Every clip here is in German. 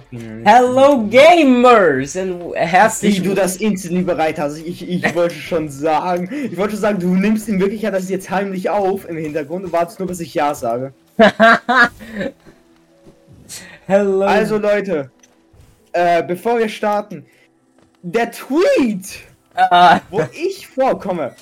fucking. Hello Gamers und Wie herzlich du das instant bereit hast. Ich, ich wollte schon sagen, ich wollte schon sagen, du nimmst in Wirklichkeit das jetzt heimlich auf im Hintergrund und wartest nur, bis ich Ja sage. Hello. Also Leute, äh, bevor wir starten, der Tweet, Ah, wo ich vorkomme.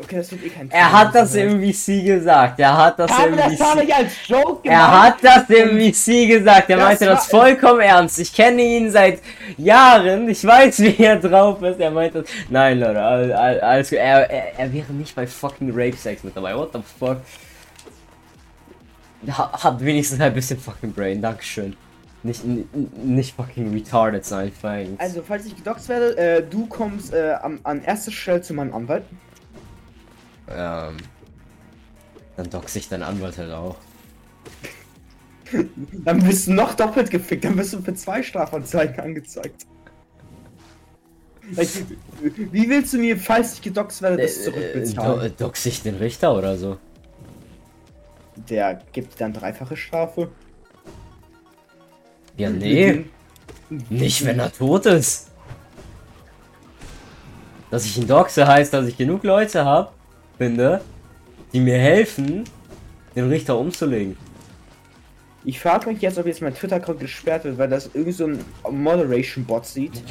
Okay, das wird eh kein er hat das im VC gesagt. Er hat das im das VC. nicht als Joke gemacht. Er hat das im VC gesagt. Er Das meinte das vollkommen ernst. Ich kenne ihn seit Jahren. Ich weiß, wie er drauf ist. Er meinte, nein, Leute, all- all- alles gut. Er, er, er wäre nicht bei fucking Rape Sex mit dabei. What the fuck? Ha, hat wenigstens ein bisschen fucking Brain. Dankeschön. Nicht, nicht fucking retarded sein, thanks. Also, falls ich gedoxt werde, äh, du kommst äh, am, an erster Stelle zu meinem Anwalt. Ähm, dann dox ich deinen Anwalt halt auch. Dann bist du noch doppelt gefickt, dann bist du für zwei Strafanzeigen angezeigt. Wie willst du mir, falls ich gedoxt werde, das Äh, zurückbezahlen? do, dox ich den Richter oder so? Der gibt dir dann dreifache Strafe. Ja, nee. Nicht, wenn er tot ist. Dass ich ihn doxe heißt, dass ich genug Leute habe, finde, die mir helfen, den Richter umzulegen. Ich frage mich jetzt, ob jetzt mein Twitter-Account gesperrt wird, weil das irgend so ein Moderation-Bot sieht.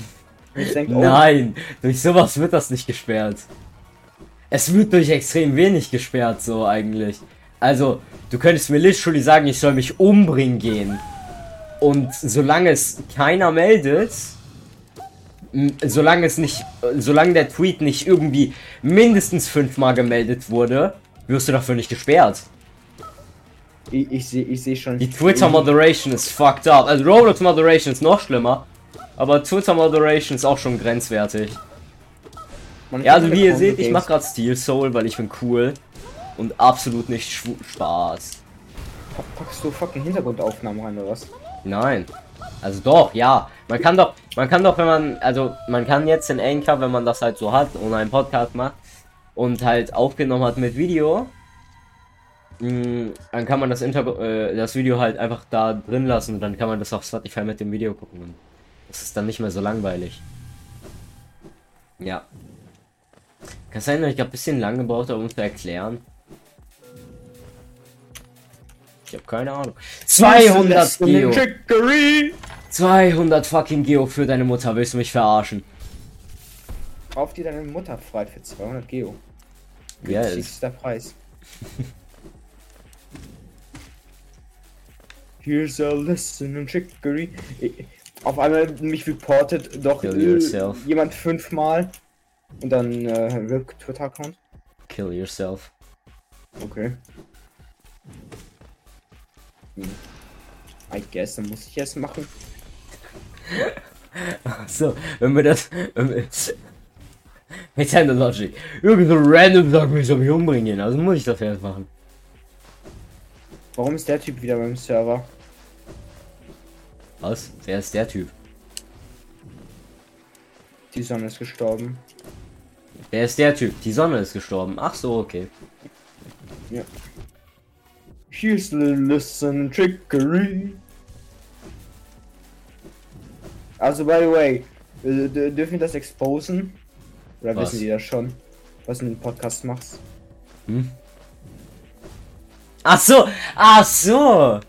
Denke, oh, Nein, durch sowas wird das nicht gesperrt. Es wird durch extrem wenig gesperrt, so eigentlich. Also, du könntest mir literally sagen, ich soll mich umbringen gehen. Und solange es keiner meldet, solange es nicht, solange der Tweet nicht irgendwie mindestens fünfmal gemeldet wurde, wirst du dafür nicht gesperrt. ich, ich sehe ich seh schon. Die Twitter Moderation ist fucked up. Also Roblox Moderation ist noch schlimmer. Aber Twitter Moderation ist auch schon grenzwertig. Man Ja, also wie ihr seht, ich mache gerade Steel Soul, weil ich bin cool. Und absolut nicht Spaß. Packst du fucking Hintergrundaufnahmen rein oder was? Nein. Also doch, ja. Man kann doch, man kann doch, wenn man, also man kann jetzt in Anchor, wenn man das halt so hat und einen Podcast macht und halt aufgenommen hat mit Video, mh, dann kann man das, Inter äh, das Video halt einfach da drin lassen und dann kann man das auf Spotify mit dem Video gucken. Und das ist dann nicht mehr so langweilig. Ja. Kann sein, dass ich gerade ein bisschen lang gebraucht habe, um zu erklären. Ich habe keine Ahnung. 200 Geo. Chicory. 200 fucking Geo für deine Mutter. Willst du mich verarschen? Kauf dir deine Mutter frei für 200 Geo. Günstigster Preis. Here's a lesson in chicory. Auf einmal mich reportet doch äh, jemand fünfmal. Und dann äh, Twitter-Account. kill yourself. Okay. Hm. I guess, dann muss ich es machen. So, wenn wir das. Wenn wir, mit seiner Logic. Irgend so random sagt mir, ich soll mich umbringen. Also muss ich das jetzt machen. Warum ist der Typ wieder beim Server? Was? Wer ist der Typ? Die Sonne ist gestorben. Wer ist der Typ? Die Sonne ist gestorben. Ach so, okay. Here's the lesson chicory. Also, by the way, dürfen wir das exposen? Oder Was? wissen die das schon? Was du in dem Podcast machst? Hm? Ach so, ach so.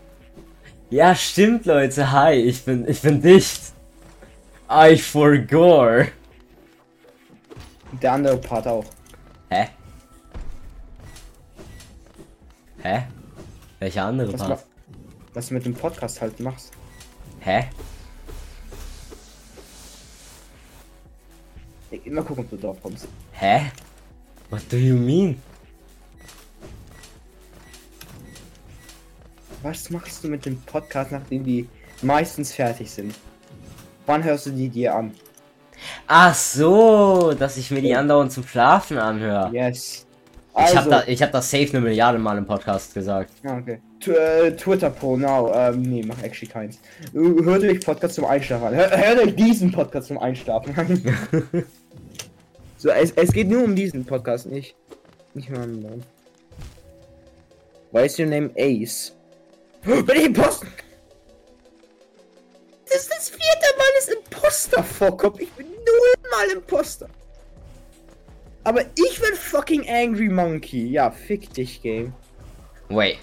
Ja, stimmt, Leute. Hi, ich bin, ich bin dicht. I forgore. Der andere Part auch. Hä? Hä? Welcher andere Was, Part? was du mit dem Podcast halt machst. Hä? Ich- Immer gucken, ob du drauf kommst. Hä? What do you mean? Was machst du mit dem Podcast, nachdem die meistens fertig sind? Wann hörst du die dir an? Ach so, dass ich mir die andauernd zum Schlafen anhöre. Yes. Ich Also, hab da, ich hab das safe eine Milliarde Mal im Podcast gesagt. Ja, okay. T äh, Twitter Pro Now. Ähm, nee, mach actually keins. Äh, Hört euch Podcast zum Einschlafen an. Hört, hört euch diesen Podcast zum Einschlafen an. so, es, es geht nur um diesen Podcast, nicht. Nicht mal um anderen. Why is your name Ace? Bin ich im Posten? das ist das vierte Mal, dass Imposter vorkommt. Ich bin nullmal Imposter. Aber ich bin fucking Angry Monkey. Ja, fick dich, Game. Wait.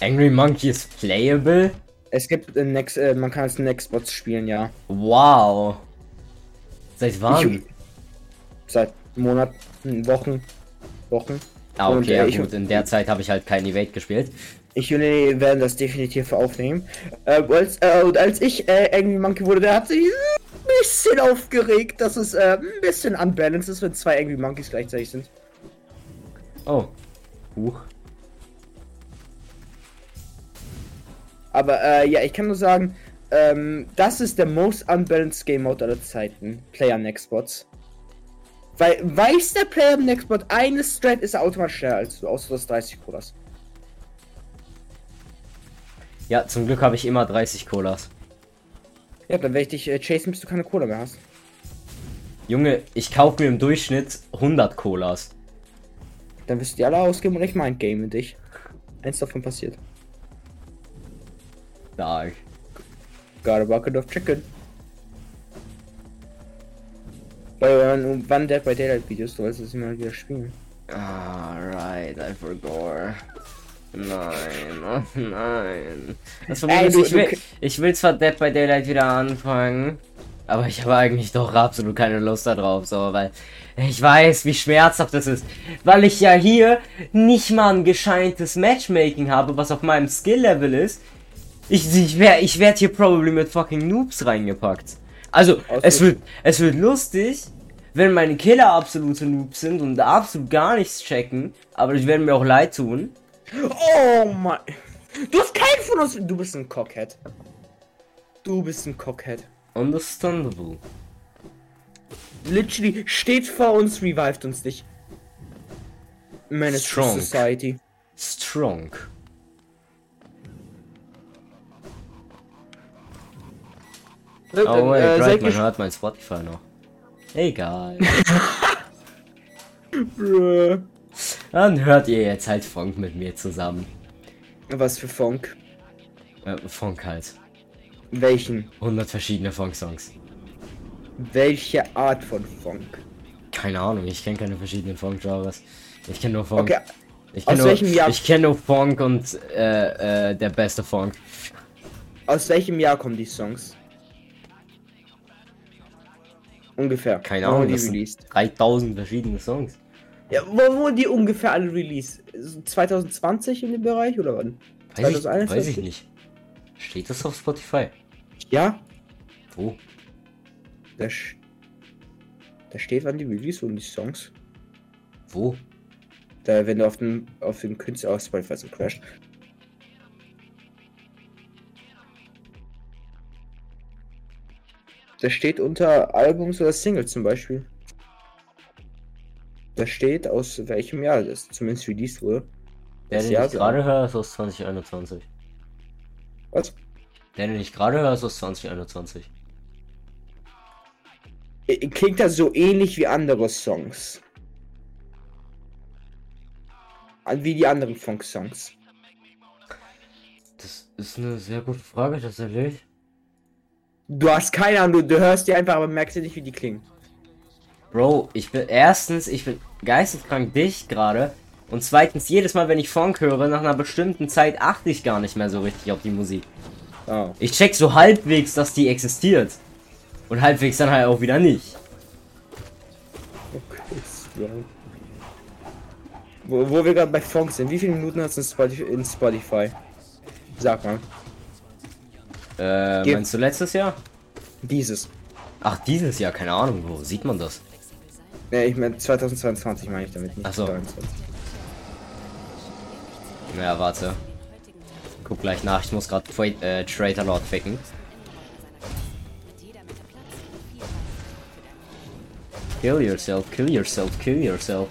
Angry Monkey is playable? Es gibt äh, Next, äh, man kann als Nextbots spielen, ja. Wow. Seit wann? Ich- Seit Monaten, Wochen, Wochen. ah, und, okay, äh, ja ich- gut. In der Zeit habe ich halt kein Evade gespielt. Ich und René werden das definitiv aufnehmen. Äh, als, äh, und als ich äh, Angry Monkey wurde, der hat sich ein bisschen aufgeregt, dass es äh, ein bisschen unbalanced ist, wenn zwei Angry Monkeys gleichzeitig sind. Oh. Huch. Aber äh, ja, ich kann nur sagen, ähm, das ist der most unbalanced Game Mode aller Zeiten. Player Nextbots. Weil weiß der Player Nextbot eine Strat ist er automatisch schneller als du, außer das 30 Colas. Ja, zum Glück habe ich immer 30 Colas. Ja, dann werde ich dich äh, chasen, bis du keine Cola mehr hast. Junge, ich kaufe mir im Durchschnitt 100 Colas. Dann wirst du die alle ausgeben und ich mein Game mit dich. Eins davon passiert. Stark. Got a bucket of chicken. Weil wann, wann Dead by Daylight Videos, du wolltest es immer wieder spielen. Alright, I forgot. Nein, oh nein. Das Ey, Problem ist, du- ich, will, ich will zwar Dead by Daylight wieder anfangen, aber ich habe eigentlich doch absolut keine Lust darauf, so, weil ich weiß, wie schmerzhaft das ist. Weil ich ja hier nicht mal ein gescheites Matchmaking habe, was auf meinem Skill-Level ist. Ich, ich werde ich werd hier probably mit fucking Noobs reingepackt. Also, es wird, es wird lustig, wenn meine Killer absolute Noobs sind und absolut gar nichts checken, aber die werden mir auch leid tun. Oh mein. Du hast keinen von uns. Du bist ein Cockhead. Du bist ein Cockhead. Understandable. Literally steht vor uns, revived uns nicht. To Strong. Society. Strong. Äh, Oh wait, äh, right, man hört mein Spotify noch. Egal. Bruh. Dann hört ihr jetzt halt Funk mit mir zusammen. Was für Funk? Äh, Funk halt. Welchen? 100 verschiedene Funk-Songs. Welche Art von Funk? Keine Ahnung, ich kenne keine verschiedenen Funk-Genres. Ich kenne nur Funk. Okay, ich kenn aus nur, Ich kenne nur Funk und äh, äh, der beste Funk. aus welchem Jahr kommen die Songs? Ungefähr. Keine Wann Ahnung, das die sind released. 3000 verschiedene Songs. Ja, wo wurden die ungefähr alle released? So 2020 in dem Bereich oder wann? Weiß ich, 2021? weiß ich nicht. Steht das auf Spotify? Ja, Wo? da, da steht, wann die released wurden, die Songs. Wo? Da, wenn du auf den, auf den Künstler aus Spotify so crasht. Da steht unter Albums oder Singles zum Beispiel. Da steht, aus welchem Jahr das zumindest released wurde. Der, Das den Jahr ich gerade höre, ist aus 2021. Was? Der, den ich gerade höre, ist aus 2021. Äh, Klingt das so ähnlich wie andere Songs. Wie die anderen Funk-Songs. Das ist eine sehr gute Frage, tatsächlich. Du hast keine Ahnung, du, du hörst die einfach, aber merkst dir nicht, wie die klingen. Bro, ich bin erstens, ich bin geisteskrank dicht gerade. Und zweitens, jedes Mal, wenn ich Funk höre, nach einer bestimmten Zeit achte ich gar nicht mehr so richtig auf die Musik. Oh. Ich check so halbwegs, dass die existiert. Und halbwegs dann halt auch wieder nicht. Okay, strong. Wo, wo wir gerade bei Funk sind, wie viele Minuten hast du in Spotify, in Spotify? Sag mal. Äh, meinst du letztes Jahr? Dieses. Ach, dieses Jahr, keine Ahnung, wo sieht man das? Ne, ich meine 2022 meine ich damit nicht. Ach so. 23. Naja, warte. Guck gleich nach, ich muss gerade äh, Traitor Lord ficken. Kill yourself, kill yourself, kill yourself.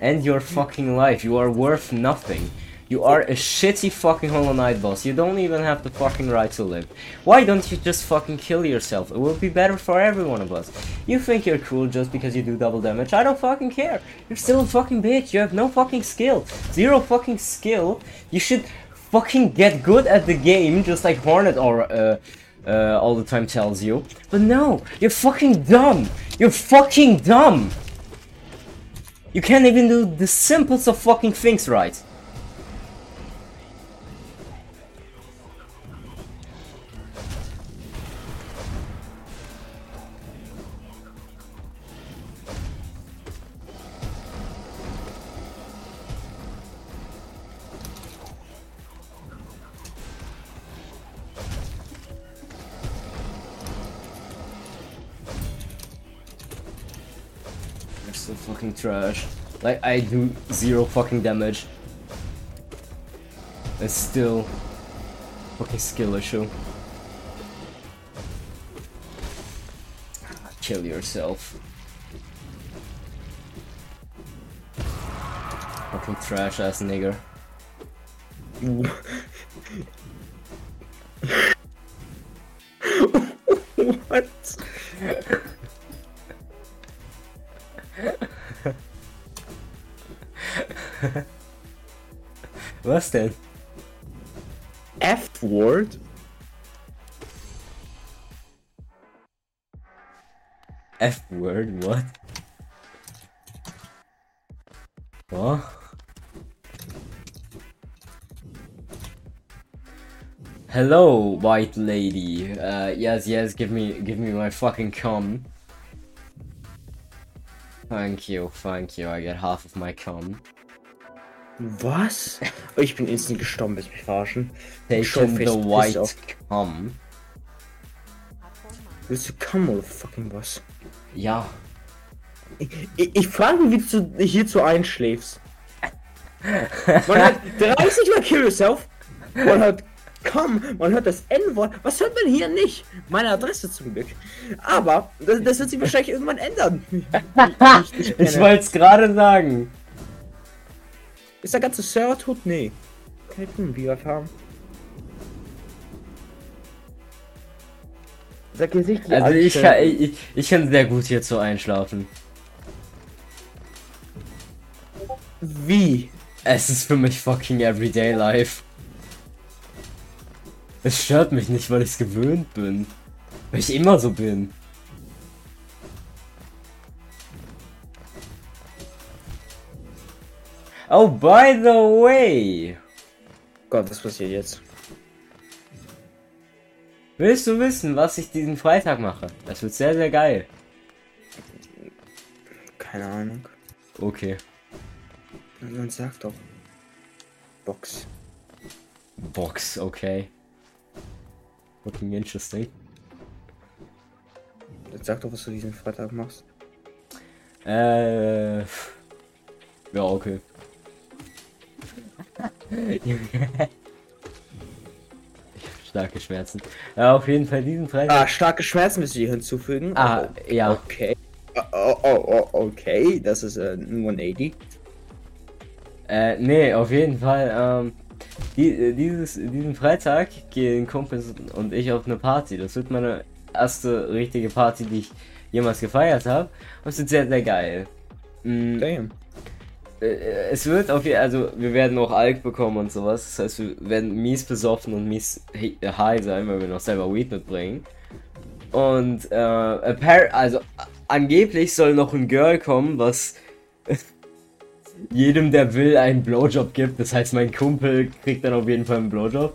End your fucking life, you are worth nothing. You are a shitty fucking Hollow Knight boss. You don't even have the fucking right to live. Why don't you just fucking kill yourself? It will be better for every one of us. You think you're cool just because you do double damage? I don't fucking care. You're still a fucking bitch. You have no fucking skill. Zero fucking skill. You should fucking get good at the game, just like Hornet or uh, uh, all the time tells you. But no, you're fucking dumb. You're fucking dumb. You can't even do the simplest of fucking things right. Trash. Like, I do zero fucking damage. It's still fucking skill issue. Kill yourself. Fucking trash ass nigger. What? Was denn? F-Word? F word, what? What? Hello, white lady. Uh, yes, yes, give me, give me my fucking cum. Thank you, thank you. I get half of my cum. Was? Oh, ich bin instant gestorben, willst mich verarschen? Showface, the white cum. Willst du kommen oder fucking was? Ja. Ich, ich, ich frage mich, wie du hierzu einschläfst. Man hat 30 mal Kill Yourself. Man hört komm, man hört das N-Wort. Was hört man hier nicht? Meine Adresse zum Glück. Aber das, das wird sich wahrscheinlich irgendwann ändern. Ich, ich, Ich wollte es gerade sagen. Ist der ganze Server tot? Nee. Kann ich wie wir haben. Sag jetzt nicht die Also ich kann, ich, ich kann sehr gut hierzu einschlafen. Wie? Es ist für mich fucking everyday life. Es stört mich nicht, weil ich es gewöhnt bin. Weil ich immer so bin. Oh, by the way. Gott, was passiert jetzt? Willst du wissen, was ich diesen Freitag mache? Das wird sehr, sehr geil. Keine Ahnung. Okay. Man sagt doch. Box. Box, okay. Fucking interesting. Jetzt sag doch, was du diesen Freitag machst. Äh. Ja, okay. Starke Schmerzen. Ja, auf jeden Fall diesen Freitag. Ah, starke Schmerzen müsst ihr hier hinzufügen. Ah, Oh, ja. Okay. Oh, oh, oh, okay. Das ist äh, ein 180. Äh, nee, auf jeden Fall. Ähm, die, äh, dieses, diesen Freitag gehen Kumpels und ich auf eine Party. Das wird meine erste richtige Party, die ich jemals gefeiert habe. Und es wird sehr, sehr geil. Mm, Damn. äh, es wird auf jeden also wir werden auch Alk bekommen und sowas. Das heißt, wir werden mies besoffen und mies hi- high sein, weil wir noch selber Weed mitbringen. Und äh, also angeblich soll noch ein Girl kommen, was jedem, der will, einen Blowjob gibt. Das heißt, mein Kumpel kriegt dann auf jeden Fall einen Blowjob.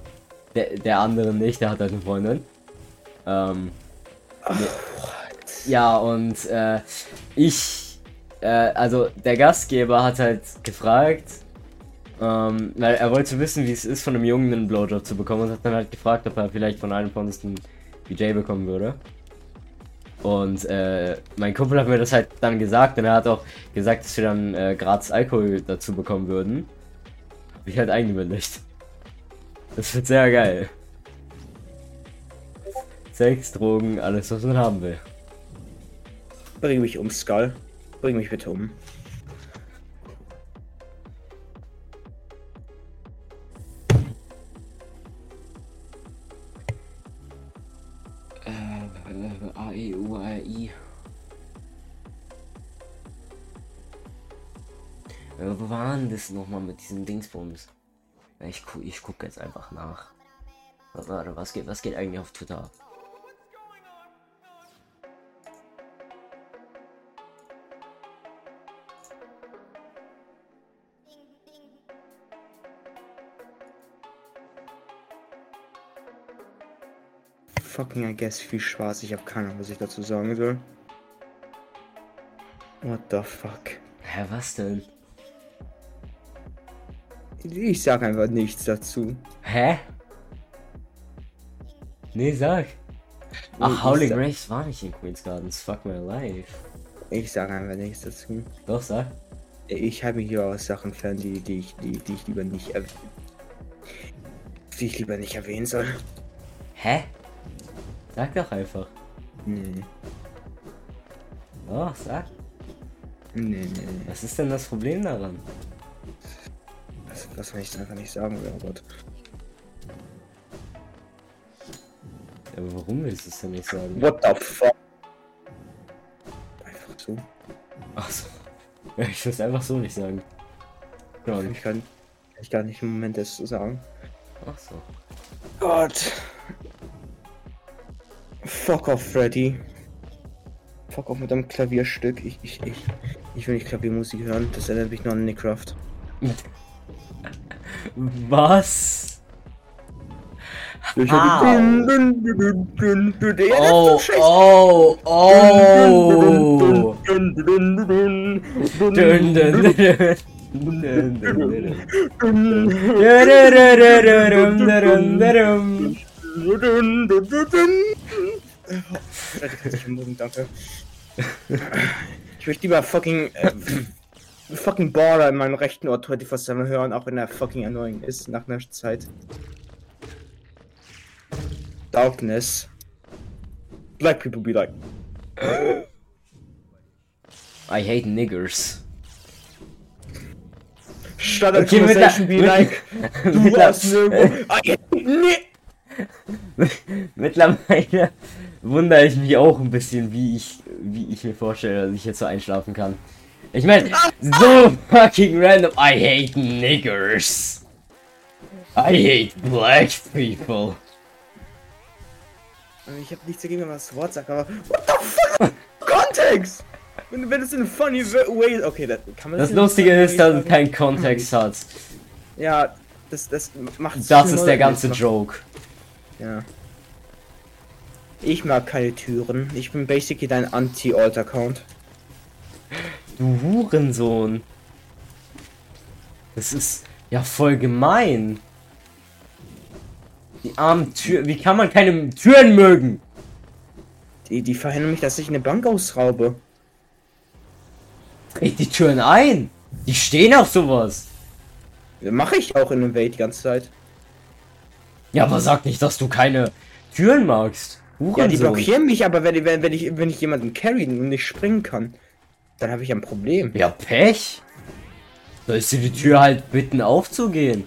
Der, der andere nicht, der hat halt eine Freundin. Ähm, ja, und äh, ich, äh, also der Gastgeber hat halt gefragt, ähm, weil er wollte wissen, wie es ist, von einem Jungen einen Blowjob zu bekommen und hat dann halt gefragt, ob er vielleicht von einem von uns einen BJ bekommen würde. Und äh, mein Kumpel hat mir das halt dann gesagt und er hat auch gesagt, dass wir dann äh, gratis Alkohol dazu bekommen würden. Hab ich halt eingewilligt. Das wird sehr geil. Sex, Drogen, alles was man haben will. Bring mich um, Skull. Bring mich bitte um. Äh, A, E, U, A, I. Äh, wo waren das nochmal mit diesen Dingsbums? Ich, gu ich gucke jetzt einfach nach. Warte, was geht, was geht eigentlich auf Twitter? ab? Fucking, I guess, viel Spaß. Ich habe keine Ahnung, was ich dazu sagen soll. What the fuck? Hä, was denn? Ich sag einfach nichts dazu. Hä? Nee, sag. Ach, Howling sag- Graves war nicht in Queen's Gardens. Fuck my life. Ich sag einfach nichts dazu. Doch, sag. Ich habe mich hier aus Sachen fern, die, die, ich, die, die ich lieber nicht erw- die ich lieber nicht erwähnen soll. Hä? Sag doch einfach. Nee. Doch, sag. Nee, nee, nee. Was ist denn das Problem daran? Das, das will ich einfach nicht sagen, Robert. Ja, aber warum willst du es denn nicht sagen? What the fuck? Einfach so. Achso. Ja, ich will es einfach so nicht sagen. Ja, Ich kann, kann ich gar nicht im Moment das zu sagen. ach so. Gott. Fuck off, Freddy. Fuck off mit deinem Klavierstück. Ich, ich, ich, ich will nicht Klaviermusik hören. Das erinnert mich noch an. Was? Ja, das ist Oh, oh, oh. Dun, dun, dun, mögen, danke. Ich möchte lieber fucking äh, fucking Border in meinem rechten Ohr 24 hören, auch wenn er fucking annoying ist nach einer Zeit. Darkness. Black people be like. I hate niggers. Shut up, Okay, conversation be like. Du warst der- nirgendwo. Ah, nee. Mittlerweile wundere ich mich auch ein bisschen, wie ich, wie ich mir vorstelle, dass ich jetzt so einschlafen kann. Ich meine, so fucking random. I hate niggers. I hate black people. Ich habe nichts dagegen, wenn man das Wort sagt, aber what the fuck? Kontext! Wenn, wenn es in a funny way. Okay, das kann man Das a Lustige ist, dass es keinen Kontext hat. Ja, das, das macht Das ist der ganze Joke. Ja. Ich mag keine Türen. Ich bin basically dein Anti-Alt-Account. Du Hurensohn. Das ist ja voll gemein. Die armen Tür. Wie kann man keine Türen mögen? Die, die verhindern mich, dass ich eine Bank ausraube. Dreh die Türen ein. Die stehen auf sowas. Mache ich auch in der Welt die ganze Zeit. Ja, aber sag nicht, dass du keine Türen magst. Hurensohn. Ja, die blockieren mich, aber wenn, wenn, wenn, ich, wenn ich jemanden carry und nicht springen kann, dann habe ich ein Problem. Ja, Pech. Sollst du die Tür halt bitten aufzugehen?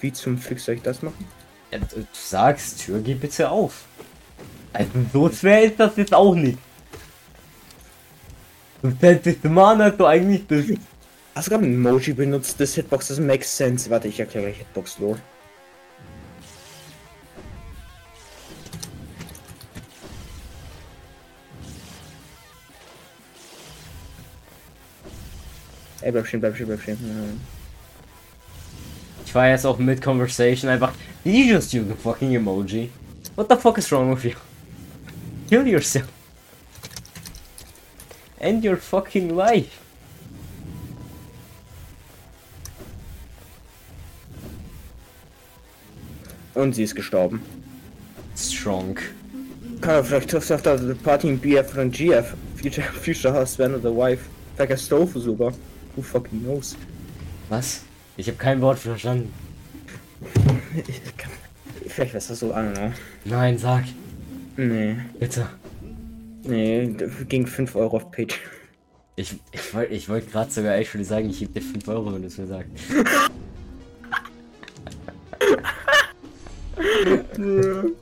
Wie zum Fick soll ich das machen? Ja, du sagst, Tür geh bitte auf. Also so schwer ist das jetzt auch nicht. Du so an, als du eigentlich bist. Hast du gerade ein Emoji benutzt? Das Hitbox, das makes sense. Warte, ich erkläre gleich Hitbox Lore. Ey, bleib stehen, bleib stehen, bleib stehen. Ja. Ich war jetzt auch mit Conversation einfach. Did you just use the fucking emoji? What the fuck is wrong with you? Kill yourself. End your fucking life. Und sie ist gestorben. Strong. Kann vielleicht trifft auf der Party in BF von GF. Future, Future Husband oder Wife. Vielleicht er Stofu sogar. Who fucking knows? Was? Ich habe kein Wort verstanden. Vielleicht was das so, don't know. Nein, sag. Nee. Bitte. Nee, ging 5 Euro auf Page. Ich, ich wollte ich wollt gerade sogar actually sagen, ich gebe dir 5 Euro, wenn du es mir sagst. Du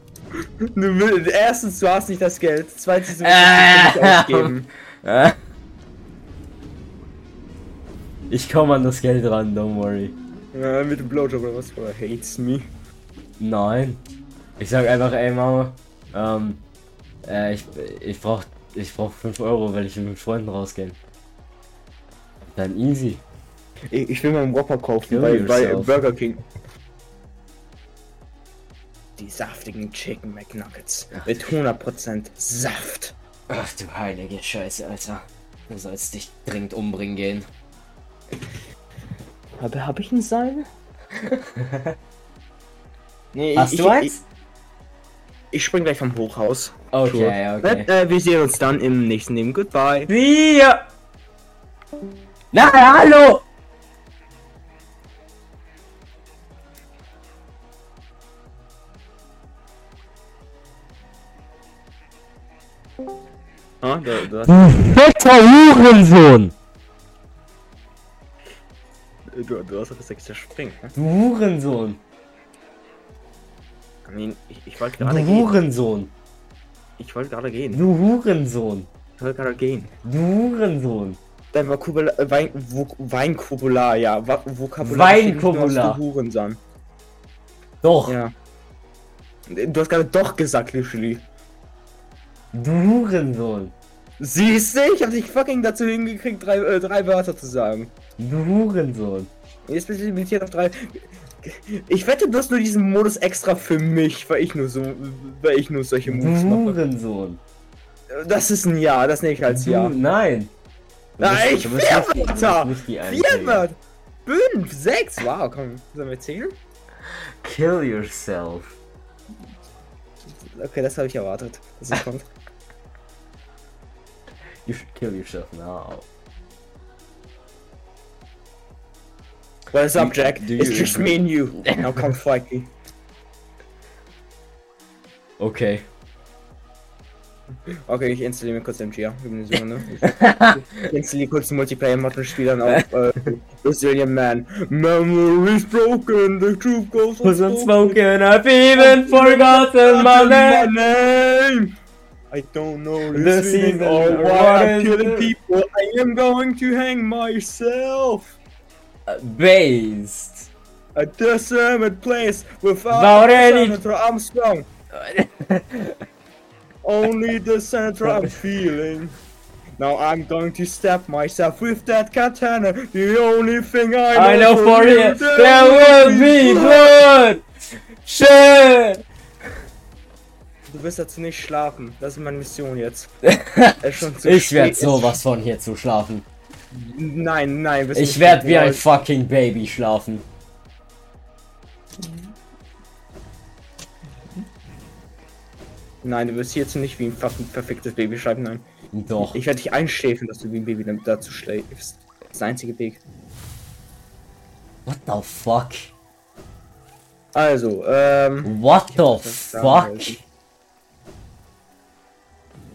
willst, erstens, du hast nicht das Geld. Zweitens, du willst es nicht ausgeben. Ich komme an das Geld ran, don't worry. Ja, mit dem Blowjob oder was? Oder hates me. Nein. Ich sag einfach, ey Mama, ähm, äh, ich, ich brauch, ich brauch 5 Euro, weil ich mit Freunden rausgehen. Dann easy. Ich, ich will mal einen Whopper kaufen bei, bei. Burger King. die saftigen Chicken McNuggets. Mit 100% Saft. Ach du heilige Scheiße, Alter. Du sollst dich dringend umbringen gehen. Habe hab ich ein Seil? nee, Hast ich, du ich, eins? Ich, ich spring gleich vom Hochhaus. Okay, okay. Äh, wir sehen uns dann im nächsten Leben. Goodbye. Wir! Na, hallo! Ah, du, du, hast, Fetter Hurensohn! Du, du hast gesagt, der springt. Ne? Du Hurensohn! Mean, ich, ich wollte Du gerade gehen. Hurensohn! Ich wollte gerade gehen. Du Hurensohn! Ich wollte gerade gehen. Du Hurensohn! Dein Vokabular, äh, Wein, Vok Weinkobular, ja. Vokabular. Aus Du Hurensohn. Doch! Ja. Du hast gerade doch gesagt, literally. Du Hurensohn! Siehst du, ich hab dich fucking dazu hingekriegt, drei, äh, drei Wörter zu sagen. Du Hurensohn! Jetzt bist du limitiert auf drei. Ich wette, du hast nur diesen Modus extra für mich, weil ich nur so, weil ich nur solche Du Moves mache. Hurensohn! Das ist ein Ja, das nehme ich als Du, Ja. nein! Du Nein, bist- du bist vier nicht du Wörter! Vier. Wörter! Fünf, sechs, wow, komm, sollen wir zählen? Kill yourself. Okay, das habe ich erwartet, dass es kommt. You should kill yourself now. What is up, Jack? Do It's just me and you. Now come fight me. Okay. Okay, ich installiere mir kurz so, ne? Ich installiere kurz den Multiplayer-Mod und spiele dann auf äh, Brazilian Man. Memories broken, the truth goes Was unspoken, I've even forgotten my name. I don't know this season, or why I'm is killing people. I am going to hang myself. Uh, based. A desolate place without any- Senator Armstrong. Only the Senator I'm feeling. Now I'm going to stab myself with that katana. The only thing I know, I know for you, you, there will be blood. Shit. Du wirst dazu nicht schlafen. Das ist meine Mission jetzt. Ich werde sowas von hier zu schlafen. Nein, nein. Ich werde wie ein fucking Baby schlafen. Nein, du wirst jetzt nicht wie ein fucking perfektes Baby schreiben. Nein. Doch. Ich werde dich einschläfen, dass du wie ein Baby dazu schläfst. Das ist der einzige Weg. What the fuck? Also, ähm. What the fuck?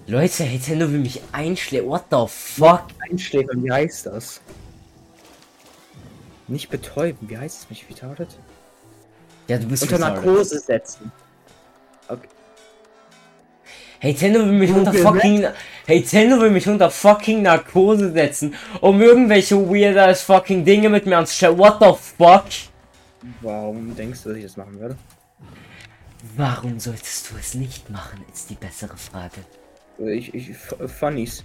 Leute, Nintendo will mich einschlägen. What the fuck? Einschläfern, wie heißt das? Nicht betäuben, wie heißt das? Mich retarded? Ja, du bist Unter retarded. Narkose setzen. Okay. Hey, Nintendo will mich unter fucking. Hey, Nintendo will mich unter fucking Narkose setzen, um irgendwelche weird ass fucking Dinge mit mir anzustellen. What the fuck? Warum denkst du, dass ich das machen würde? Warum solltest du es nicht machen, ist die bessere Frage. Ich, ich, F- Funnies.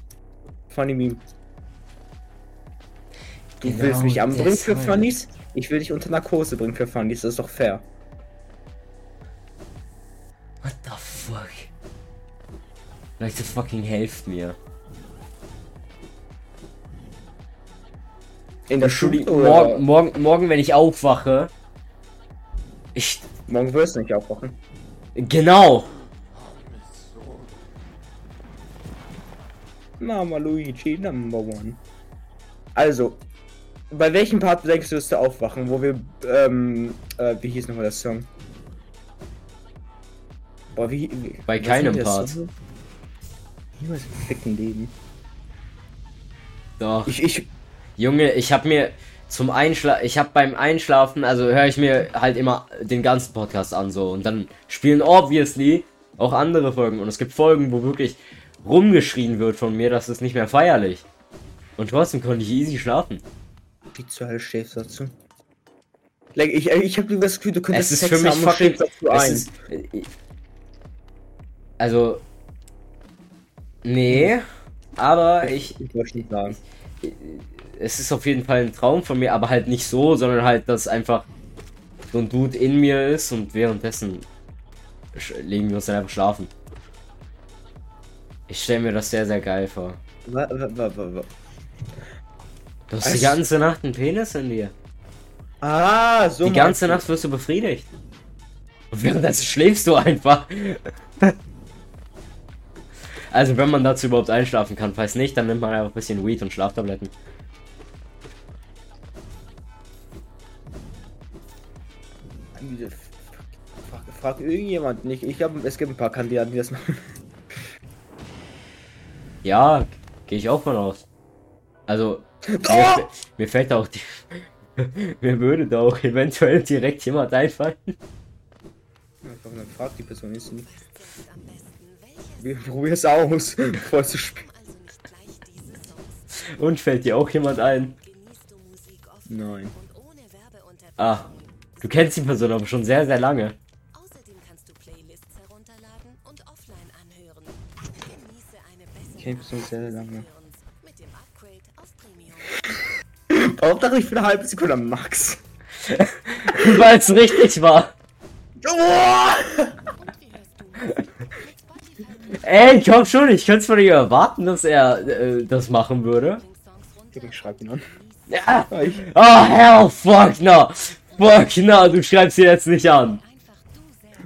Funny Meme. Du Genau willst mich anbringen für deshalb. Funnies? Ich will dich unter Narkose bringen für Funnies, das ist doch fair. What the fuck? Leute, fucking helft mir. In der Schule Morgen, morgen, morgen, wenn ich aufwache. Ich. morgen wirst du nicht aufwachen. Genau. Mama Luigi, number one. Also, bei welchem Part denkst du, wirst du aufwachen, wo wir, ähm, äh, wie hieß nochmal der Song? Boah, wie, wie Bei keinem Part. Song? Niemals im ficken Leben. Doch. Ich, ich, Junge, ich hab mir zum Einschlafen, ich hab beim Einschlafen, also höre ich mir halt immer den ganzen Podcast an so und dann spielen obviously auch andere Folgen und es gibt Folgen, wo wirklich rumgeschrien wird von mir, das ist nicht mehr feierlich. Und trotzdem konnte ich easy schlafen. wie zur Hölle schläfst du dazu? Like, ich, ich hab das Gefühl, du könntest Es ist für mich haben fucking, dazu ein. ist, äh, also, nee, aber ich, Ich wollte nicht sagen. es ist auf jeden Fall ein Traum von mir, aber halt nicht so, sondern halt, dass einfach so ein Dude in mir ist und währenddessen legen wir uns dann einfach schlafen. Ich stelle mir das sehr, sehr geil vor. Wa- wa- wa- Du hast die Was? ganze Nacht einen Penis in dir. Ah, so. Die ganze. Nacht wirst du befriedigt. Und währenddessen schläfst du einfach. Also wenn man dazu überhaupt einschlafen kann, falls nicht, dann nimmt man einfach ein bisschen Weed und Schlaftabletten. Frag, frag irgendjemand nicht. Ich glaube, es gibt ein paar Kandidaten, die das machen. Ja, gehe ich auch von aus. Also, mir, Oh! fä- mir fällt auch die... mir würde da auch eventuell direkt jemand einfallen. Einfach dann frag die Person ist nicht. Wir probieren es aus, bevor es zu Songs. Und fällt dir auch jemand ein? Nein. Ah, du kennst die Person aber schon sehr, sehr lange. Eine bessere kenn die Person Art sehr lange. Hauptsache ich bin eine halbe Sekunde am Max. Weil es richtig war. Oh! Ey, komm schon, ich könnte es von dir erwarten, dass er äh, das machen würde. Ich schreib ihn an. Ja. Oh, hell, fuck no. Fuck no, du schreibst sie jetzt nicht an.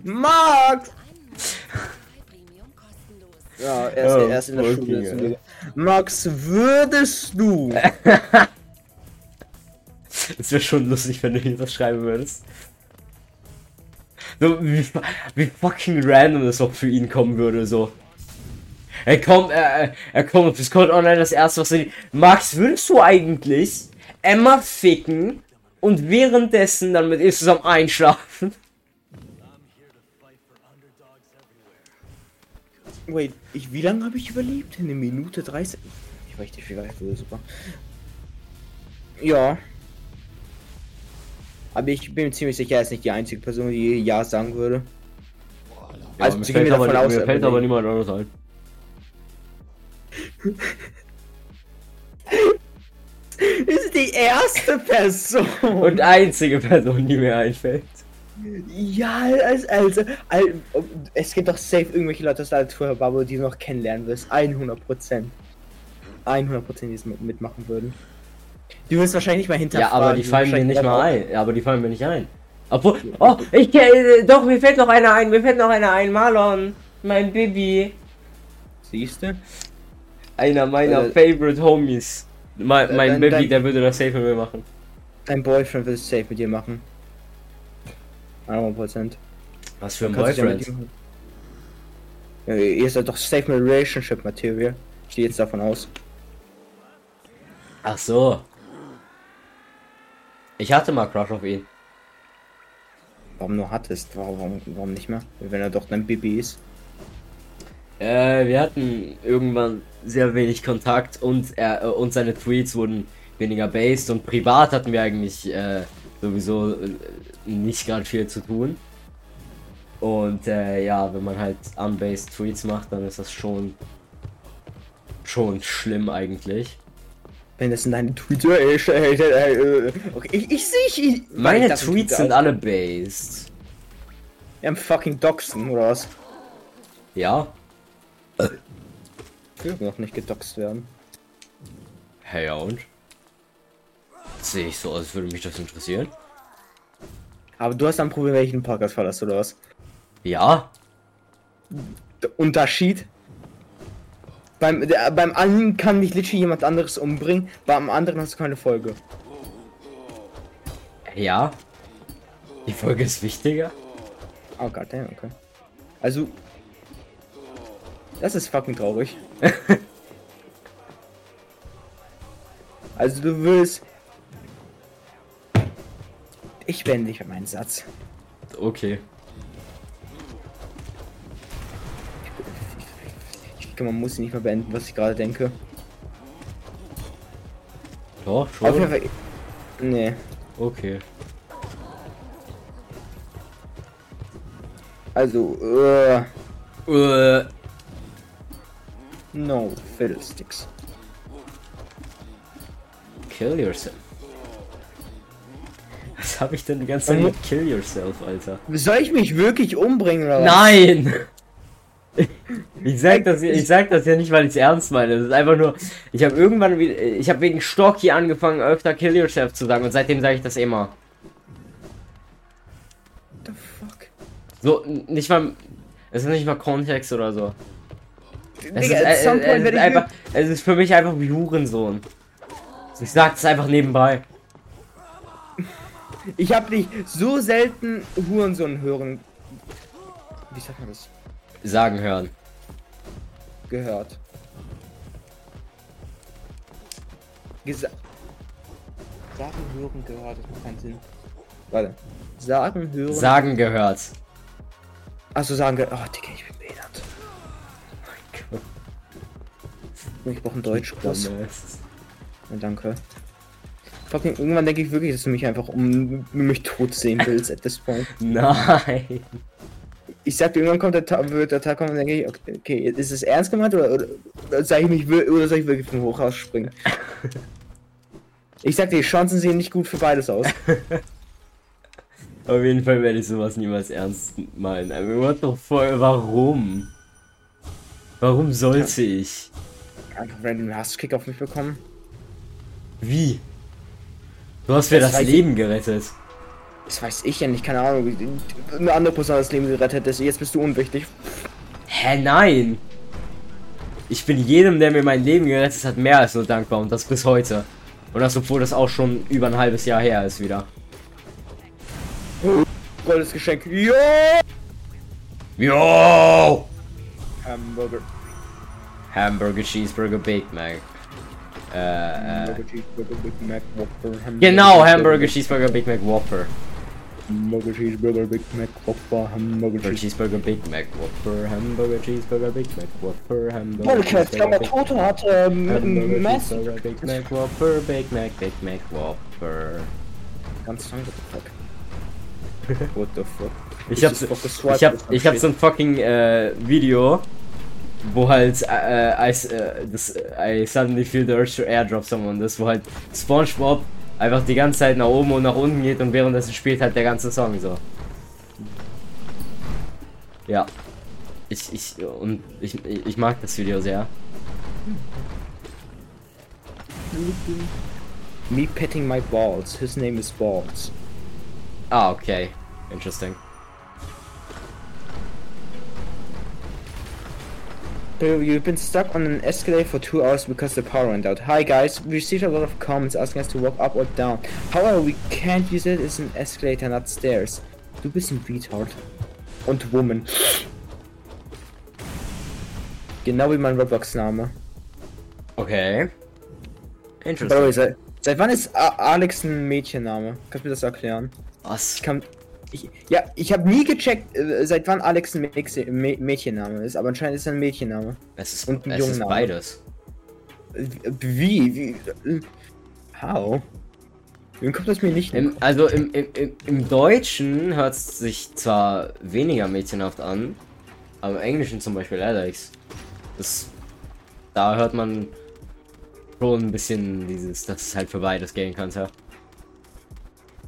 Max! Ja, er ist, Oh, er ist in der okay, Schule. ja. deswegen. Max, würdest du? Es wäre schon lustig, wenn du hier das schreiben würdest. So, wie, wie fucking random das auch für ihn kommen würde, so. Er kommt, er, er kommt auf Discord online, das erste, was er. Max, würdest du eigentlich Emma ficken und währenddessen dann mit ihr zusammen einschlafen? Wait, ich, wie lange habe ich überlebt? Eine Minute 30? Ich war richtig viel weiter, super. Ja. Aber ich bin mir ziemlich sicher, er ist nicht die einzige Person, die Ja sagen würde. Also, mir sie gehen fällt, mir aber, aus, mir fällt aber niemand anderes ein. Ist die erste Person. Und einzige Person, die mir einfällt. Ja, also, also, also, es gibt doch safe irgendwelche Leute aus der Tour-Bubble, die du noch kennenlernen wirst. 100 Prozent. 100 Prozent, die es mit- mitmachen würden. Du wirst wahrscheinlich nicht mal Ja, hinterfragen. aber die fallen mir nicht mal ein. Ja, aber die fallen mir nicht ein. Obwohl, oh, ich äh, doch, mir fällt noch einer ein, mir fällt noch einer ein, Marlon, mein Baby. Siehst du? Einer meiner Äh, favorite Homies. Mein, äh, mein dann- Baby, dann- der würde das safe mit mir machen. Dein Boyfriend will es safe mit dir machen. 100 Prozent. Was für ein Boyfriend? Ja, ihr seid doch safe mit Relationship Material. Ich gehe jetzt davon aus. Ach so. Ich hatte mal Crush auf ihn. Warum nur hattest? Warum, warum, nicht mehr? Wenn er doch dein Baby ist. Äh, wir hatten irgendwann sehr wenig Kontakt und er äh, und seine Tweets wurden weniger based und privat hatten wir eigentlich äh, sowieso äh, nicht gerade viel zu tun. Und äh, ja, wenn man halt unbased Tweets macht, dann ist das schon schon schlimm eigentlich. Wenn das in deinen Tweets. Äh, äh, äh, äh, okay, ich, ich sehe ich. Meine ich Tweets Tweet sind alle based. Ja, fucking Doxen oder was? Ja? Ich will noch nicht gedoxt werden. Hey, ja und? Sehe ich so aus, als würde mich das interessieren? Aber du hast ein Problem, wenn ich den Podcast verlasse oder was? Ja? Der Unterschied? Beim, der, beim einen kann dich literally jemand anderes umbringen, beim anderen hast du keine Folge. Ja? Die Folge ist wichtiger? Oh Gott, damn, okay. Also. Das ist fucking traurig. also du willst. Ich beende dich mit meinen Satz. Okay. Ich glaube, man muss nicht mehr beenden, was ich gerade denke. Doch, Auf jeden schon. Fall. Nee. Okay. Also, äh, Äh, no Fiddlesticks. kill yourself. Was habe ich denn die ganze Zeit mit Kill Yourself, Alter? Soll ich mich wirklich umbringen oder was? Nein! Ich sag das, ich sag das ja nicht, weil ich es ernst meine. Das ist einfach nur, ich habe irgendwann, ich habe wegen Stocky angefangen, öfter Kill Yourself zu sagen und seitdem sage ich das immer. What the fuck? So, nicht mal, es ist nicht mal Kontext oder so. Es Digga, äh, äh, es, ist ich einfach, es ist für mich einfach wie Hurensohn. Ich sag es einfach nebenbei. Ich habe dich so selten Hurensohn hören. Wie sagt man das? Sagen hören. Gehört. Gesa Sagen, hören, gehört. Das macht keinen Sinn. Warte. Sagen, hören. Sagen gehört. Achso, sagen, ge- oh, Digga, ich bin behindert. Ich brauche einen Deutschkurs. Ja, danke. Fucking, irgendwann denke ich wirklich, dass du mich einfach um mich tot sehen willst at this point. Nein. Ich sag dir, irgendwann kommt der Tag, wird der Tag kommen und denke ich, okay, okay, ist es ernst gemeint oder, oder, oder, soll ich mich, oder soll ich wirklich vom Hochhaus springen? Ich sag dir, die Chancen sehen nicht gut für beides aus. Auf jeden Fall werde ich sowas niemals ernst meinen. I mean, what the fuck, warum? Warum sollte ich? Einfach random Hasskick auf mich bekommen. Wie? Du hast mir Das das weiß ich- Leben gerettet. Das weiß ich ja nicht, keine Ahnung. Eine andere Person hat das Leben gerettet, jetzt bist du unwichtig. Hä, nein! Ich bin jedem, der mir mein Leben gerettet hat, mehr als nur dankbar und das bis heute. Und das, obwohl das auch schon über ein halbes Jahr her ist wieder. Goldes Geschenk. Jo! Yo! Hamburger. Hamburger, Cheeseburger, Big Mac. Äh, äh. Hamburger, Cheeseburger, Big Mac, Whopper, Hamburger, Genau, Hamburger, Cheeseburger, Big Mac, Whopper. Hamburger, Cheeseburger, Big Mac, Whopper, Hamburger, Hamburger, Cheeseburger. Cheeseburger, Big Mac, Whopper. Hamburger, Cheeseburger, uh, Big Mac, Whopper. Hamburger, Podcast, Cheeseburger, der Big Tote hat ähm, Hamburger, Mass. Cheeseburger, Big Mac, Whopper, Big Mac, Big Mac, Whopper. Ganz lang, what the fuck. What the fuck. Ich This hab, is so- focus ich swipe hab, or some ich hab shit. so ein fucking äh, Video, wo halt äh, I, äh, das, I suddenly feel the urge to airdrop someone, das wo halt SpongeBob einfach die ganze Zeit nach oben und nach unten geht und währenddessen spielt halt der ganze Song so. Ja. Ich, ich, und ich, ich mag das Video sehr. Me petting my balls. His name is Balls. Ah, okay. Interesting. You've been stuck on an escalator for two hours because the power went out. Hi guys, we received a lot of comments asking us to walk up or down. However, we can't use it. It's an escalator, not stairs. Du bist ein Retard. Und Woman. Genau wie mein Roblox-Name. Okay. The way, Interesting. seit, seit wann ist Alex ein Mädchenname? Kannst du mir das erklären? Was? Ich kann. Ich, ja, ich habe nie gecheckt, äh, seit wann Alex ein Mädchen- Mä- Mädchenname ist, aber anscheinend ist er ein Mädchenname. Es ist, Und ein es ist Jungenname. beides. Wie? Wie? How? Wie kommt das mir nicht? Im, also im, im, im, im Deutschen hört es sich zwar weniger mädchenhaft an, aber im Englischen zum Beispiel Alex. Das, da hört man schon ein bisschen dieses, dass es halt für beides gehen könnte.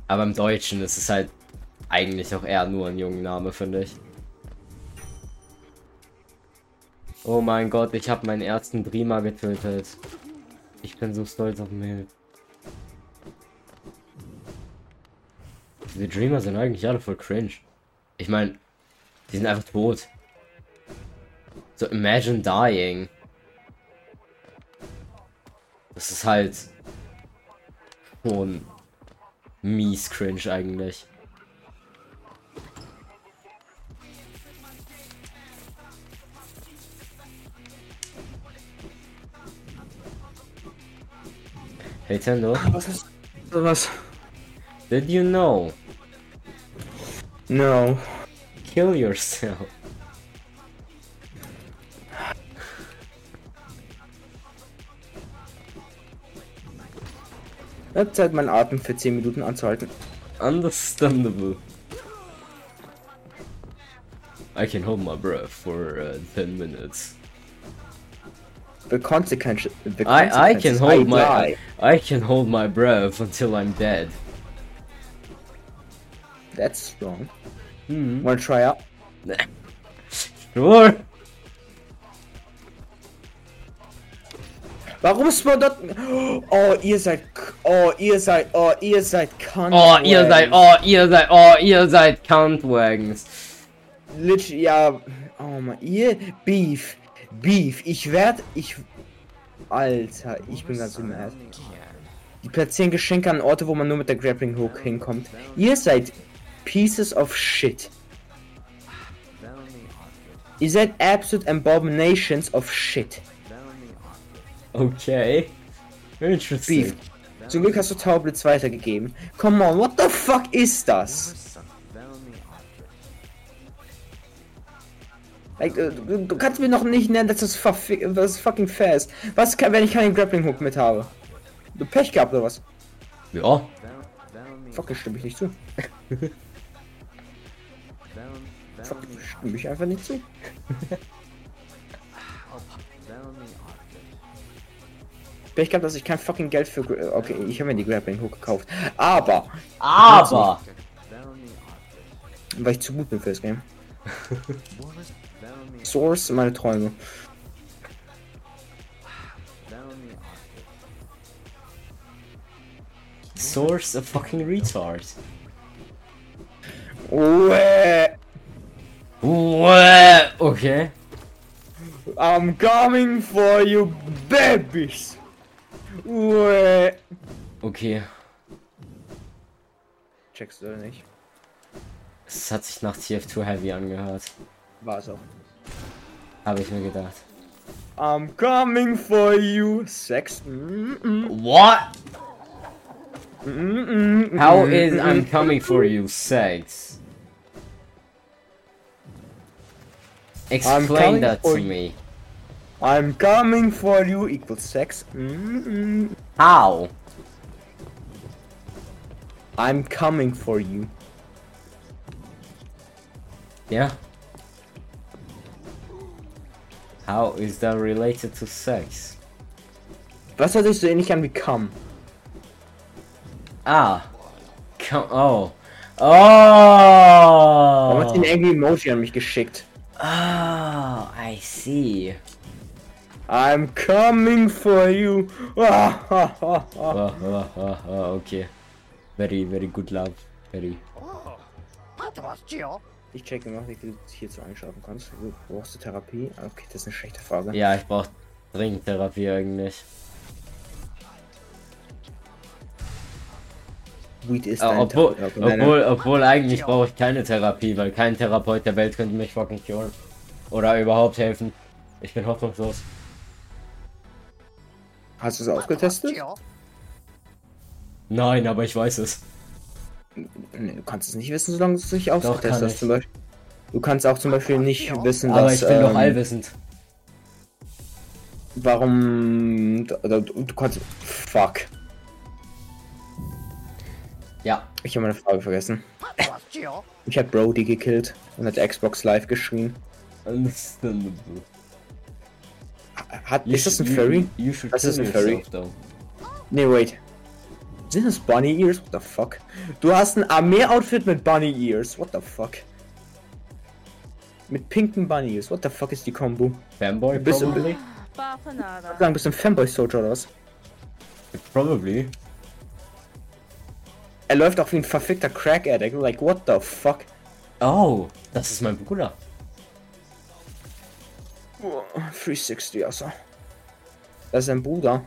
Aber im Deutschen ist es halt eigentlich auch eher nur ein Jungenname, finde ich. Oh mein Gott, ich habe meinen ersten Prima getötet. Ich bin so stolz auf mich. Diese Dreamer sind eigentlich alle voll cringe. Ich meine, die sind einfach tot. So, imagine dying. Das ist halt schon mies cringe eigentlich. Hey Tendo, Was did you know? No. Kill yourself. Ja, Zeit, meinen Atem für 10 Minuten anzuhalten. Understandable. I can hold my breath for uh, 10 minutes. The consequences. The I, I can hold I my die. I can hold my breath until I'm dead. That's strong. Hm. Wanna try out? Sure. Warum spawnt dort? Oh, ihr seid. Oh, ihr seid. Oh, ihr seid Cunt. Oh, ihr seid, oh, ihr seid, oh, ihr seid Countwagons. Literally, ja. Oh man, ihr. Beef. Beef. Ich werd. Ich. Alter, ich bin ganz mad. Die platzieren Geschenke an Orte, wo man nur mit der Grappling Hook hinkommt. Ihr seid Pieces of Shit. Ihr seid absolute abominations of shit. Okay. Interesting. Beef. Zum Glück hast du Taublitz weitergegeben. Come on, what the fuck ist das? Like, äh, du, du kannst mir noch nicht nennen, dass das, das fucking fair ist. Was kann, wenn ich keinen Grappling Hook mit habe? Du Pech gehabt oder was? Ja. Fuck, das stimme ich nicht zu. Fuck, das stimme ich einfach nicht zu. Pech gehabt, dass ich kein fucking Geld für. Gra- Okay, ich habe mir die Grappling Hook gekauft. Aber, Aber. weil ich zu gut bin fürs Game. Source, meine Träume. Source a fucking retard. Uäh, Uäh. Okay. I'm coming for you, babies. Uäh. Okay. Checkst du oder nicht? Es hat sich nach TF2 Heavy angehört. War's auch. Habe ich mir gedacht. I'm coming for you, Sex. Mm -mm, What? mm How is I'm coming for you sex? Explain that to me. I'm coming for you equals sex. How? I'm coming for you. Yeah. How is that related to sex? Was hört sich so ähnlich an wie come? Ah. Come. Oh. Warum hat sie ein Oh. Angry Emoji an mich geschickt? Oh, I see. I'm coming for you. Oh, oh, oh, oh, okay. Very, very good love. Very. Ich checke noch, wie du hierzu einschlafen kannst. Du brauchst du Therapie? Okay, das ist eine schlechte Frage. Ja, ich brauch dringend Therapie eigentlich. Weed ist Äh, dein obwohl, obwohl, obwohl eigentlich brauche ich keine Therapie, weil kein Therapeut der Welt könnte mich fucking curen. Oder überhaupt helfen. Ich bin hoffnungslos. Hast du es ausgetestet? Nein, aber ich weiß es. Nee, du kannst es nicht wissen, solange du es nicht hast. ich. Zum Beispiel. Du kannst auch zum Beispiel nicht wissen, Aber dass. ich bin doch ähm, allwissend. Warum. Du, du, kannst. Fuck. Ja. Ich habe meine Frage vergessen. Ich hab Brody gekillt und hat Xbox Live geschrien. Understandable. Hat, You ist das ein Furry? You, you should Das ist ein Furry. yourself, though. Nee, wait. Sind das Bunny Ears? What the fuck? Du hast ein Armee-Outfit mit Bunny Ears. What the fuck? Mit pinken Bunny Ears. What the fuck ist die Combo? Fanboy, Bist du- probably? Bafanada. Sagen, bist du ein Fanboy-Soldier oder was? Probably. Er läuft auch wie ein verfickter Crack-Addict. Like, what the fuck? Oh, das ist mein Bruder. Oh, 360, also. Das ist sein Bruder.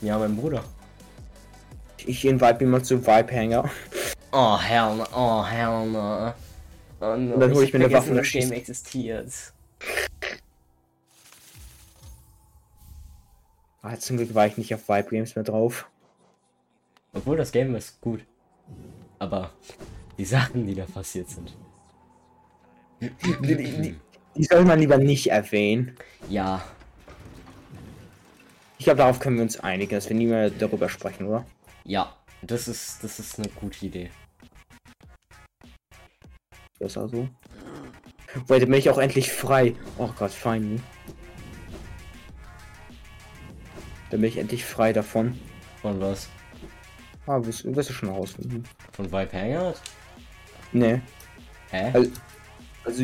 Ja, mein Bruder. Ich invite ihn mal zu Vibe Hanger. Oh, hell no. Oh, hell no. Oh, no. Und dann hol ich mir eine Waffe und das Game existiert. Ah, zum Glück war ich nicht auf Vibe Games mehr drauf. Obwohl das Game ist gut. Aber die Sachen, die da passiert sind. Die, die, die, die soll man lieber nicht erwähnen. Ja, Ich glaube, darauf können wir uns einigen, dass wir nie mehr darüber sprechen, oder? Ja. Das ist, das ist eine gute Idee. Besser so. Weil dann bin ich auch endlich frei. Oh Gott, finally. Dann bin ich endlich frei davon. Von was? Ah, wirst, wirst du schon rausfinden. Von Vibe Hangout? Nee. Hä? Also, also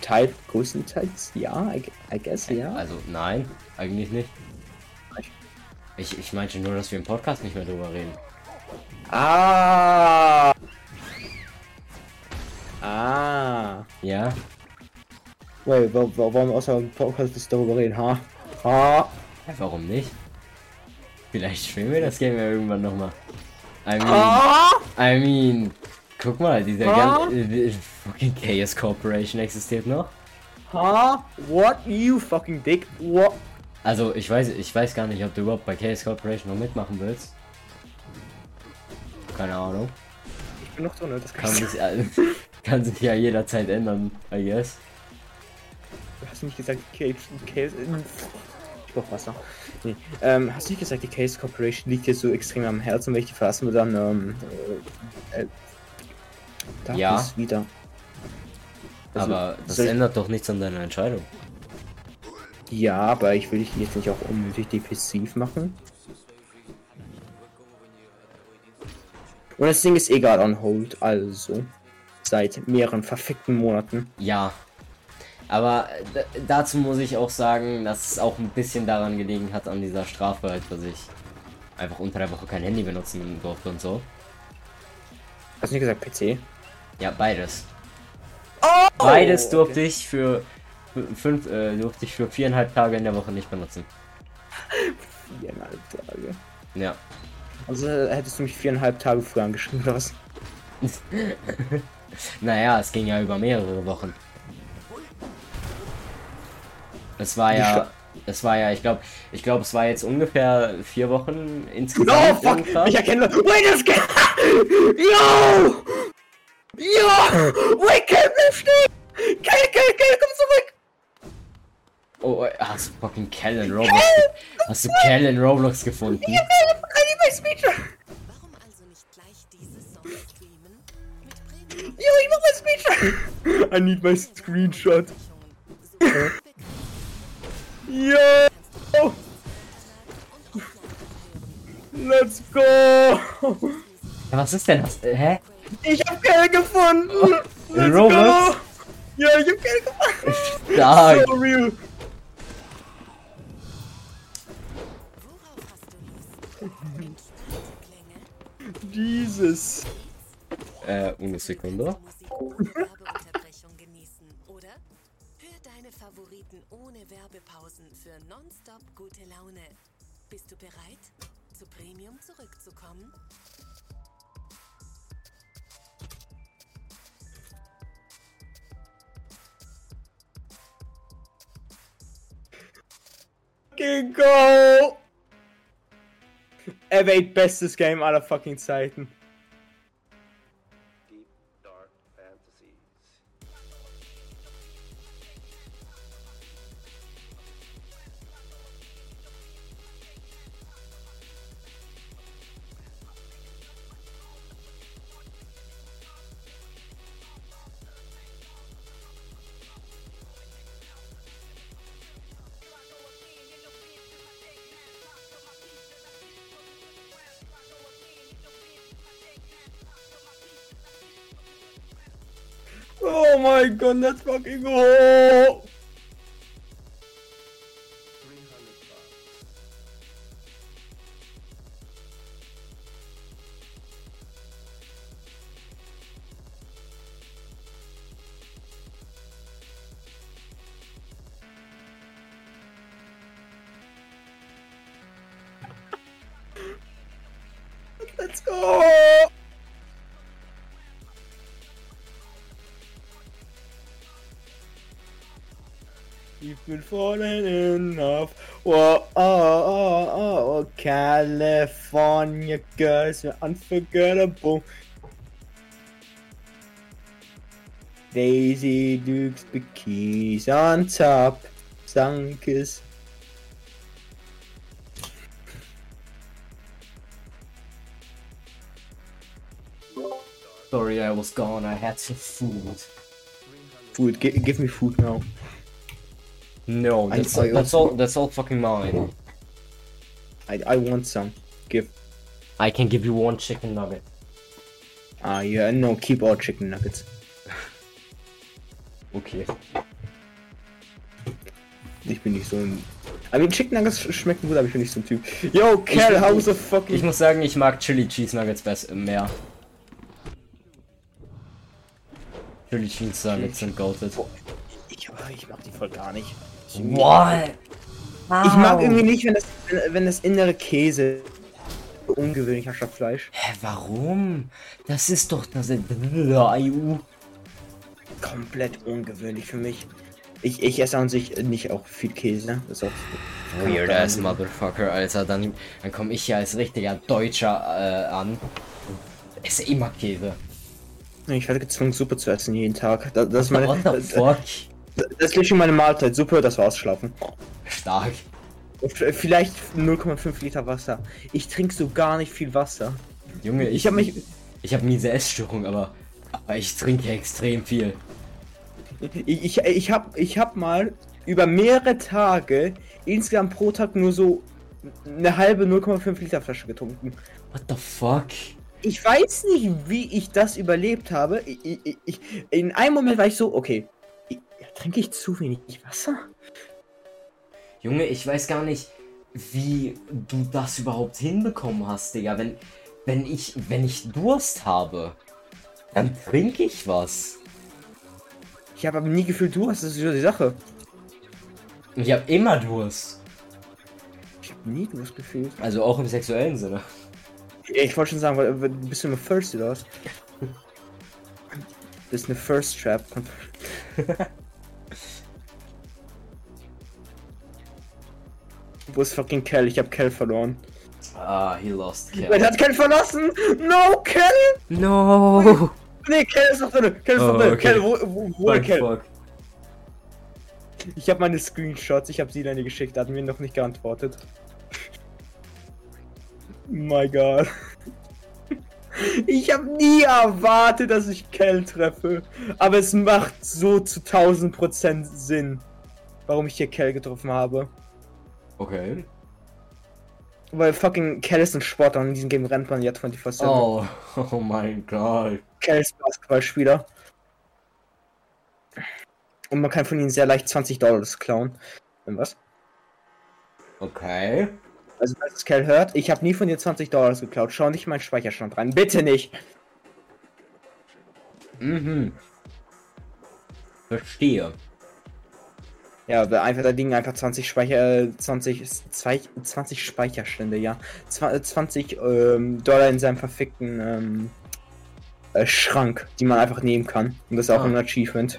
Teil, größtenteils ja, I, I guess, ja. Also nein, eigentlich nicht. Nicht. Ich, ich meinte nur, dass wir im Podcast nicht mehr drüber reden. Ah! Ah! Ja? Wait, wa- wa- warum außer dem Podcast nicht darüber reden, ha? Ha? Ja, warum nicht? Vielleicht spielen wir das Game ja irgendwann nochmal. I mean, Ah! I mean, guck mal, dieser Ah? ganze äh, fucking Chaos Corporation existiert noch. Ha? What? You fucking dick? What? Also ich weiß, ich weiß gar nicht, ob du überhaupt bei Chaos Corporation noch mitmachen willst. Keine Ahnung. Ich bin noch drin, das kann Kann ich sich, äh, kann sich ja jederzeit ändern, I guess. Du hast nicht gesagt, die Case. Case ich brauch Wasser. Nee. Ähm, hast du nicht gesagt, die Case Corporation liegt dir so extrem am Herzen, wenn ich die verlassen will, dann, ähm, äh, äh, da Ja. ist wieder. Also, Aber das soll ich- ändert doch nichts an deiner Entscheidung. Ja, aber ich will dich jetzt nicht auch unnötig depressiv machen. Und das Ding ist gerade on hold, also. Seit mehreren verfickten Monaten. Ja. Aber dazu muss ich auch sagen, dass es auch ein bisschen daran gelegen hat an dieser Strafe, halt, dass ich einfach unter der Woche kein Handy benutzen durfte und so. Hast du nicht gesagt PC? Ja, beides. Oh! Beides durfte ich für fünf, äh, durfte ich für viereinhalb Tage in der Woche nicht benutzen. Viereinhalb Tage. Ja. Also äh, hättest du mich viereinhalb Tage früher angeschrieben oder was? Naja, es ging ja über mehrere Wochen. Es war ja, es war ja, ich glaube, ich glaube, es war jetzt ungefähr vier Wochen Oh insgesamt. fuck! irgendwas. Ich erkenne. Wait, das geht! Yo! Yo! Wait, Kel bleib stehen! Kel, Kel, Kel, komm zurück! Oh, äh, hast du fucking Cal in Roblox? Hast du Cal in Roblox gefunden? Kel, I need my speech! Warum also nicht gleich dieses Song streamen? Mit Yo, ich mach mein Speech! I need my Screenshot. Yo! Let's go! Ja, was ist denn das? Äh, Hä? Ich hab Kel gefunden! In Roblox? Ja, ich hab Kel gefunden! Stark. So real! Jesus! Äh, eine Sekunde. Musik ohne Werbeunterbrechung genießen, oder? Hör deine Favoriten ohne Werbepausen für nonstop gute Laune. Bist du bereit, zu Premium zurückzukommen? Go! Erwähnt bestes Game aller fucking Zeiten. My god, let's fucking go! Falling in love. Whoa, oh, oh, oh, oh, California girls are unforgettable. Daisy Dukes bikinis on top. Sunkers. Sorry, I was gone. I had some food. Food, gi- give me food now. No, that's, I that's all. That's all fucking mine. I, I want some. Give. I can give you one chicken nugget. Ah, yeah, no, keep all chicken nuggets. Okay. Ich bin nicht so ein. I mean, Chicken Nuggets sch- schmecken gut, aber ich bin nicht so ein Typ. Yo, Cal, how the fuck Ich muss sagen, ich mag Chili Cheese Nuggets besser mehr. Chili Cheese Nuggets sind goated. Ich, ich mag die voll gar nicht. What? Ich mag irgendwie nicht, wenn das, wenn, wenn das innere Käse ungewöhnlich statt Fleisch. Hä, warum? Das ist doch das EU. Komplett ungewöhnlich für mich. Ich, ich esse an sich nicht auch viel Käse. Das ist auch Weird ass Motherfucker, Alter. Dann, dann komme ich hier als richtiger Deutscher äh, an. und Esse immer Käse. Ich werde gezwungen, Suppe zu essen jeden Tag. Das, das meine. What the fuck? Das ist schon meine Mahlzeit. Suppe, das war's, schlafen. Stark. F- Vielleicht 0,5 Liter Wasser. Ich trinke so gar nicht viel Wasser. Junge, ich, Ich habe mich. Ich habe miese Essstörung, aber, aber ich trinke extrem viel. Ich, ich, ich habe ich hab mal über mehrere Tage insgesamt pro Tag nur so eine halbe 0,5 Liter Flasche getrunken. What the fuck? Ich weiß nicht, wie ich das überlebt habe. Ich, ich, in einem Moment war ich so, okay, trinke ich zu wenig Wasser? Junge, ich weiß gar nicht, wie du das überhaupt hinbekommen hast, Digga. Wenn, wenn ich, wenn ich Durst habe, dann trinke ich was. Ich habe aber nie gefühlt, du hast das ist so die Sache. Ich habe immer Durst. Ich habe nie Durst gefühlt. Also auch im sexuellen Sinne. Ich wollte schon sagen, bist du eine First oder was? Bist eine First Trap. Wo ist fucking Kel? Ich hab Kel verloren. Ah, he lost Wer hat Kel verlassen? No, Kel! No! Nee, Kel ist noch drin. Kel ist Oh, noch drin. okay. Kel, wo, wo, wo Fuck, Kel? fuck. Ich habe meine Screenshots, ich habe sie dann geschickt, er hat mir noch nicht geantwortet. My God. Ich habe nie erwartet, dass ich Kel treffe. Aber es macht so zu 1000% Sinn, warum ich hier Kel getroffen habe. Okay. Weil fucking ist ein Sportler und in diesem Game rennt man ja 24-7. Oh, oh mein Gott. Ist Basketballspieler. Und man kann von ihnen sehr leicht 20 Dollar klauen. Und was? Okay. Also, falls Kel hört, ich habe nie von dir 20 Dollar geklaut. Schau nicht in meinen Speicherstand rein. Bitte nicht. Mhm. Verstehe. Ja, einfach da liegen einfach 20 Speicher, äh, 20, zwei- 20 Speicherstände, ja. Zwa- 20 ähm, Dollar in seinem verfickten ähm, äh, Schrank, die man einfach nehmen kann. Und das ist auch Ah. ein Achievement.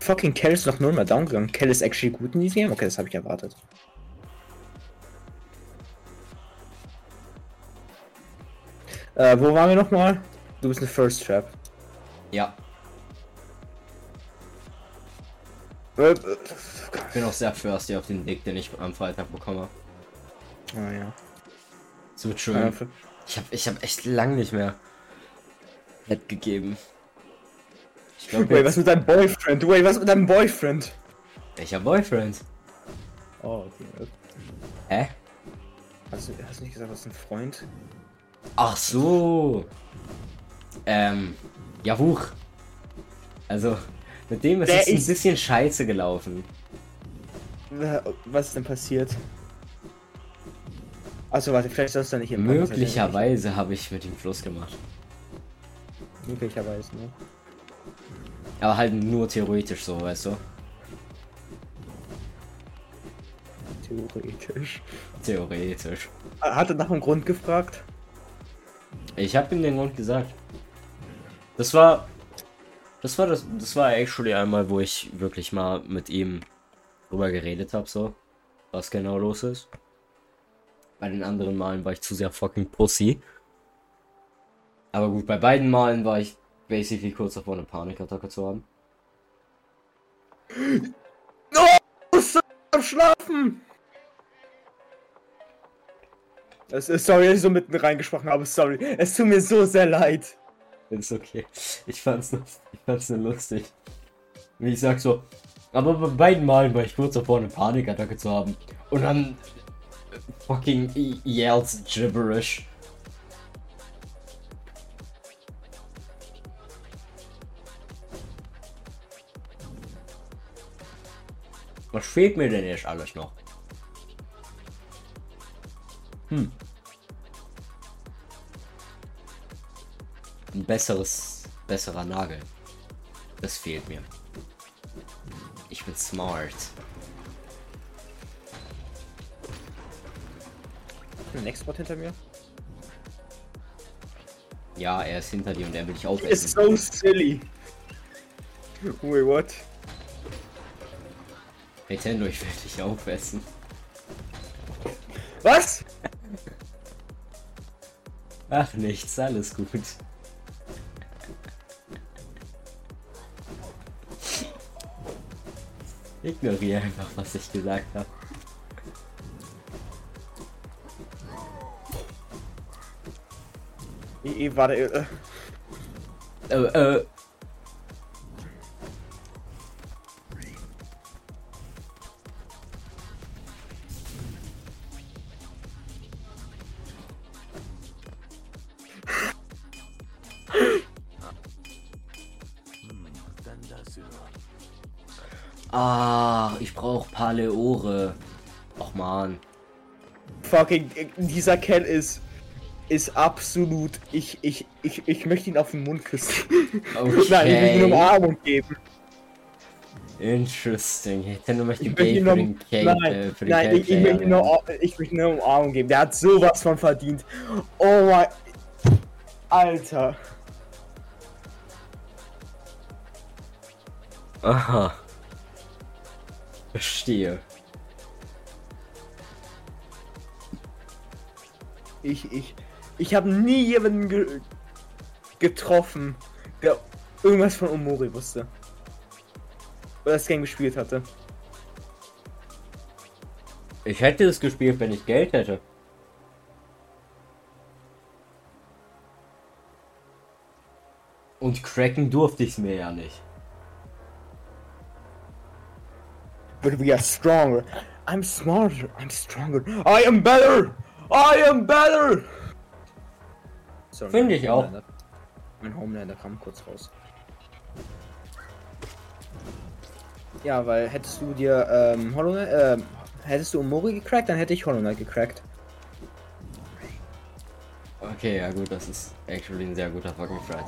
Fucking Kel ist noch null mal down gegangen. Kel ist actually gut in diesem Game? Okay, das habe ich erwartet. Äh, wo waren wir nochmal? Du bist eine First Trap. Ja, ich bin auch sehr thirsty auf den Dick, den ich am Freitag bekomme. Ah ja. Es wird schön. Ja, Ich habe ich hab echt lang nicht mehr Head gegeben. Ich glaube, Wait, was mit deinem Boyfriend? Wait, was mit deinem Boyfriend? welcher Boyfriend? Oh, okay. Hä? Hast du, hast du nicht gesagt, was ein Freund? Ach so. Ähm, ja, huch. Also, mit dem ist Der es ein ist- bisschen scheiße gelaufen. Äh, Was ist denn passiert? Achso, warte, vielleicht sollst du da nicht im. Möglicherweise habe ich mit ihm Schluss gemacht. Möglicherweise, ne? Aber halt nur theoretisch so, weißt du? Theoretisch. Theoretisch. Hat er nach einem Grund gefragt? Ich habe ihm den Grund gesagt. Das war. Das war das. Das war actually einmal, wo ich wirklich mal mit ihm drüber geredet habe, so. Was genau los ist. Bei den anderen Malen war ich zu sehr fucking Pussy. Aber gut, bei beiden Malen war ich basically kurz davor, eine Panikattacke zu haben. Am Schlafen! Sorry, dass ich so mitten reingesprochen habe, sorry. Es tut mir so sehr leid. Ist okay. Ich fand's ich fand's nur lustig. Wie ich sag so, aber bei beiden Malen war ich kurz davor, eine Panikattacke zu haben. Und dann fucking yells gibberish. Was fehlt mir denn jetzt alles noch? Hm. Ein besseres, besserer Nagel. Das fehlt mir. Ich bin smart. Ein Export hinter mir. Ja, er ist hinter dir und er will dich Ist aufessen. so silly. Wait, what? Nintendo, ich will dich aufessen. Was? Ach, nichts, alles gut. Ignoriere einfach, was ich gesagt habe. Ich, ich, warte, äh, Äh, äh. Fucking, dieser Kerl ist, ist absolut, ich, ich, ich, ich möchte ihn auf den Mund küssen. Nein, ich möchte ihm eine Okay. Umarmung geben. Interesting. Nintendo möchte Ich möchte Geld ihm für nur, den Cake, nein, äh, nein, ich, ich, möchte nur, ich möchte nur eine Umarmung geben. Der hat sowas von verdient. Oh mein, Alter. Aha. Verstehe. Ich, ich, ich habe nie jemanden ge getroffen, der irgendwas von Omori wusste. Oder das Game gespielt hatte. Ich hätte es gespielt, wenn ich Geld hätte. Und cracken durfte ich es mir ja nicht. But we are stronger. I'm smarter. I'm stronger. I am better. I am better. Sorry, Finde ich auch. Mein Homelander kam kurz raus. Ja, weil hättest du dir ähm, Hollow Knight, ähm, hättest du Omori gecrackt, dann hätte ich Hollow Knight gecrackt. Okay, ja gut, das ist actually ein sehr guter fucking Fight.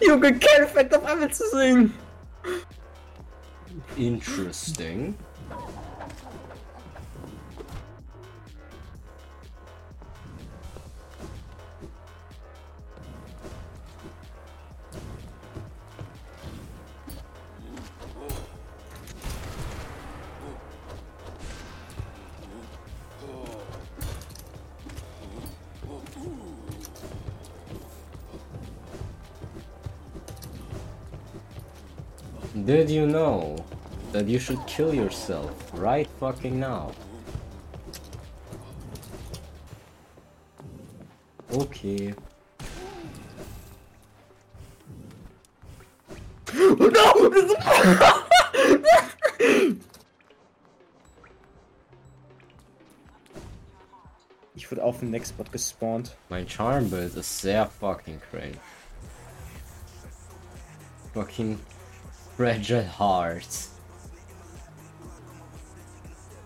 Junge, Kerl fängt auf einmal zu singen. Interesting. Did you know that you should kill yourself right fucking now? Okay. No! Ich wurde auf dem Nextbot gespawnt. Mein Charm Build ist sehr fucking cringe. Fucking Fragile Hearts.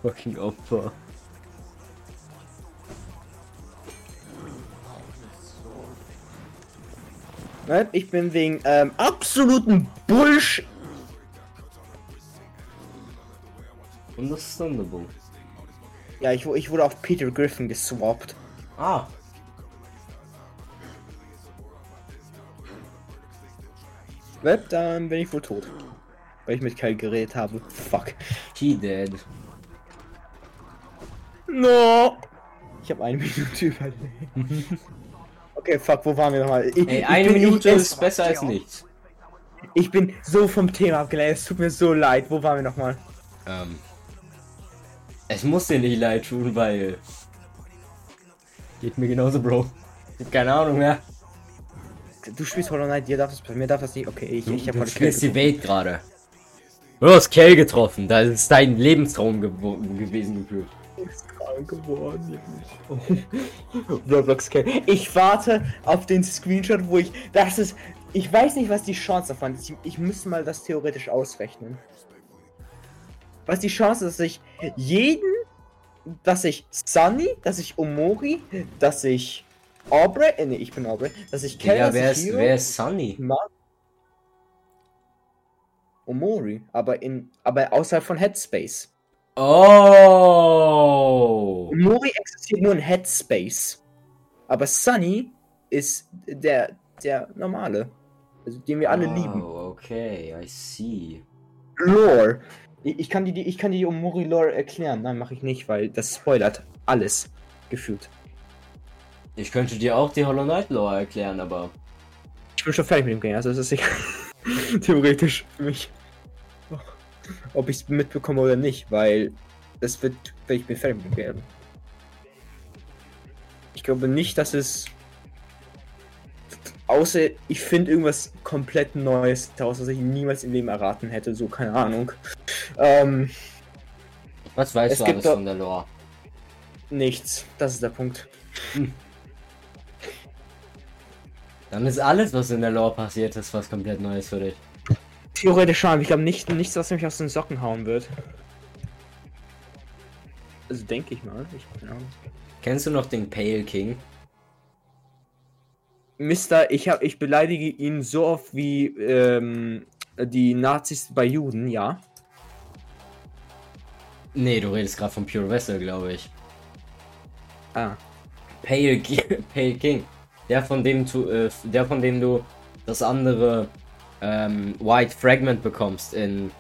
Fucking Opfer. Ich bin wegen ähm, absoluten Bullshit. Understandable. Ja, ich, ich wurde auf Peter Griffin geswappt. Ah. Web, dann bin ich wohl tot. Weil ich mit Kyle geredet habe. Fuck. He dead. No! Ich habe eine Minute überlegt. Okay, fuck, wo waren wir nochmal? Ich, Ey, eine bin- Minute ich, ist besser als nichts. Ich bin so vom Thema abgeleitet, es tut mir so leid. Wo waren wir nochmal? Ähm. Es muss dir nicht leid tun, weil. Geht mir genauso, Bro. Ich hab keine Ahnung mehr. Du spielst Hollow Knight, dir darf das, mir darf das nicht. Okay, ich, Du, ich habe du spielst die Welt gerade. Du hast Kell getroffen. Das ist dein Lebenstraum gewo- gewesen gefühlt. krank geworden. Roblox. Ich warte auf den Screenshot, wo ich. Das ist. Ich weiß nicht, was die Chance davon ist. Ich, ich müsste mal das theoretisch ausrechnen. Was die Chance ist, dass ich jeden. Dass ich Sunny, dass ich Omori, dass ich Aubrey. Äh, nee, ich bin Aubrey. Dass ich Kel, Ja, wer ist, wer ist Sunny? Ma Omori, aber in. Aber außerhalb von Headspace. Oh! Mori existiert nur in Headspace. Aber Sunny ist der, der normale. Also den wir alle lieben. Oh, okay, I see. Lore. Ich, ich kann die, die- ich kann dir die Omori Lore erklären. Nein, mache ich nicht, weil das spoilert alles. Gefühlt. Ich könnte dir auch die Hollow Knight Lore erklären, aber. Ich bin schon fertig mit dem Game, also es ist egal. Theoretisch für mich. Ob ich es mitbekomme oder nicht, weil das wird, wenn ich bin fertig mit dem Game. Ich glaube nicht, dass es. Außer ich finde irgendwas komplett Neues daraus, was ich niemals im Leben erraten hätte, so keine Ahnung. Ähm, Was weißt du alles von der Lore? nichts. Das ist der Punkt. Dann ist alles, was in der Lore passiert ist, was komplett Neues für dich. Theoretisch schon, aber ich glaube nicht, nichts, was mich aus den Socken hauen wird. Also denke ich mal. Ich Ahnung. Kennst du noch den Pale King? Mister, ich hab, ich beleidige ihn so oft wie ähm, die Nazis bei Juden, ja. Nee, du redest gerade von Pure Vessel, glaube ich. Ah. Pale, Pale King. Der von dem du, äh, der von dem du das andere ähm, White Fragment bekommst in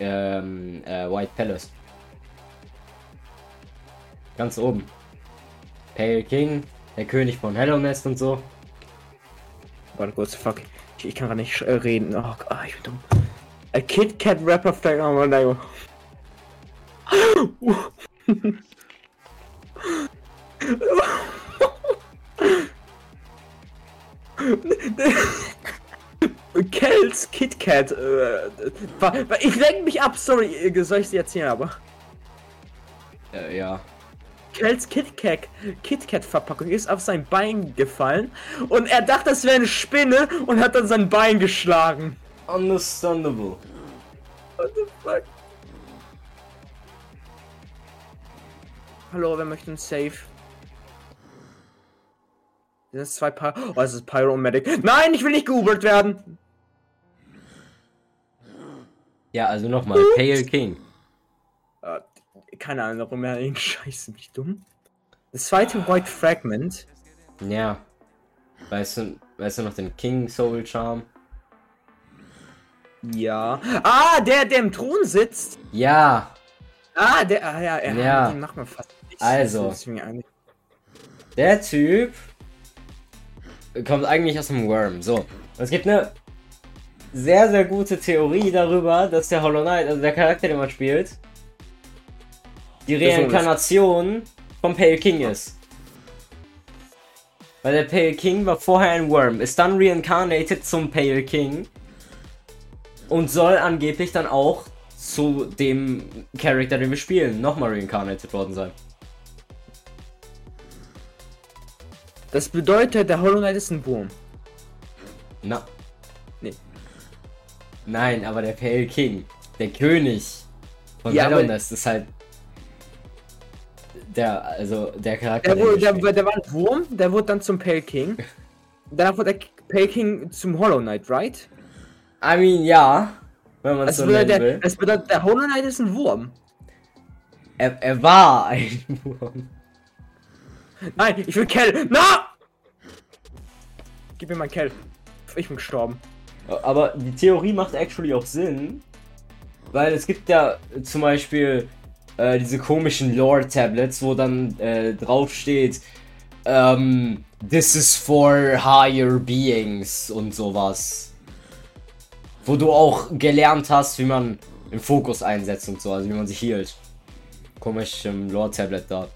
ähm, äh, White Palace. Ganz oben. Pale King, der König von Hello Nest und so. Warte kurz, fuck. Ich, ich kann gar nicht äh, reden. Oh, Gott, ah, ich bin dumm. A Kit Kat Rapper Flag on my name. Kels Kit Kat. Äh, ich lenke mich ab, sorry, äh, soll ich sie erzählen, aber. Äh, ja. Kels KitKat KitKat Verpackung ist auf sein Bein gefallen und er dachte, es wäre eine Spinne und hat dann sein Bein geschlagen. Understandable. What the fuck? Hallo, wer möchte ein Safe? Das zwei Pyro? Oh, es ist Pyromatic. Nein, ich will nicht geubert werden. Ja, also nochmal, Pale King. Äh, keine Ahnung, warum er ihn scheiße, bin ich dumm? Das zweite White Fragment. Ja. Weißt du, weißt du noch den King Soul Charm? Ja. Ah, der, der im Thron sitzt. Ja. Ah, der, ah, ja, er Ja. den macht man fast nicht. Also. Ist Der Typ kommt eigentlich aus dem Worm. So. Es gibt eine sehr, sehr gute Theorie darüber, dass der Hollow Knight, also der Charakter, den man spielt, die. Reinkarnation vom Pale King ist. Weil der Pale King war vorher ein Worm, ist dann reincarnated zum Pale King und soll angeblich dann auch zu dem Charakter, den wir spielen, nochmal reincarnated worden sein. Das bedeutet, der Hollow Knight ist ein Wurm. Na. Nee. Nein, aber der Pale King, der König von Ja, Nest ist halt der, also der Charakter. Der, wurde, der, spielen. der war ein Wurm, der wurde dann zum Pale King. Danach wurde der Pale King zum Hollow Knight, right? I mean, ja, wenn man es Das, so bedeutet, der, will. das bedeutet, der Hollow Knight ist ein Wurm. Er, er war ein Wurm. Nein, ich will Kell. Na! Gib mir mein Kell. Ich bin gestorben. Aber die Theorie macht actually auch Sinn, weil es gibt ja zum Beispiel äh, diese komischen Lore-Tablets, wo dann äh, drauf steht, ähm, this is for higher beings und sowas. Wo du auch gelernt hast, wie man den Fokus einsetzt und so, also wie man sich hielt. Komisch im Lore-Tablet da.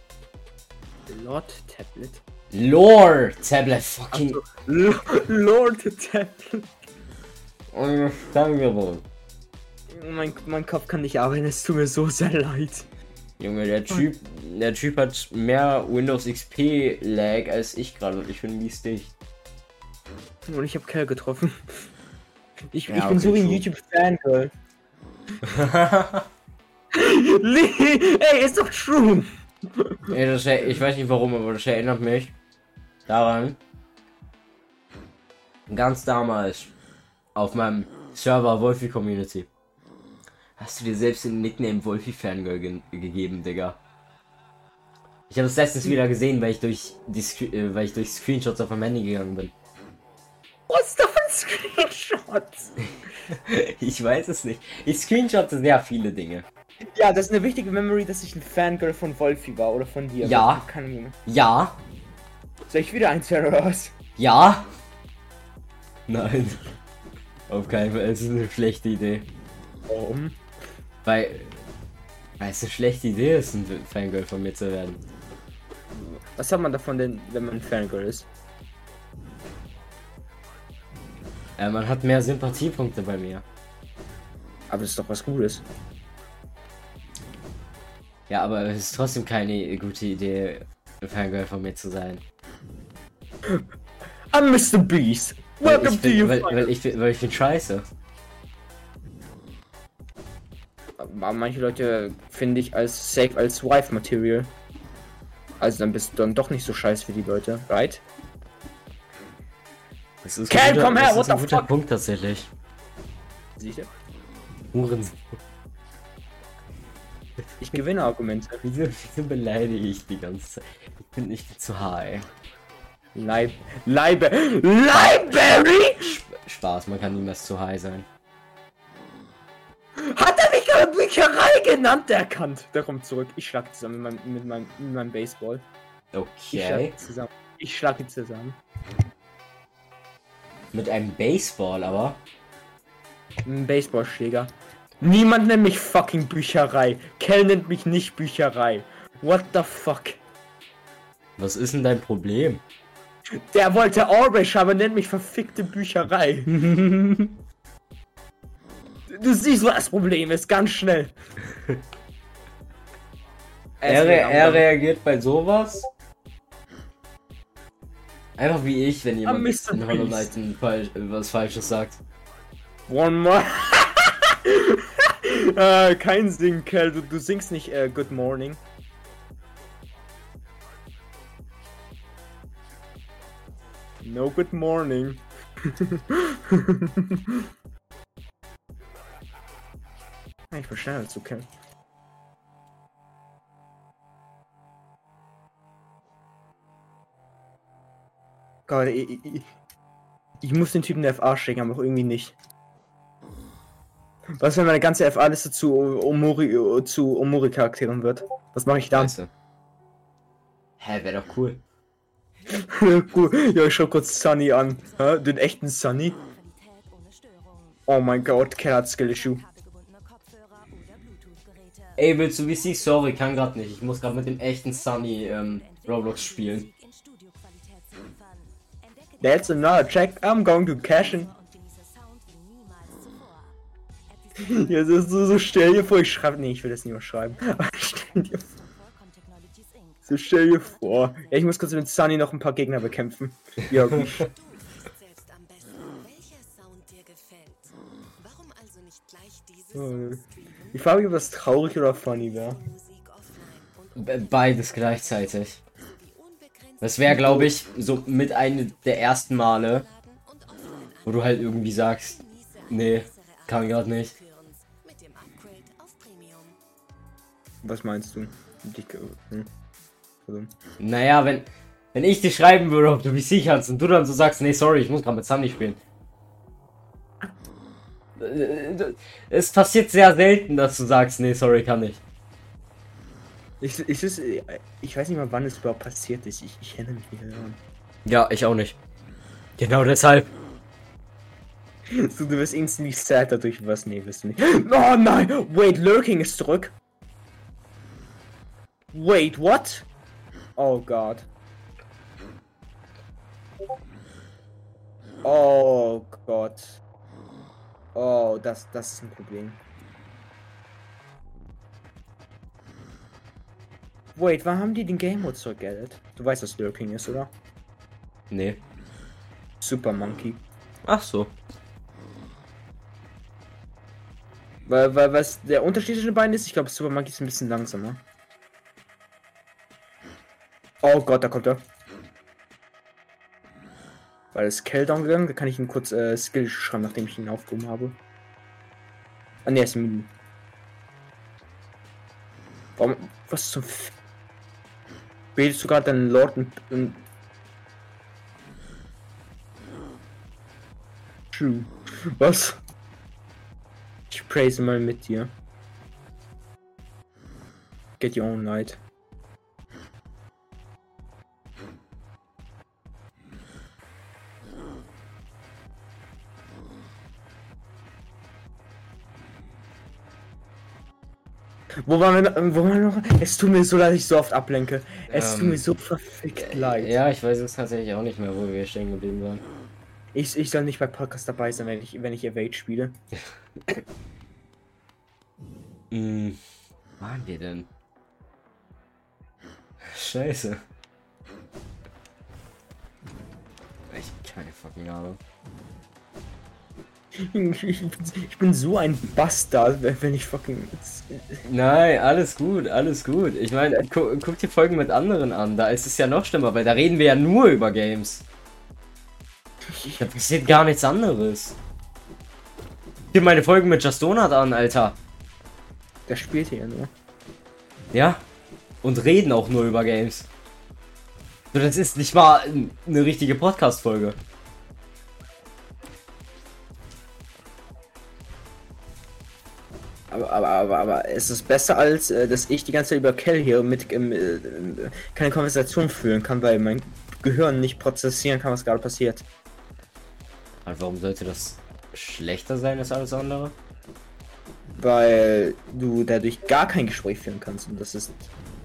Lord Tablet. Lore-Tablet, fucking. L Lord Tablet. Oh, wohl. Mein, mein Kopf kann nicht arbeiten, es tut mir so sehr leid. Junge, der Typ, der Typ hat mehr Windows XP Lag als ich gerade und ich bin mies dicht. Und ich habe Kerl getroffen. Ich, Ja, ich bin so wie ein true. YouTube-Fangirl. Ey, ist doch true. Ey, das, ich weiß nicht warum, aber das erinnert mich daran. Ganz damals auf meinem Server Wolfie Community. Hast du dir selbst den Nickname Wolfie Fangirl ge gegeben, Digga? Ich habe es letztens wieder gesehen, weil ich durch die Scre äh, weil ich durch Screenshots auf meinem Handy gegangen bin. Was ist da für ein Screenshot? Ich weiß es nicht. Ich screenshotte sehr viele Dinge. Ja, das ist eine wichtige Memory, dass ich ein Fangirl von Wolfie war oder von dir. Ja. Keine Ahnung. Ja, Soll ich wieder eins hören oder was? ja. Nein. Auf keinen Fall. Es ist eine schlechte Idee. Warum? Weil, weil es eine schlechte Idee ist, ein Fangirl von mir zu werden. Was hat man davon denn, wenn man ein Fangirl ist? Äh, man hat mehr Sympathiepunkte bei mir. Aber das ist doch was Gutes. Ja, aber es ist trotzdem keine gute Idee, ein Fangirl von mir zu sein. I'm Mr. Beast. Welcome to you. weil, weil ich, weil ich bin scheiße. Aber manche Leute finde ich als safe als Wife Material. Also dann bist du dann doch nicht so scheiße wie die Leute, right? Das ist Ken, ein guter, komm her, das ist ein guter fuck? Punkt tatsächlich. Sicher? Hurensohn. Ich gewinne Argumente. Wieso, wieso beleidige ich die ganze Zeit? Ich bin nicht zu high. Leib. Leibe. Library! Spaß, man kann niemals zu high sein. Hat er mich gerade Bücherei genannt? Der erkannt. Der kommt zurück. Ich schlag zusammen mit meinem, mit meinem, mit meinem Baseball. Ich schlag Okay. zusammen. Ich schlag die zusammen. Mit einem Baseball, aber. Ein Baseballschläger. Niemand nennt mich fucking Bücherei. Kel nennt mich nicht Bücherei. What the fuck? Was ist denn dein Problem? Der wollte Orbish, aber nennt mich verfickte Bücherei. du siehst, was das Problem ist, ganz schnell. Er, re er reagiert bei sowas. Einfach wie ich, wenn jemand in Hollow. Knight ein Fal was Falsches sagt. One more. äh, kein Sing, Kel. Du, du singst nicht äh, Good Morning. No Good Morning. ich bin schneller zu Kel. Gott, ich, ich, ich, ich muss den Typen der FA schicken, aber auch irgendwie nicht. Was, wenn meine ganze FA-Liste zu Omori, zu Omori-Charakteren wird? Was mache ich dann? Scheiße. Hä, wäre doch cool. Ja, ich schau kurz Sunny an. Hä? Den echten Sunny? Oh mein Gott, hat Skill-Issue. Bluetooth-Geräte. Ey, willst du wie sie? Sorry, kann grad nicht. Ich muss gerade mit dem echten Sunny ähm, Roblox spielen. That's another check. I'm going to cash in. Ja, so, so, so stell dir vor, ich schreibe. Nee, ich will das nicht mehr schreiben. Aber stell dir vor. So stell dir vor. Ja, ich muss kurz mit Sunny noch ein paar Gegner bekämpfen. Ja, gut. Also nicht Äh? Ich frage mich, ob das traurig oder funny wäre. Beides gleichzeitig. Das wäre, glaube ich, so mit einem der ersten Male, wo du halt irgendwie sagst, nee, kann nicht. Upgrade auf Premium. Was meinst du? Dich, hm. Also, Naja, wenn, wenn ich dir schreiben würde, ob du VC kannst und du dann so sagst, nee, sorry, ich muss gerade mit Sunny spielen. Äh, Es passiert sehr selten, dass du sagst, nee, sorry, kann nicht. Ich, ich, ist, ich weiß nicht mal, wann es überhaupt passiert ist. Ich, ich erinnere mich nicht daran. Ja, ich auch nicht. Genau deshalb. So, du wirst instantly sad dadurch, was? Nee, wirst du nicht. Oh nein! Wait, Lurking ist zurück. Wait, what? Oh Gott. Oh Gott. Oh, das, das ist ein Problem. Wait, wann haben die den Game Mode zurückgeaddet? Du weißt, was Lurking ist, oder? Nee. Super Monkey. Ach so. Weil, weil was der Unterschied zwischen den beiden ist, ich glaube, Super Monkey ist ein bisschen langsamer. Oh Gott, da kommt er. Weil es Kell down gegangen, da kann ich ihn kurz äh, Skill schreiben, nachdem ich ihn aufgehoben habe. Ah ne, ist Mini. Warum? Was zum F Betest du gerade deinen Lord und, und. Was? Ich praise mal mit dir. Get your own light. Wo waren wir, noch- wo waren wir noch? Es tut mir so leid, dass ich so oft ablenke. Es tut Ähm, mir so verfickt leid. Ja, ich weiß es tatsächlich auch nicht mehr, wo wir stehen geblieben waren. Ich, ich soll nicht bei Podcast dabei sein, wenn ich, wenn ich Evade spiele. Hm, wo waren wir denn? Scheiße. Ich keine fucking Ahnung. Ich, ich, bin, ich bin so ein Bastard, wenn ich fucking. Nein, alles gut, alles gut. Ich meine, gu guck dir Folgen mit anderen an, da ist es ja noch schlimmer, weil da reden wir ja nur über Games. Da passiert gar nichts anderes. Hier meine Folgen mit Just Donut an, Alter. Der spielt hier nur. Ja. Und reden auch nur über Games. So, das ist nicht mal eine richtige Podcast-Folge. Aber, aber, aber, aber es ist besser als, äh, dass ich die ganze Zeit über Kell hier mit äh, keine Konversation führen kann, weil mein Gehirn nicht prozessieren kann, was gerade passiert. Aber warum sollte das schlechter sein als alles andere? Weil du dadurch gar kein Gespräch führen kannst und das ist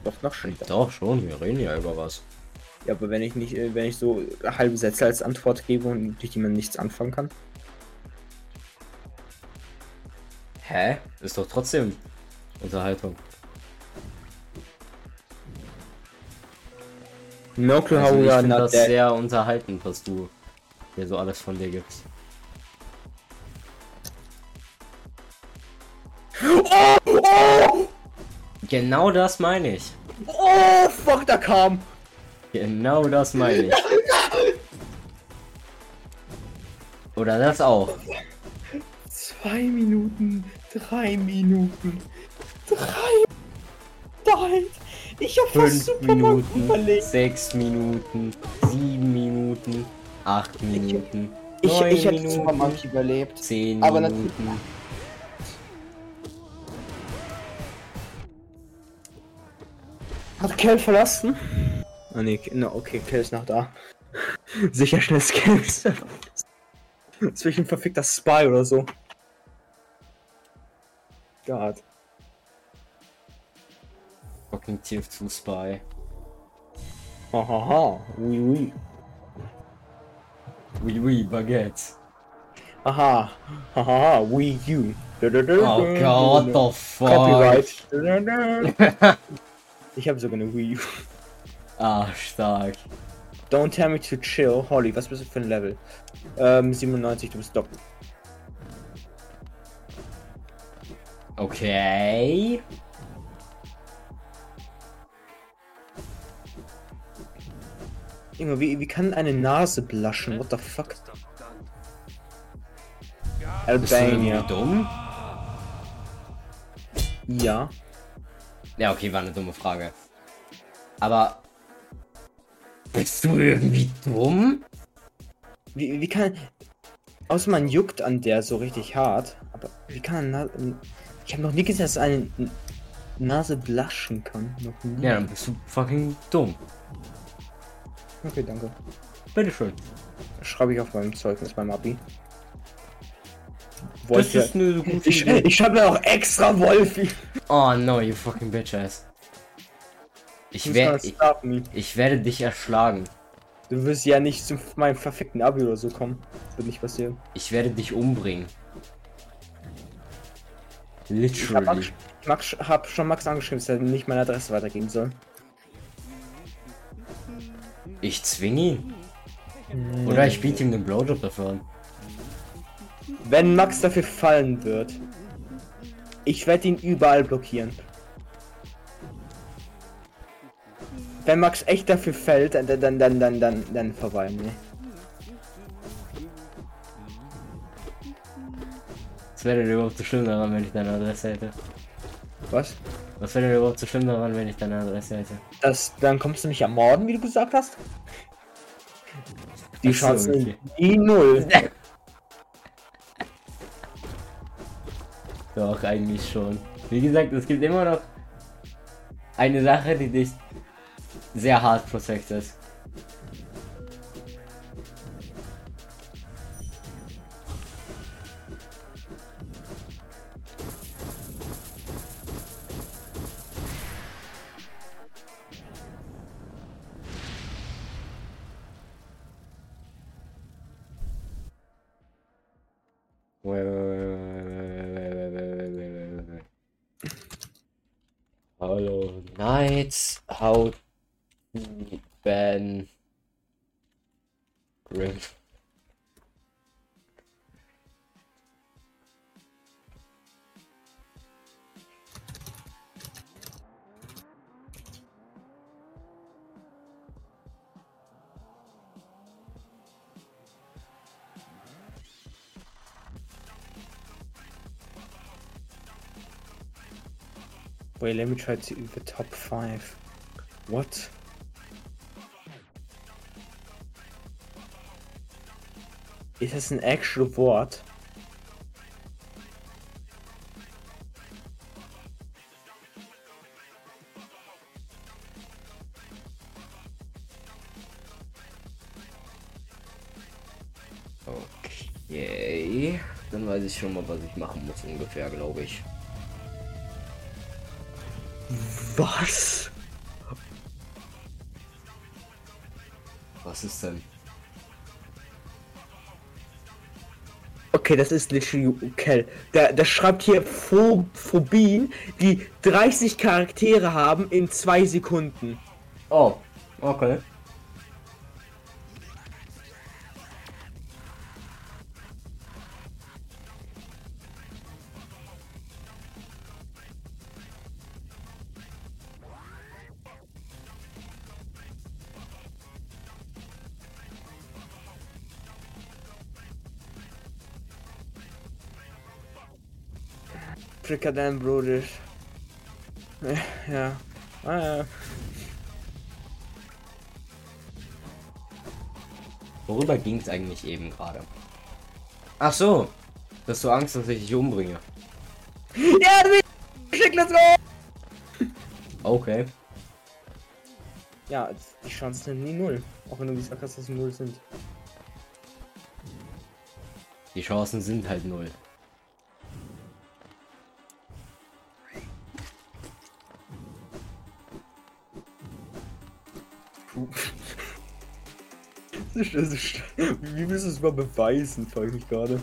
doch noch schlechter. Doch, schon, wir reden ja über was. Ja, aber wenn ich nicht, äh, wenn ich so halbe Sätze als Antwort gebe und durch die man nichts anfangen kann. Hä? Ist doch trotzdem Unterhaltung. No clue how Also ich finde das dead. sehr unterhaltend, was du mir so alles von dir gibst. Oh, oh, Genau das meine ich. oh, fuck, da kam. Genau das meine ich. Oder das auch. Zwei Minuten, drei Minuten, drei. Nein, ich hab fast Fünf Superman Minuten, überlegt. sechs Minuten, sieben Minuten, acht Minuten, Ich, neun ich hätte Minuten, Super Monkey überlebt. zehn aber Minuten. Hat Kell verlassen? Ah nee, no, okay, Kell ist noch da. Sicher schnell Scams. Zwischen verfickter Spy oder so. God. Fucking Tier 2 Spy. Hahaha, oui, oui. Oui, oui, Baguette. Aha, haha, Wii U. Oh God, what the fuck? Copyright. Ich habe sogar eine Wii U. Ah, stark. Don't tell me to chill. Holly, was bist du für ein Level? Ähm, 97, du bist doppelt. Okay. Junge, wie, wie kann eine Nase blaschen? What the fuck? Bist du Albania. dumm? Ja. Ja, okay, war eine dumme Frage. Aber. Bist du irgendwie dumm? Wie, wie kann. Außer man juckt an der so richtig hart. Aber wie kann eine Nase. Ich habe noch nie gesehen, dass eine Nase blaschen kann. Noch nie. Ja, dann bist du fucking dumm. Okay, danke. Bitteschön. Schreibe ich auf meinem Zeugnis beim Abi. Das Wollte. ist eine gute Ich, Idee. ich schreibe auch extra Wolfi. Oh no, you fucking bitch ass. Ich, wer, ich, ich werde dich erschlagen. Du wirst ja nicht zu meinem verfickten Abi oder so kommen. Das wird nicht passieren. Ich werde dich umbringen. Ich hab, Literally. Max, Max, hab schon Max angeschrieben, dass er nicht meine Adresse weitergeben soll. Ich zwinge ihn. Oder ich biete ihm den Blowjob dafür an. Wenn Max dafür fallen wird, ich werde ihn überall blockieren. Wenn Max echt dafür fällt, dann dann dann dann dann dann vorbei. Ne? Was wäre denn überhaupt so schlimm daran, wenn ich deine Adresse hätte? Was? Was wäre denn überhaupt so schlimm daran, wenn ich deine Adresse hätte? Das, dann kommst du mich ermorden, wie du gesagt hast? Die Chancen sind nie null. Doch, eigentlich schon. Wie gesagt, es gibt immer noch eine Sache, die dich sehr hart protected. Ouais, ouais, ouais, ouais, ouais, ouais, ouais, Knights, how Ben Grim. Wait, let me try to the top five. What? Ist das ein actual Wort? Okay. Dann weiß ich schon mal, was ich machen muss ungefähr, glaube ich. Was? Was ist denn? Okay, das ist literally okay. Der, der schreibt hier Pho Phobien, die 30 Charaktere haben in zwei Sekunden. Oh, okay. Frikadellen. Ja, ja. Ah, ja. Worüber ging es eigentlich eben gerade? Ach so, dass du Angst, dass ich dich umbringe. Ja, du bist schick, let's go! Okay. Ja, die Chancen sind nie null. Auch wenn du gesagt hast, dass sie null sind. Die Chancen sind halt null. Das ist- Wie willst du es mal beweisen, frage ich mich gerade.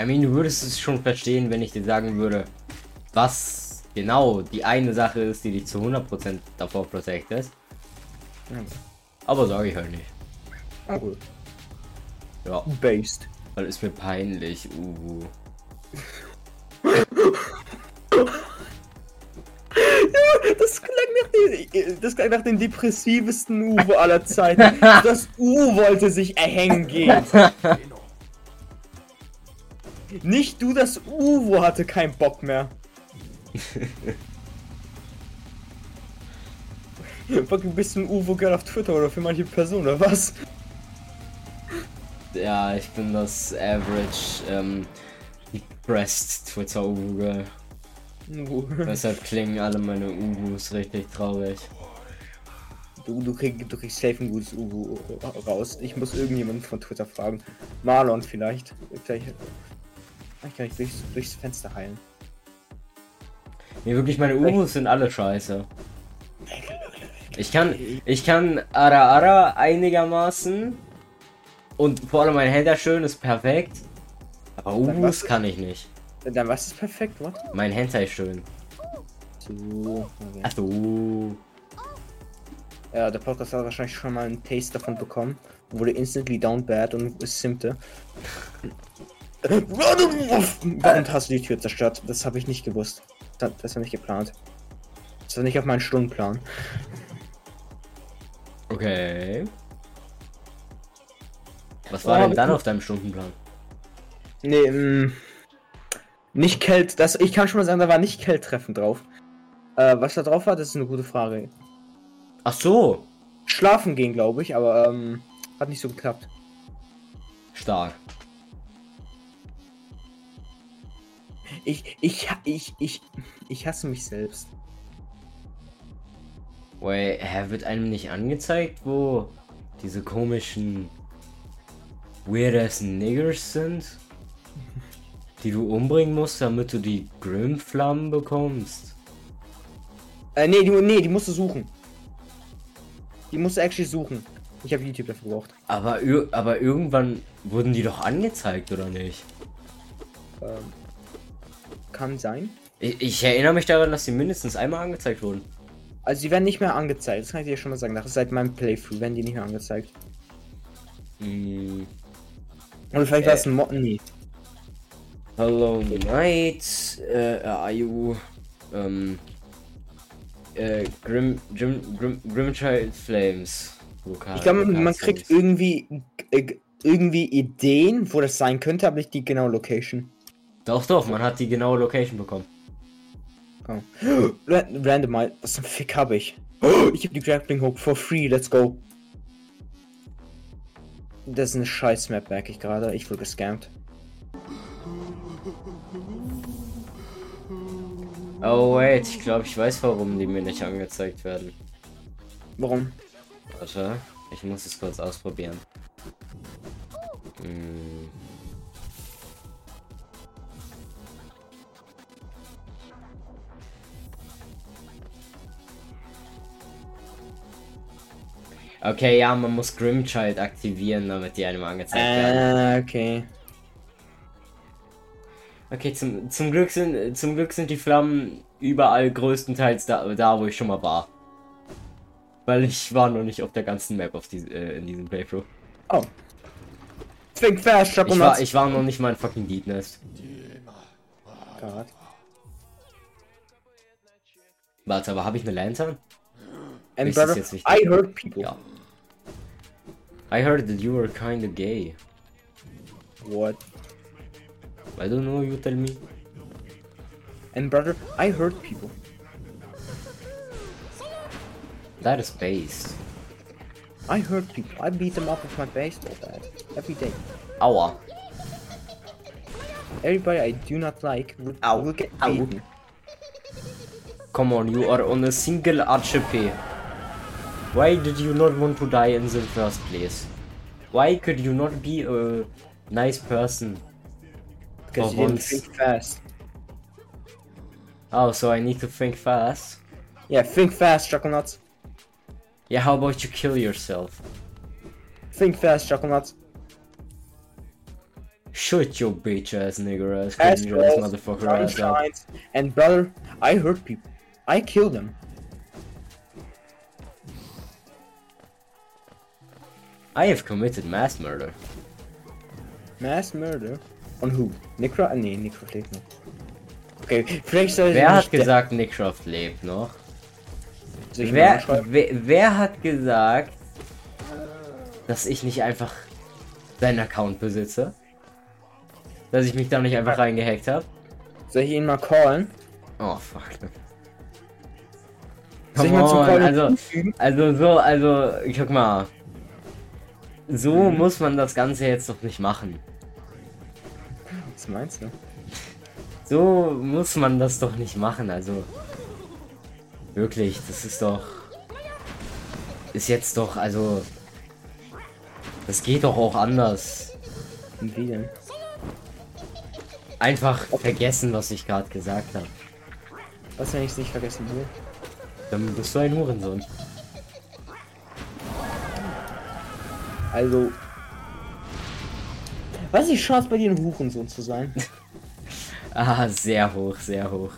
I mean, du würdest es schon verstehen, wenn ich dir sagen würde, was genau die eine Sache ist, die dich zu 100% davor protectet. Ja. Aber sage ich halt nicht. Ah, gut. Ja, Based. weil ist mir peinlich. Uh. Das klang nach dem depressivsten Uwe aller Zeiten. Das U wollte sich erhängen gehen. Nicht du, das Uwo hatte keinen Bock mehr. Fucking bist du ein Uwo-Girl auf Twitter oder für manche Personen oder was? Ja, ich bin das average ähm, depressed Twitter Girl. Uhu. Deshalb klingen alle meine Ugus richtig traurig. Du, du, krieg, du kriegst safe ein gutes Uhu raus. Ich muss irgendjemanden von Twitter fragen. Marlon vielleicht. Vielleicht, vielleicht kann ich durchs, durchs Fenster heilen. Nee, wirklich, meine Ugus sind alle scheiße. Ich kann, ich kann Ara Ara einigermaßen. Und vor allem mein Händler schön ist perfekt. Aber was- kann ich nicht. Dann was ist perfekt, was? Mein Hentai schön. So. Okay. Ach so. Ja, der Podcast hat wahrscheinlich schon mal einen Taste davon bekommen. Wurde instantly down bad und simpte. Warum hast du die Tür zerstört? Das habe ich nicht gewusst. Das, das war nicht geplant. Das war nicht auf meinen Stundenplan. Okay. Was war Oh, denn dann auf deinem Stundenplan? Nee, ähm, nicht Kelt. Das, ich kann schon mal sagen, da war nicht Kelt-Treffen drauf. Äh, was da drauf war, das ist eine gute Frage. Ach so. Schlafen gehen, glaube ich, aber ähm, hat nicht so geklappt. Stark. Ich, ich, ich, ich, ich hasse mich selbst. Wait, hä, wird einem nicht angezeigt, wo diese komischen weird-ass Niggers sind? Die du umbringen musst, damit du die Grim-Flammen bekommst? Äh, nee, die, nee, die musst du suchen. Die musst du actually suchen. Ich habe YouTube dafür gebraucht. Aber, aber irgendwann wurden die doch angezeigt, oder nicht? Ähm, kann sein. Ich, ich erinnere mich daran, dass sie mindestens einmal angezeigt wurden. Also die werden nicht mehr angezeigt. Das kann ich dir schon mal sagen. Das ist seit meinem Playthrough werden die nicht mehr angezeigt. Hm. Oder vielleicht war es ein Mod. Nee. Hello Night, äh, are you, ähm, äh, Grim, Grim, Grim, Grimchild Flames. Lokal- Ich glaube, man, kriegt irgendwie äh, irgendwie Ideen, wo das sein könnte, aber nicht die genaue Location. Doch, doch, man hat die genaue Location bekommen. Oh. Ra- Randomize. Was zum Fick habe ich? Ich habe die Grappling Hook for free. Let's go. Das ist eine scheiß Map, merke ich gerade. Ich wurde gescammt. Oh, wait, ich glaube, ich weiß, warum die mir nicht angezeigt werden. Warum? Warte, ich muss es kurz ausprobieren. Hm. Okay, ja, man muss Grimchild aktivieren, damit die einem angezeigt werden. Ah, okay. Okay, zum, zum, Glück sind, zum Glück sind die Flammen überall größtenteils da, da, wo ich schon mal war. Weil ich war noch nicht auf der ganzen Map auf die, äh, in diesem Playthrough. Oh. Think fast, Ich war, ich war noch nicht mal in fucking Deep Nest. God. Warte, aber habe ich eine Lantern? And brother, jetzt wichtig? I heard people. Ja. I heard that you were kinda gay. What? I don't know, you tell me. And brother, I hurt people. That is based. I hurt people. I beat them up with my baseball bat every day. Aua. Everybody I do not like will, Ow. will get Ow. beaten. Come on, you are on a single HP. Why did you not want to die in the first place? Why could you not be a nice person? Because For you didn't think fast. Oh, so I need to think fast. Yeah, think fast, Choconuts. Yeah, how about you kill yourself? Think fast, Choconuts. Shoot your bitch ass nigger ass ass motherfucker ass up. and brother, I hurt people. I killed them. I have committed mass murder. Mass murder? On who? Necro? Ah, nee, Necro lebt noch. Okay, vielleicht soll ich Wer hat gesagt, Nickcroft lebt noch? Soll Wer, wer, wer hat gesagt, dass ich nicht einfach seinen Account besitze? Dass ich mich da nicht einfach reingehackt habe? Soll ich ihn mal callen? Oh fuck. Soll ich Come mal zum on, Callen also, also so, also, guck mal. So Mhm. muss man das Ganze jetzt doch nicht machen. Was meinst du? So muss man das doch nicht machen, also. Wirklich, das ist doch. Ist jetzt doch, also. Das geht doch auch anders. Wie denn? Einfach vergessen, was ich gerade gesagt habe. Was, wenn ich es nicht vergessen will? Dann bist du ein Hurensohn. Also. Was ist die Chance bei dir ein Hurensohn zu sein? Ah, sehr hoch, sehr hoch.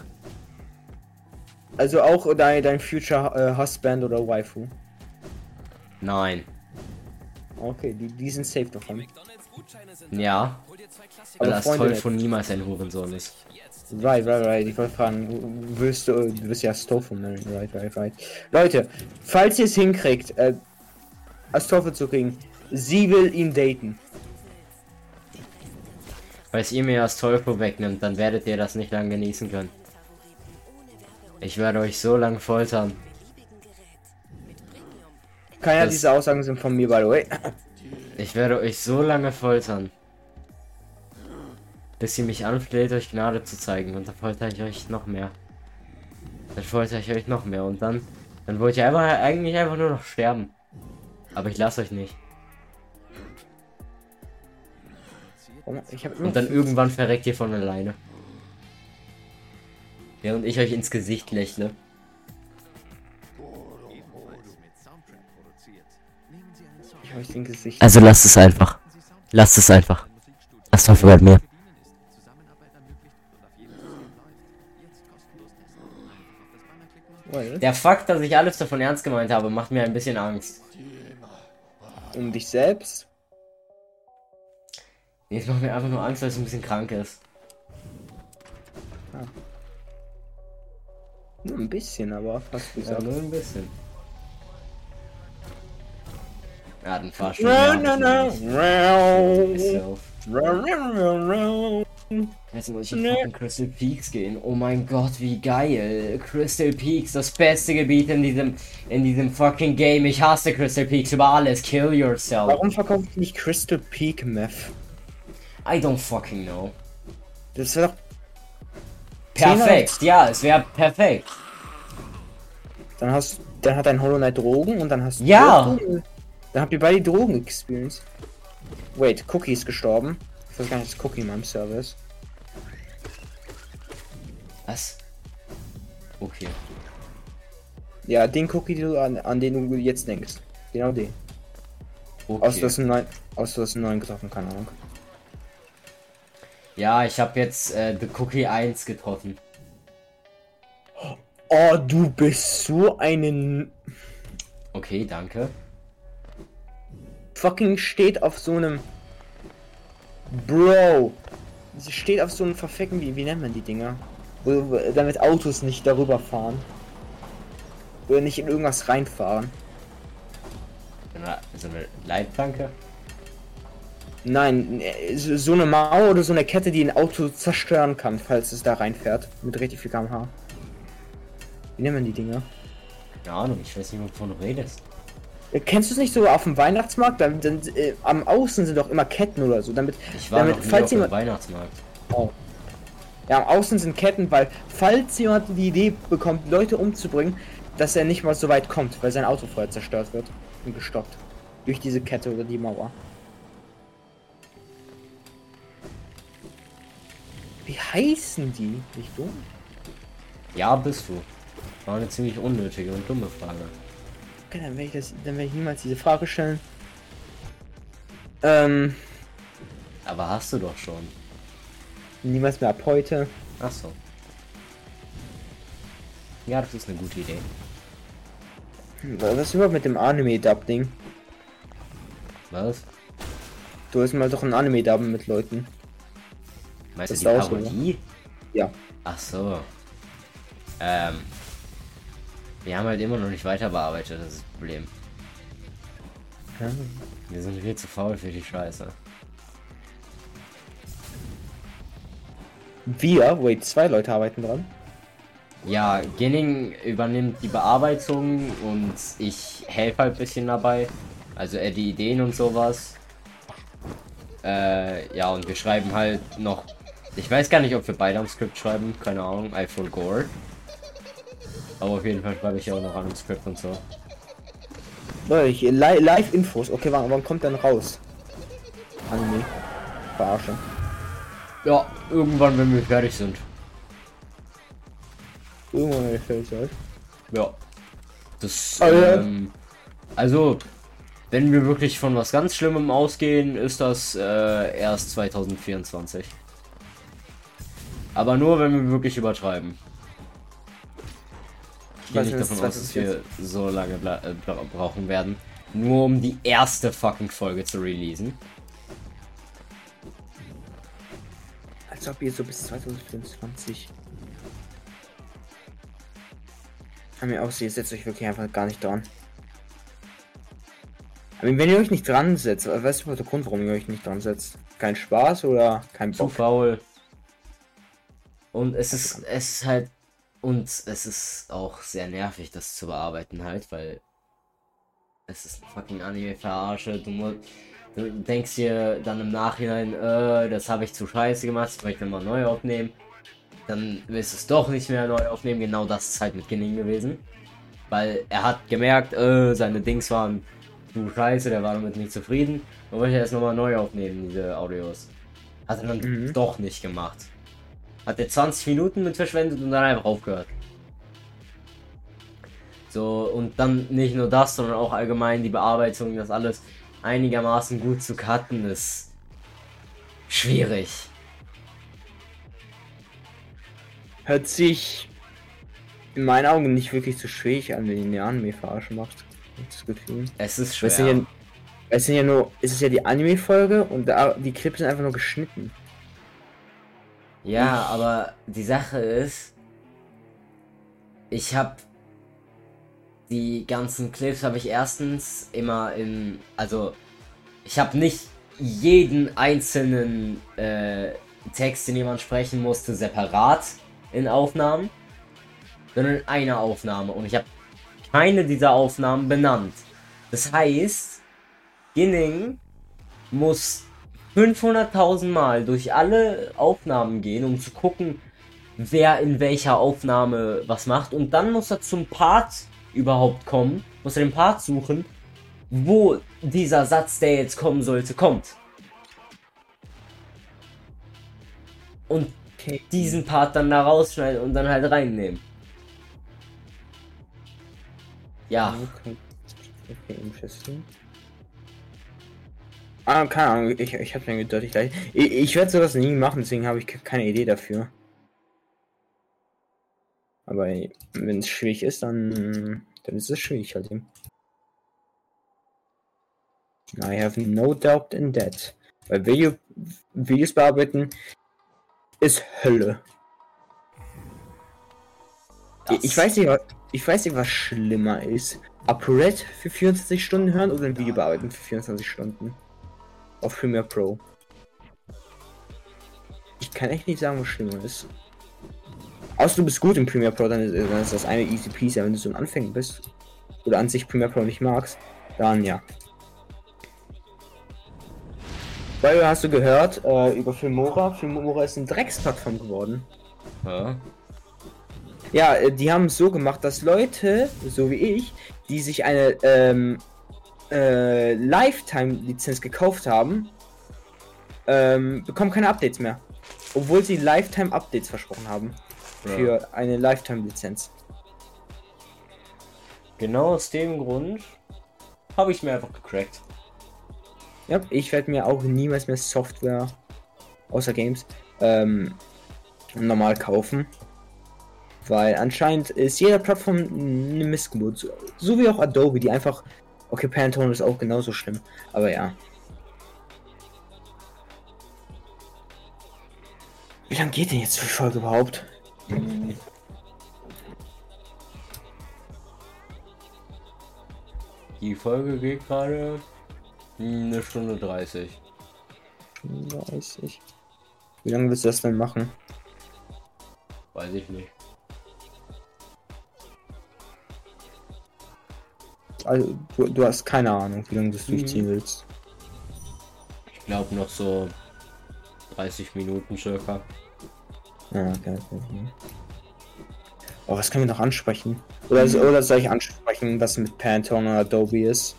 Also auch dein, dein Future äh, Husband oder Waifu. Nein. Okay, die, die sind safe davon. Ja. Aber das Freunde toll von niemals ein Hurensohn ist. Right, right, right. Ich wollte fragen, wirst du, du wirst ja Astolfo nennen. Right, right, right. Leute, falls ihr es hinkriegt, äh, Astolfo zu kriegen, sie will ihn daten. Falls ihr mir das Teufel wegnimmt, dann werdet ihr das nicht lange genießen können. Ich werde euch so lange foltern. Keiner Das- dieser Aussagen sind von mir, by the way. Ich werde euch so lange foltern. Bis ihr mich anfleht, euch Gnade zu zeigen. Und dann folter ich euch noch mehr. Dann folter ich euch noch mehr. Und dann, dann wollt ihr einfach eigentlich einfach nur noch sterben. Aber ich lasse euch nicht. Und dann irgendwann verreckt ihr von alleine. Während ich euch ins Gesicht lächle. ich euch den Gesicht. Also lasst es einfach. Lasst es einfach. Das Teufel bei mir. Der Fakt, dass ich alles davon ernst gemeint habe, macht mir ein bisschen Angst. um dich selbst. Es macht mir einfach nur Angst, weil es ein bisschen krank ist. Nur ein bisschen, aber fast Ja, gesagt. nur ein bisschen. Ja, dann fahr schon. No, no, no. Jetzt muss ich in Nee. fucking Crystal Peaks gehen. Oh mein Gott, wie geil. Crystal Peaks, das beste Gebiet in diesem, in diesem fucking Game. Ich hasse Crystal Peaks über alles. Kill yourself. Warum verkauft nicht Crystal Peak Meth? I don't fucking know. Das wäre doch. Perfekt, ja, es wäre perfekt. Dann hast dann hat ein Hollow Knight Drogen und dann hast du. Ja. Drogen. Dann habt ihr beide Drogen experience. Wait, Cookie ist gestorben. Ich weiß gar nicht, dass Cookie in meinem Server ist. Was? Okay. Ja, den Cookie, den du an, an den du jetzt denkst. Genau den. Okay. du hast einen neuen, außer du hast einen neuen getroffen, keine Ahnung. Ja, ich habe jetzt äh, The Cookie 1 getroffen. Oh, du bist so einen Okay, danke. fucking steht auf so einem Bro. Sie steht auf so einem verficken, wie, wie nennt man die Dinger? Wo, damit Autos nicht darüber fahren. Oder nicht in irgendwas reinfahren. So eine Leitplanke. Nein, äh, so eine Mauer oder so eine Kette, die ein Auto zerstören kann, falls es da reinfährt. Mit richtig viel kmh. Wie nennt man die Dinger? Keine Ahnung, ich weiß nicht, wovon du redest. Äh, Kennst du es nicht so auf dem Weihnachtsmarkt? Dann, dann, äh, am Außen sind doch immer Ketten oder so, damit, Ich war damit noch nie falls auf dem jemand, Weihnachtsmarkt. ja, am Außen sind Ketten, weil falls jemand die Idee bekommt, Leute umzubringen, dass er nicht mal so weit kommt, weil sein Auto vorher zerstört wird und gestoppt durch diese Kette oder die Mauer. Wie heißen die? Nicht du? Ja, bist du. War eine ziemlich unnötige und dumme Frage. Okay, dann werde ich das, dann werde ich niemals diese Frage stellen. Ähm, Aber hast du doch schon. niemals mehr ab heute. Ach so. Ja, das ist eine gute Idee. Was ist überhaupt mit dem Anime-Dub-Ding? Was? Du hast mal doch ein Anime-Dubben mit Leuten. Meinst du Das die ist auch so, Parodie? Ja. Ach so. Ähm. Wir haben halt immer noch nicht weiter bearbeitet, das ist das Problem. Wir sind viel zu faul für die Scheiße. Wir, wait, zwei Leute arbeiten dran. Ja, Ginning übernimmt die Bearbeitung und ich helfe halt ein bisschen dabei. Also er die Ideen und sowas. Äh, ja, und wir schreiben halt noch Ich weiß gar nicht, ob wir beide am Skript schreiben. Keine Ahnung. I forgot. Aber auf jeden Fall schreibe ich auch noch an dem Skript und so. Live-Infos. Okay, wann, wann kommt dann raus? Anime. Verarsche. Ja, irgendwann, wenn wir fertig sind. Irgendwann wenn ihr fertig seid. Ja. Das, Ah, ähm, also, wenn wir wirklich von was ganz Schlimmem ausgehen, ist das äh, erst 2024. Aber nur, wenn wir wirklich übertreiben. Ich gehe nicht ist davon aus, dass wir so lange bla äh, bra brauchen werden. Nur um die erste fucking Folge zu releasen. Als ob ihr so bis 2024. Haben mir aussieht, setzt euch wirklich einfach gar nicht dran. Mean, wenn ihr euch nicht dran setzt, weißt du, was der Grund, warum ihr euch nicht dran setzt? Kein Spaß oder kein Zu Bock? faul. Und es ist, es ist halt, und es ist auch sehr nervig, das zu bearbeiten halt, weil es ist eine fucking Anime-Verarsche. Du, du denkst dir dann im Nachhinein, äh, das habe ich zu scheiße gemacht, das möchte ich mal neu aufnehmen. Dann willst du es doch nicht mehr neu aufnehmen. Genau das ist halt mit Ginning gewesen. Weil er hat gemerkt, äh, seine Dings waren zu scheiße, der war damit nicht zufrieden. Und wollte erst nochmal neu aufnehmen, diese Audios. Hat er dann Mhm. doch nicht gemacht. Hat er 20 Minuten mit verschwendet und dann einfach aufgehört. So, und dann nicht nur das, sondern auch allgemein die Bearbeitung, das alles einigermaßen gut zu cutten, ist schwierig. Hört sich in meinen Augen nicht wirklich so schwierig an, wenn ihr eine Anime-Verarsche macht. Hab ich Das Gefühl. Es ist Es sind schwer. ja, es sind ja nur, es ist ja die Anime-Folge und da, die Clips sind einfach nur geschnitten. Ja, aber die Sache ist, ich habe die ganzen Clips habe ich erstens immer in, also ich habe nicht jeden einzelnen äh, Text, den jemand sprechen musste, separat in Aufnahmen, sondern in einer Aufnahme und ich habe keine dieser Aufnahmen benannt. Das heißt, Ginning muss 500.000 Mal durch alle Aufnahmen gehen, um zu gucken, wer in welcher Aufnahme was macht. Und dann muss er zum Part überhaupt kommen, muss er den Part suchen, wo dieser Satz, der jetzt kommen sollte, kommt. Und diesen Part dann da rausschneiden und dann halt reinnehmen. Ja, Okay, okay interesting. Ah, keine Ahnung, ich, ich hab's mir gedacht, ich gleich. Ich, ich werde sowas nie machen, deswegen habe ich ke- keine Idee dafür. Aber wenn es schwierig ist, dann, dann ist es schwierig halt eben. I have no doubt in that. Weil Video, Videos bearbeiten ist Hölle. das- Ich weiß nicht, was, ich weiß nicht, was schlimmer ist. ApoRed für 24 Stunden hören oder ein Video bearbeiten für 24 Stunden. Auf Premiere Pro. Ich kann echt nicht sagen, was schlimmer ist. Außer du bist gut in Premiere Pro, dann ist, dann ist das eine easy peasy, wenn du so ein Anfänger bist oder an sich Premiere Pro nicht magst, dann ja. Weil hast du gehört äh, über Filmora? Filmora ist eine Drecksplattform geworden. Ja. Ja, äh, die haben es so gemacht, dass Leute, so wie ich, die sich eine ähm, äh, Lifetime-Lizenz gekauft haben, ähm, bekommen keine Updates mehr. Obwohl sie Lifetime-Updates versprochen haben. Ja. Für eine Lifetime-Lizenz. Genau aus dem Grund habe ich mir einfach gecrackt. Ja, ich werde mir auch niemals mehr Software, außer Games, ähm, normal kaufen. Weil anscheinend ist jede Plattform eine Missgeburt. So wie auch Adobe, die einfach. Okay, Pantone ist auch genauso schlimm. Aber ja. Wie lange geht denn jetzt die Folge überhaupt? Die Folge geht gerade eine Stunde 30. 30. Wie lange willst du das denn machen? Weiß ich nicht. Also, du, du hast keine Ahnung, wie lange du das durchziehen willst. Ich glaube noch so 30 Minuten circa. Ja, okay, okay. Oh, was können wir noch ansprechen? Oder, oder soll ich ansprechen, was mit Pantone und Adobe ist?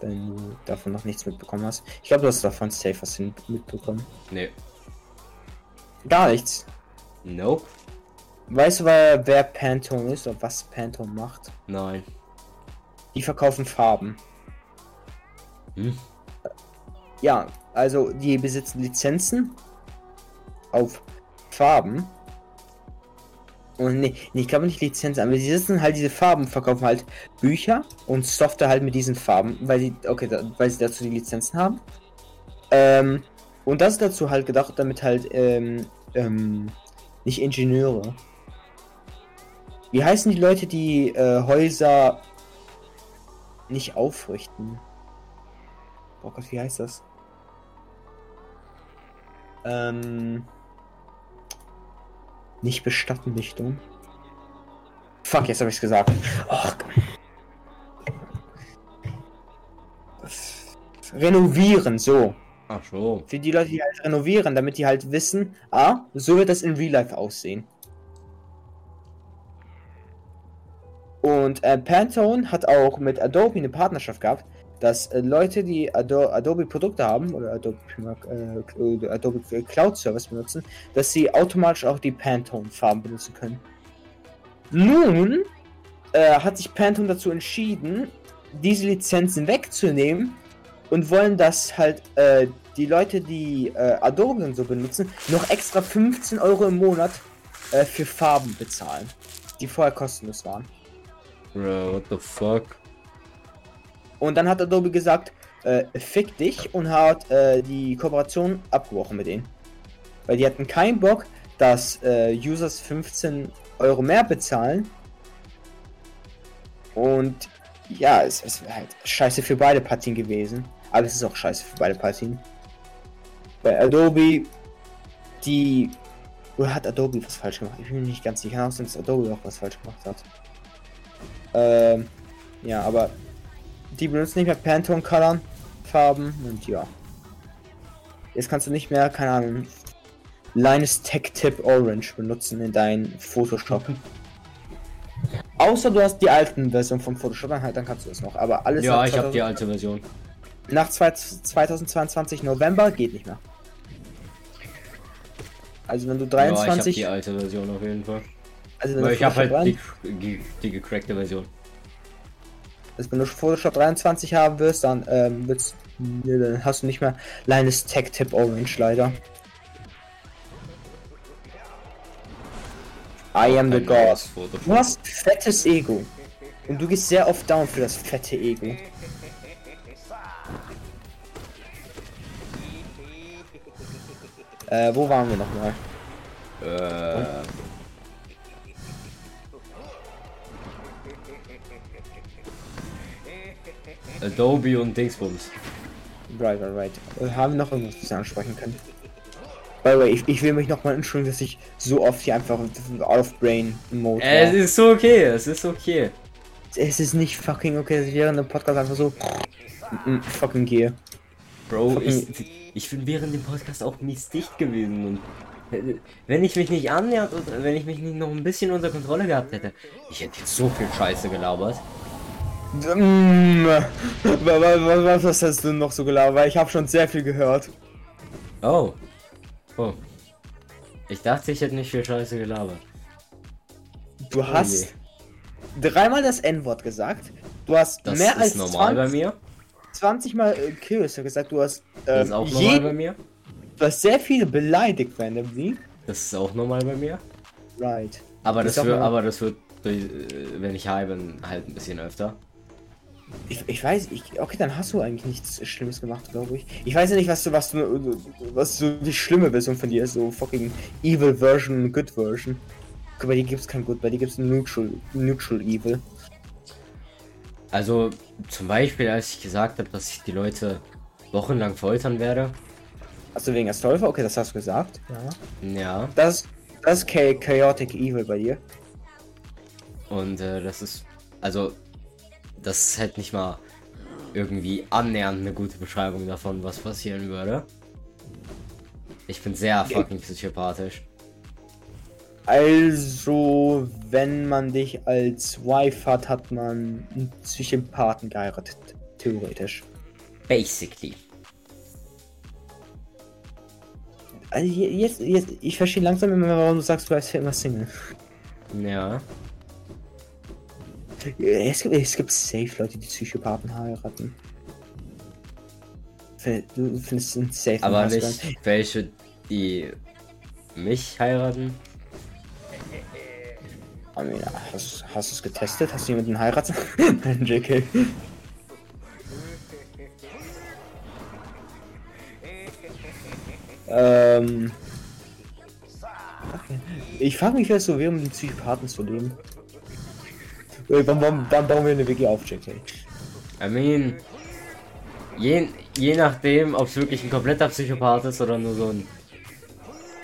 Wenn du davon noch nichts mitbekommen hast. Ich glaube, du hast davon safe was mitbekommen. Nee. Gar nichts. Nope. Weißt du, wer, wer Pantone ist oder was Pantone macht? Nein. Die verkaufen Farben. Hm? Ja, also die besitzen Lizenzen auf Farben. Und nee, nee ich glaube nicht Lizenzen, aber sie sitzen halt diese Farben, verkaufen halt Bücher und Software halt mit diesen Farben, weil sie, okay, da, weil sie dazu die Lizenzen haben. Ähm, und das ist dazu halt gedacht, damit halt, ähm, ähm, nicht Ingenieure. Wie heißen die Leute, die äh, Häuser nicht aufrichten? Oh Gott, wie heißt das? Ähm. Nicht bestatten, nicht dumm. Fuck, jetzt habe ich's gesagt. Oh, renovieren, so. Ach so. Für die Leute, die halt renovieren, damit die halt wissen, ah, so wird das in Real Life aussehen. Und äh, Pantone hat auch mit Adobe eine Partnerschaft gehabt, dass äh, Leute, die Ado Adobe Produkte haben oder Adobe, äh, Adobe Cloud Service benutzen, dass sie automatisch auch die Pantone Farben benutzen können. Nun äh, hat sich Pantone dazu entschieden, diese Lizenzen wegzunehmen und wollen, dass halt äh, die Leute, die äh, Adobe und so benutzen, noch extra 15 Euro im Monat für Farben bezahlen, die vorher kostenlos waren. Bro, what the fuck? Und dann hat Adobe gesagt, äh, fick dich und hat äh, die Kooperation abgebrochen mit denen. Weil die hatten keinen Bock, dass äh, Users 15 Euro mehr bezahlen. Und ja, es ist halt scheiße für beide Partien gewesen. Aber es ist auch scheiße für beide Partien. Bei Adobe, die. Oder hat Adobe was falsch gemacht? Ich bin mir nicht ganz sicher, dass Adobe auch was falsch gemacht hat. Ähm, ja, aber die benutzen nicht mehr Pantone Color Farben und ja. Jetzt kannst du nicht mehr, keine Ahnung, Linus Tech Tip Orange benutzen in deinen Photoshop. Außer du hast die alten Version von Photoshop, dann, halt, dann kannst du es noch. Aber alles Ja, ich habe 2000 die alte Version. nach zwei- 2022 November geht nicht mehr. Also wenn du Ja, ich habe 23, die alte Version auf jeden Fall. Also du ich habe halt die, die, die gecrackte Version. Also wenn du Photoshop 23 haben wirst, dann ähm, wird's, nee, dann hast du nicht mehr Linus Tech Tip Orange leider. I am the God. Du hast fettes Ego. Und du gehst sehr oft down für das fette Ego. Äh, wo waren wir nochmal? Äh, Adobe und Dingsbums. Right, right, right. Äh, haben wir noch irgendwas, was wir ansprechen können? By the way, ich, ich will mich nochmal entschuldigen, dass ich so oft hier einfach out of brain Mode war. Es ist okay, es ist okay. Es ist nicht fucking okay, dass ich während dem Podcast einfach so mm, fucking gehe. Bro, ich, ich bin während dem Podcast auch mies dicht gewesen und äh, wenn ich mich nicht annähert und wenn ich mich nicht noch ein bisschen unter Kontrolle gehabt hätte, ich hätte jetzt so viel Scheiße gelabert. Wa- wa- wa- Was, was hast du noch so gelabert? Weil ich habe schon sehr viel gehört. Oh. Oh. Ich dachte, ich hätte nicht viel Scheiße gelabert. Du hast dreimal das N-Wort gesagt. Du hast Das mehr ist als normal 20, bei mir. 20 Mal äh, Kills gesagt. Du hast, Das ähm, ist auch normal bei mir. du hast sehr viele beleidigt randomly. Das ist auch normal bei mir. Right. Aber das wird, mal- aber das wird, äh, wenn ich high bin, halt ein bisschen öfter. Ich, ich weiß, ich, okay, dann hast du eigentlich nichts Schlimmes gemacht, glaube ich. Ich weiß ja nicht, was du, was du, was so die schlimme Version von dir ist, so fucking Evil Version, Good Version. Guck, bei dir gibt's kein Good, bei dir gibt's Neutral, Neutral Evil. Also zum Beispiel, als ich gesagt habe, dass ich die Leute wochenlang foltern werde. Achso, wegen Astolfa? Okay, das hast du gesagt. Ja. Ja. Das, das ist Cha- Chaotic Evil bei dir. Und äh, das ist, also, das ist halt nicht mal irgendwie annähernd eine gute Beschreibung davon, was passieren würde. Ich bin sehr fucking psychopathisch. Also, wenn man dich als Wife hat, hat man einen Psychopathen geheiratet. Theoretisch. Basically. Also je- jetzt, jetzt, ich verstehe langsam immer, warum du sagst, du bist für immer Single. Ja. Es gibt, es gibt safe Leute, die Psychopathen heiraten. Du findest einen safe Aber einen nicht Husband. welche, die mich heiraten. Mean, hast, hast du es getestet? Hast du jemanden heiraten? Nein, JK. ähm. Okay. Ich frage mich, wer es so wäre, um die Psychopathen zu leben. Äh, Wann, wann, wann bauen wir eine WG auf, JK? I mean, je, je nachdem, ob es wirklich ein kompletter Psychopath ist oder nur so ein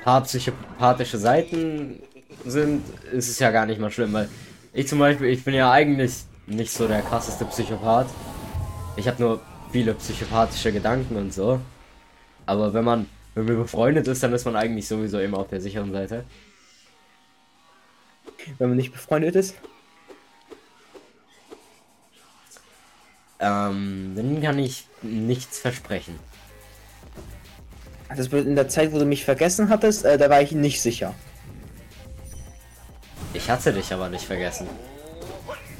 paar psychopathische Seiten sind, ist es ja gar nicht mal schlimm, weil ich zum Beispiel, ich bin ja eigentlich nicht so der krasseste Psychopath. Ich habe nur viele psychopathische Gedanken und so. Aber wenn man, wenn man befreundet ist, dann ist man eigentlich sowieso immer auf der sicheren Seite. Wenn man nicht befreundet ist? Ähm, dann kann ich nichts versprechen. Das in der Zeit, wo du mich vergessen hattest, äh, da war ich nicht sicher. Ich hatte dich aber nicht vergessen.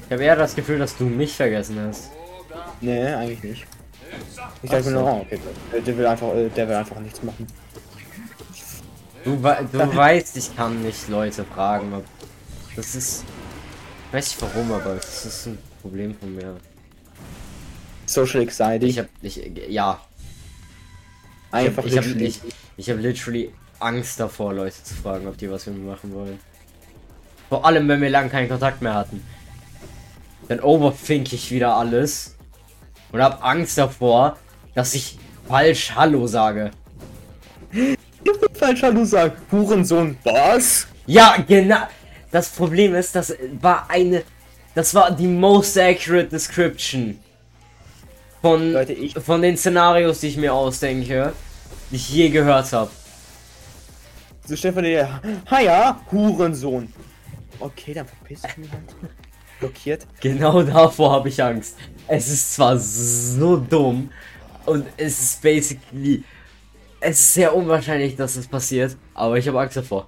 Ich habe eher das Gefühl, dass du mich vergessen hast. Nee, eigentlich nicht. Ich Ach dachte mir nur, oh, okay, der- will einfach, äh, der will einfach nichts machen. Du, du weißt, ich kann nicht Leute fragen, das ist. Ich weiß nicht warum, aber das ist ein Problem von mir. Social Anxiety. Ich hab. Ich, ja. einfach Ich hab, literally- ich, ich hab literally Angst davor, Leute zu fragen, ob die was mit mir machen wollen. Vor allem, wenn wir lang keinen Kontakt mehr hatten. Dann overthink ich wieder alles. Und hab Angst davor, dass ich falsch Hallo sage. falsch Hallo sagen. Hurensohn, was? Ja, genau. Das Problem ist, das war eine. Das war die most accurate description von, Leute, ich- von den Szenarios, die ich mir ausdenke, die ich je gehört habe. So vor dir, Haja, Hurensohn. Okay, dann verpiss ich mich halt. Blockiert. Genau davor habe ich Angst. Es ist zwar so dumm und es ist basically. Es ist sehr unwahrscheinlich, dass es passiert, aber ich habe Angst davor.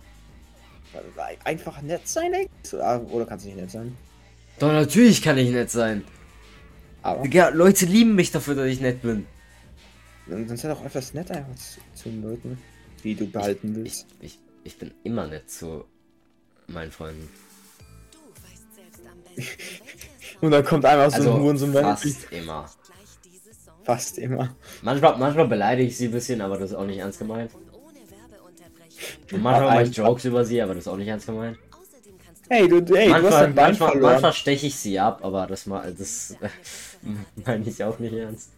Einfach nett sein, ey. Ah, Oder kannst du nicht nett sein? Doch natürlich kann ich nett sein. Aber Digga, Leute lieben mich dafür, dass ich nett bin. dann sei doch öfters nett einfach zu, zu den Leuten, die du behalten Ich, willst. ich, ich bin immer nett zu meinen Freunden. Du weißt selbst am besten, welcher Und dann kommt einfach so Also ein Hurensohn, fast immer. Fast immer. Manchmal, manchmal beleidige ich sie ein bisschen, aber das ist auch nicht ernst gemeint. und manchmal Ach, mache ich. Jokes über sie, aber das ist auch nicht ernst gemeint. Du Hey, du, hey, du hast manchmal, dein Bein manchmal, verloren. manchmal steche ich sie ab, aber das, ma- das meine ich auch nicht ernst.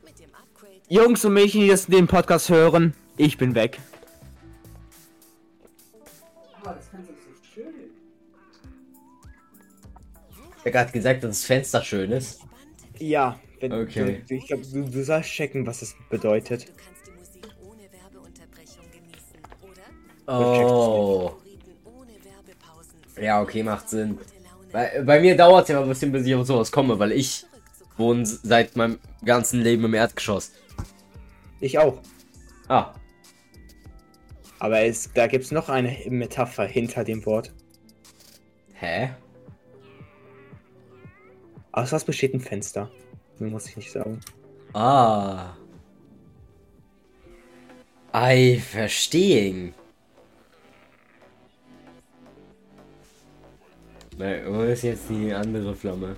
Jungs und Mädchen, die das den Podcast hören, ich bin weg. Ich habe gerade gesagt, dass das Fenster schön ist. Ja, wenn, Okay. du, ich glaube, du, du sollst checken, was das bedeutet. Du Ja, okay, macht Sinn. Bei, bei mir dauert es ja mal ein bisschen, bis ich auf sowas komme, weil ich wohne seit meinem ganzen Leben im Erdgeschoss. Ich auch. Ah, Aber es, da gibt es noch eine Metapher hinter dem Wort. hä? Aus was besteht ein Fenster? Muss ich nicht sagen. Ah. Ei, verstehen. Nein, wo ist jetzt die andere Flamme?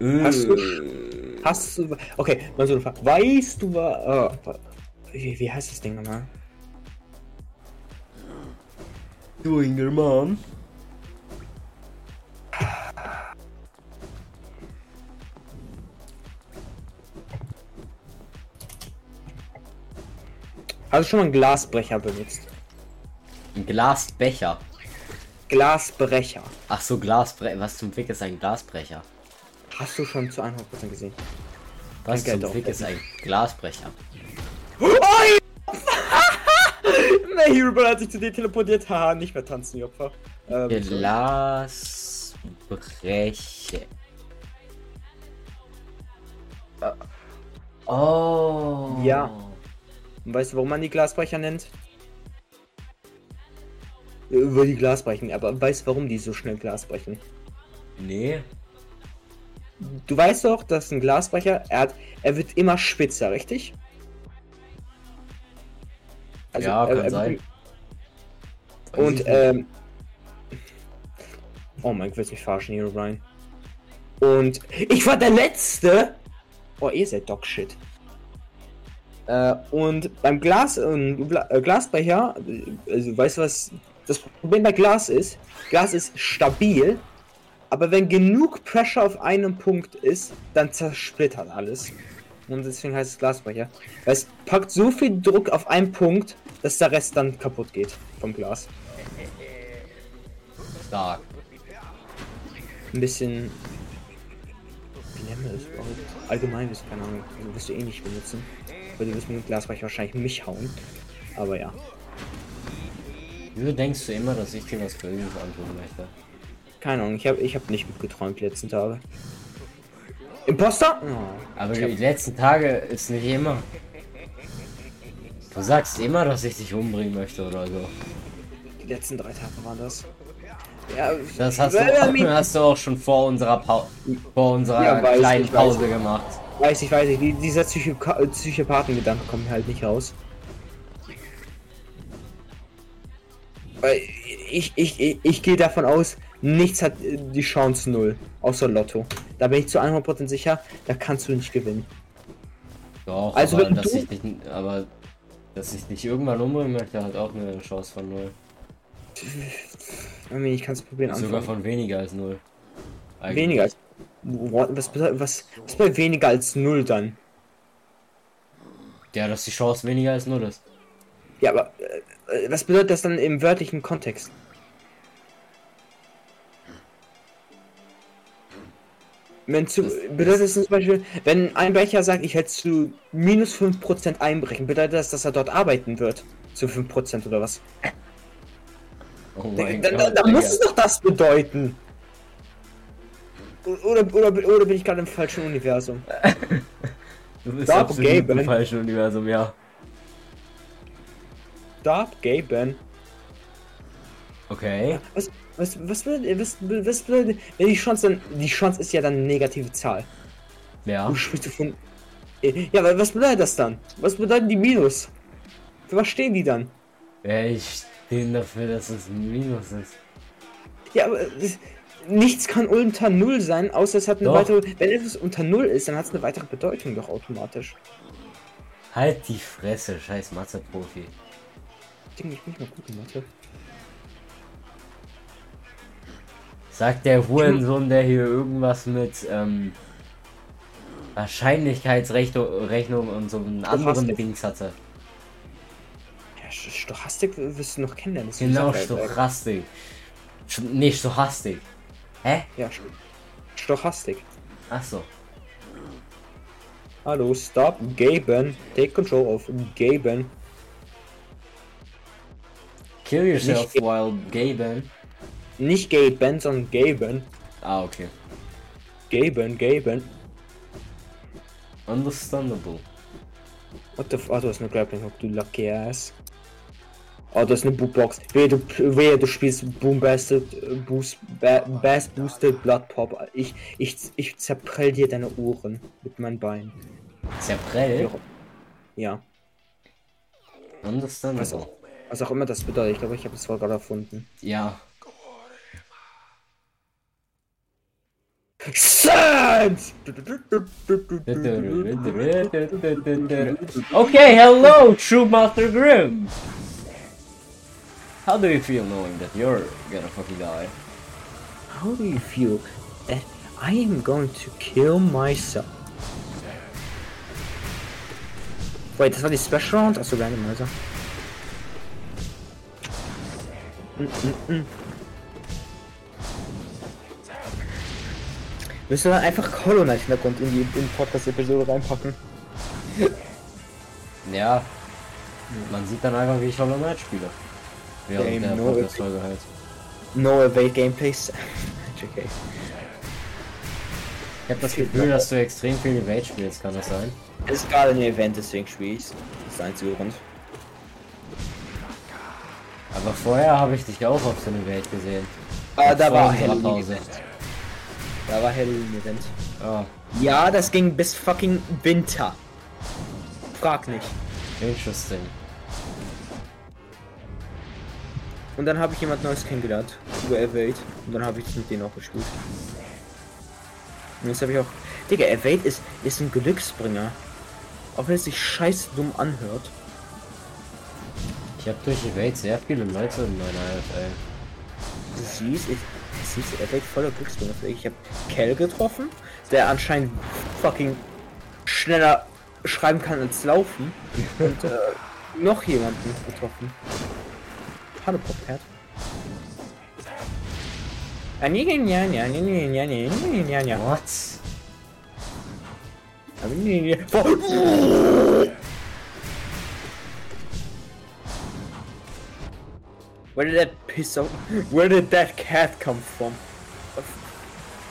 Hast du- Äh, Hast du. Okay, mal so eine Frage. Weißt du, wa- äh, wie, wie heißt das Ding nochmal? Doing your mom. Hast du schon mal einen Glasbrecher benutzt? Ein Glasbecher. Glasbrecher. Ach so, Glasbrecher. Was zum Fick ist ein Glasbrecher? Hast du schon zu 100% gesehen? Was Kein zum Fick ist ein Glasbrecher? Na, Herobrine hat sich zu dir teleportiert. Haha, nicht mehr tanzen, die Opfer. Ähm, Glasbreche. Oh. Ja. Und weißt du, warum man die Glasbrecher nennt? Über die Glas brechen, aber weißt du, warum die so schnell Glas brechen? Nee. Du weißt doch, dass ein Glasbrecher, er, hat, er wird immer spitzer, richtig? Also, ja, kann er- sein. Und, ähm. Oh mein Gott, willst mich verarschen, Hero Brian? Und ich war der Letzte! Oh, ihr seid Dog Shit. Äh, und beim Glas, ähm, äh, Glasbecher, äh, also weißt du was das Problem bei Glas ist? Glas ist stabil, aber wenn genug Pressure auf einem Punkt ist, dann zersplittert alles. Und deswegen heißt es Glasbecher. Weil es packt so viel Druck auf einen Punkt, dass der Rest dann kaputt geht vom Glas. Stark. Ein bisschen. Wie nennen wir das überhaupt? Allgemein ist keine Ahnung. Wirst du eh nicht benutzen. Weil du wirst mit dem Glasbecher wahrscheinlich mich hauen. Aber ja. Wieso denkst du immer, dass ich dir was Böses antun möchte? Keine Ahnung, ich habe ich hab nicht gut geträumt die letzten Tage. Imposter? Oh. Aber Ich die letzten Tage ist nicht immer. Du sagst immer, dass ich dich umbringen möchte oder so. Die letzten drei Tage waren das. Ja, Das hast du, mean- hast du auch schon vor unserer, Pau vor unserer Ja, kleinen ich, Pause gemacht. Weiß ich, weiß ich. Die, dieser Psychoka Psychopathengedanke kommt mir halt nicht raus. Weil ich, ich, ich, ich gehe davon aus, nichts hat äh, die Chance null. Außer Lotto. Da bin ich zu 100% sicher, da kannst du nicht gewinnen. Doch, Also aber, wenn dass du- ich dich, aber dass ich dich irgendwann umbringen möchte, hat auch eine Chance von null. Ich kann es probieren. Sogar anfangen. von weniger als null. Eigentlich. Weniger als. Was bedeutet was? Was bei weniger als null dann? Ja, dass die Chance weniger als null ist. Ja, aber äh, was bedeutet das dann im wörtlichen Kontext? Wenn zu, bedeutet das zum Beispiel, wenn ein Becher sagt, ich hätte zu minus 5% einbrechen, bedeutet das, dass er dort arbeiten wird? Zu 5% oder was? Oh Dann, mein dann, Gott. dann muss Digga. es doch das bedeuten. Oder, oder, oder bin ich gerade im falschen Universum? Du bist Stop absolut im Gaben. falschen Universum, ja. Stop, Gaben. Okay. Was, was, was, was, was wenn die Chance dann, die Chance ist ja dann eine negative Zahl. Ja. Du sprichst du von, ja, aber was bedeutet das dann? Was bedeuten die Minus? Für was stehen die dann? Ja, ich stehe dafür, dass es ein Minus ist. Ja, aber das, nichts kann unter Null sein, außer es hat eine Doch. weitere, wenn etwas unter Null ist, dann hat es eine weitere Bedeutung doch automatisch. Halt die Fresse, scheiß Mathe-Profi. Ich denke, ich bin nicht mal gut in Mathe. Sagt der Hurensohn, der hier irgendwas mit ähm, Wahrscheinlichkeitsrechnung Rechnung und so einen anderen. Dings hatte. Ja, St- Stochastik wirst du noch kennenlernen. Genau. Stochastik. Sch nee, Stochastik. Hä? Ja, St- Stochastik. Ach so. Hallo, stop, Gaben. Take control of Gaben. Kill yourself Nicht- while gaben. Nicht Gaben, sondern Gaben. Ah, okay. Gaben, Gaben. Understandable. What the f... Oh, du hast eine Grappling Hook, du lucky ass. Oh, du hast eine Bootbox. Wehe, du, wehe, du spielst Boom Basted, äh, Boost, ba, Bass Boosted Blood Pop. Ich, ich, ich zerprell dir deine Ohren mit meinen Beinen. Zerprell? Ja, Understandable. Was auch immer das bedeutet. Ich glaube, ich habe das Wort gerade erfunden. Ja. Sand! Okay, hello, True Master Grimm. How do you feel knowing that you're gonna fucking die? How do you feel that I am going to kill myself? Wait, das war die Special Round? Achso, Randomizer. Mm, Müssen wir einfach Hollow Knight Hintergrund in die in Podcast-Episode reinpacken? Ja. Man sieht dann einfach, wie ich Hollow Knight spiele. Während Game der no Podcast-Folge halt. No Evade Gameplays. JK. Ich habe das Gefühl, dass du extrem viel Evade spielst, kann das sein? Es ist gerade ein Event, deswegen spiele ich's. Das ist der einzige Grund. Aber vorher habe ich dich auch auf so eine Welt gesehen. Ah, da war Halloween. Pause. Da war Halloween Event. Oh, Ja, das ging bis fucking Winter. Frag nicht. interesting. Und dann habe ich jemand Neues kennengelernt. Über Evade. Und dann habe ich mit denen auch gespielt. Und jetzt habe ich auch. Digga, Evade ist, ist ein Glücksbringer. Auch wenn es sich scheiß dumm anhört. Ich habe durch Evade sehr viele Leute in meiner AFL. Du siehst, ich, siehst du, Evade voller Glücksbringer. Ich habe Kel getroffen, der anscheinend fucking schneller schreiben kann als laufen. Und äh, noch jemanden getroffen. Hallo Popcat. Ah, Where did that piss off? Where did that cat come from?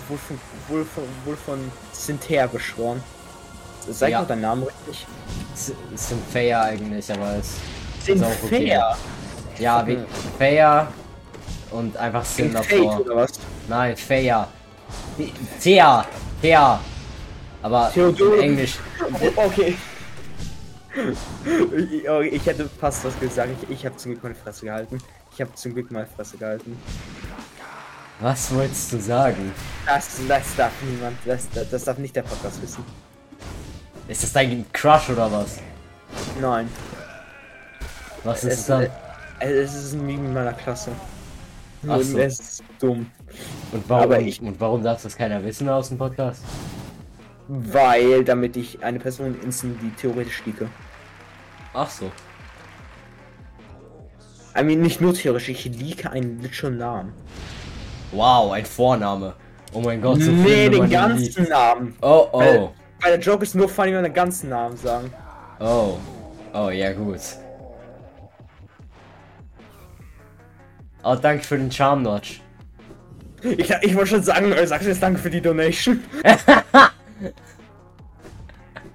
Wohl von, wohl von, wohl von Cynthia beschworen. Sag Ja. doch deinen Namen richtig. Es es sind fair eigentlich, aber es ist auch okay. Ja, wie fair und einfach Fake davor. oder was? Nein, fair. Thea, Thea. Aber Theodore. in Englisch. Okay. Ich, oh, ich hätte fast was gesagt. Ich, ich habe zum Glück meine Fresse gehalten. Ich habe zum Glück meine Fresse gehalten. Was wolltest du sagen? Das, das darf niemand, das, das, das darf nicht der Podcast wissen. Ist das dein Crush oder was? Nein. Was ist Es, es dann? äh, es ist ein Meme in meiner Klasse. Ach so. Es ist dumm. Und warum, aber ich- und warum darf das keiner wissen aus dem Podcast? Weil, damit ich eine Person instant die theoretisch liege. Ach so. I mean, nicht nur theoretisch, ich liege einen literal Namen. Wow, ein Vorname. Oh mein Gott, so viel nee, den ganzen. Namen. Oh, Weil, oh. weil der Joke ist nur funny, wenn wir den ganzen Namen sagen. Oh. Oh, ja gut. Oh, danke für den Charm Notch. Ich, ich wollte schon sagen, äh, sagst du jetzt danke für die Donation?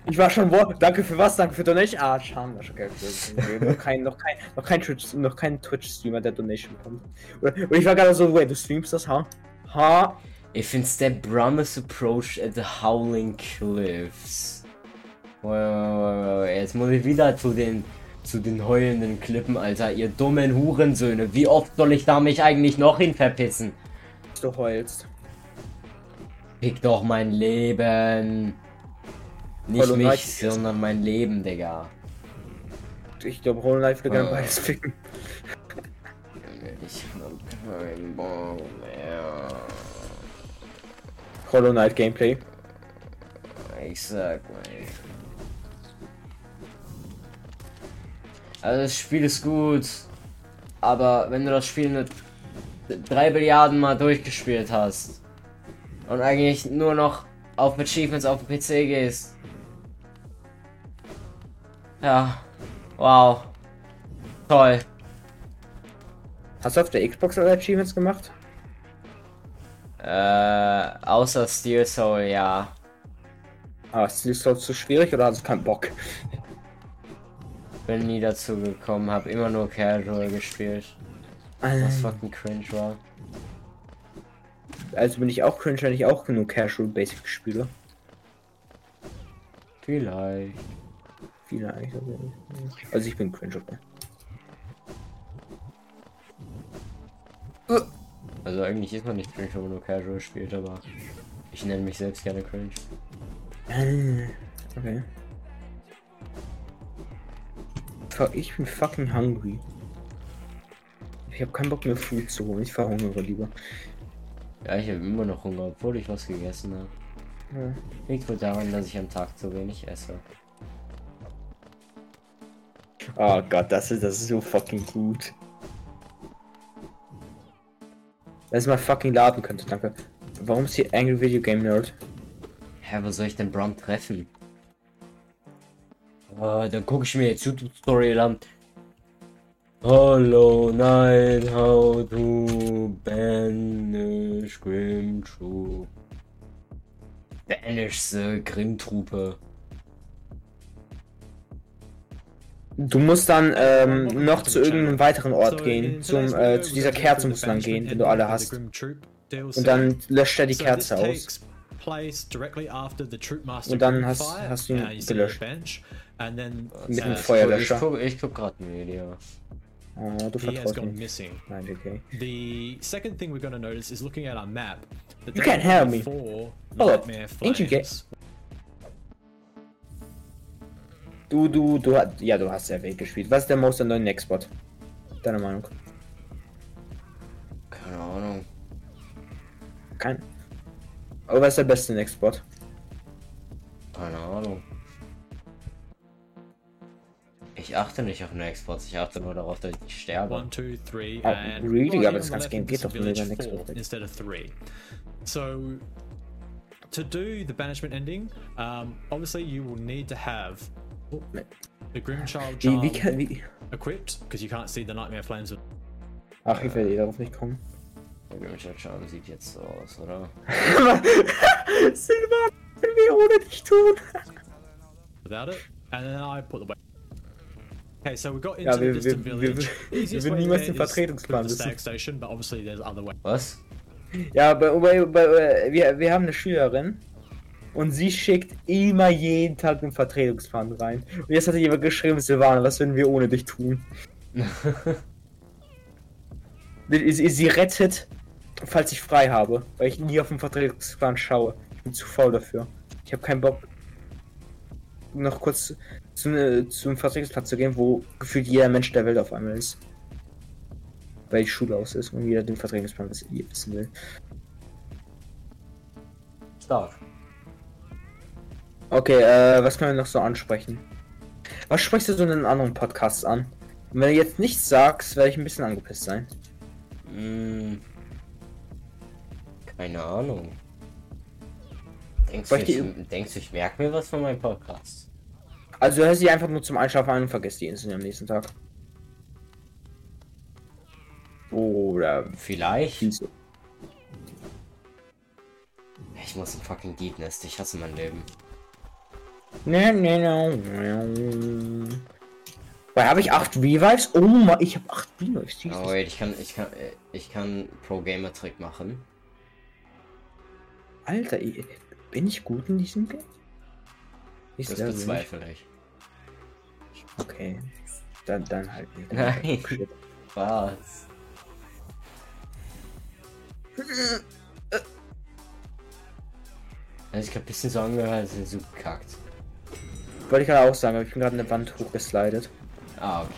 ich war schon, wo, danke für was? Danke für Donation? Ah, Charme, okay. okay. noch kein, noch kein, noch kein Twitch, noch kein Twitch-Streamer, der Donation. Oder, und ich war gerade so, wait, du streamst das, ha? Ha? If instead Brahmas approached at the Howling Cliffs. Wait, wait, wait. Jetzt muss ich wieder zu den zu den heulenden Klippen, Alter. Ihr dummen Hurensöhne. Wie oft soll ich da mich eigentlich noch hin verpissen? Du heulst. Pick doch mein Leben. Nicht Knight mich, ist- sondern mein Leben, Digga. Ich glaube, Hollow Knight würde gerne Ah. beides ficken. Ich hab keinen Bock mehr. Hollow Knight Gameplay. Ich sag mal. Also das Spiel ist gut, aber wenn du das Spiel nur drei Milliarden Mal durchgespielt hast und eigentlich nur noch auf Achievements auf dem PC gehst. Ja, wow. Toll. Hast du auf der Xbox alle Achievements gemacht? Äh, außer Steel Soul, ja. Ah, ist das so zu schwierig oder hast du keinen Bock? Bin nie dazu gekommen, hab immer nur Casual gespielt. Was fucking cringe war. Also bin ich auch cringe, wenn ich auch genug Casual Basic spiele. Vielleicht. Viele eigentlich. Also ich bin cringe, okay. Also eigentlich ist man nicht cringe, wenn man nur Casual spielt, aber ich nenne mich selbst gerne cringe. Okay. Ich bin fucking hungry. Ich habe keinen Bock mehr Food zu holen. Ich verhungere lieber. Ja, ich habe immer noch Hunger, obwohl ich was gegessen habe. Ja. Liegt wohl daran, dass ich am Tag zu wenig esse. Oh Gott, das ist, das ist so fucking gut. Dass ich mal fucking laden könnte, danke. Warum ist hier Angry Video Game Nerd? Hä, wo soll ich denn Brom treffen? Ah, dann gucke ich mir jetzt YouTube-Tutorial an. Hollow Knight, how to banish Grim Troop. Banish the Grim Du musst dann ähm, noch zu irgendeinem weiteren Ort gehen. Zum, äh, zu dieser Kerze musst du dann gehen, wenn du alle hast. Und dann löscht er die Kerze aus. Und dann hast, hast du ihn gelöscht. Mit dem Ja, Feuerlöscher. Ich gucke ich guck gerade ein Video. Oh, du vertraust mir. Nein, okay. The second thing we're going to notice is looking at our map. You can't help me. Hold up. Ain't you gay? Du, du, du, hast- ja, du hast sehr Weg gespielt. Was ist der Most neuen Export? Deine Meinung? Keine Ahnung. Kein. Aber was ist der beste Export? Keine Ahnung. Ich achte nicht auf den Exports, ich achte nur darauf, dass ich sterbe. One, two, three, Oh, and really? Aber das ganze Game geht doch nur über next four Project. instead of. So to do the banishment ending, um, obviously you will need to have oh, the Grimchild Wie, charm wie kann, wie? equipped because you can't see the nightmare flames. With Ach, ich werde eh darauf nicht kommen. Der Grimshot Charm sieht jetzt so aus, oder? Silvan, können wir ohne dich tun? without it, and then I put the. wa- Okay, so we got into Ja, the wir- distant wir- village. wir- wir way niemals den Vertretungsplan the wissen. station, but obviously there's other ways. Was? Ja, bei, bei, bei, wir, wir haben eine Schülerin und sie schickt immer jeden Tag den Vertretungsplan rein. Und jetzt hat jemand geschrieben, Silvana, was würden wir ohne dich tun? sie, sie rettet, falls ich frei habe, weil ich nie auf den Vertretungsplan schaue. Ich bin zu faul dafür. Ich habe keinen Bock, noch kurz zu, ne, zum Vertretungsplan zu gehen, wo gefühlt jeder Mensch der Welt auf einmal ist. Weil die Schule aus ist und jeder den Vertretungsplan wiss- wissen will. Stark. Okay, äh, was können wir noch so ansprechen? Was sprichst du so in den anderen Podcasts an? Und wenn du jetzt nichts sagst, werde ich ein bisschen angepisst sein. Hm. Keine Ahnung. Denkst du, ich ich, die- denkst du, ich merke mir was von meinem Podcast? Also hör sie einfach nur zum Einschlafen an und vergiss die Insel am nächsten Tag. Oder Vielleicht. Ich muss ein fucking Deep Nest, ich hasse mein Leben. Ne, ne, ne. Weil habe ich 8 Revives? Oh mein, ich habe 8 Revives. Oh wait, ich kann, ich kann, ich kann Pro Gamer Trick machen. Alter, ich, bin ich gut in diesem Game? Ich Das glaube bezweifle ich. Okay. Dann, dann halt nicht. Nein. Was? Also ich hab ein bisschen so angehört, sind so gekackt. Wollte ich gerade auch sagen, aber ich bin gerade eine Wand hochgeslidet. Ah, okay.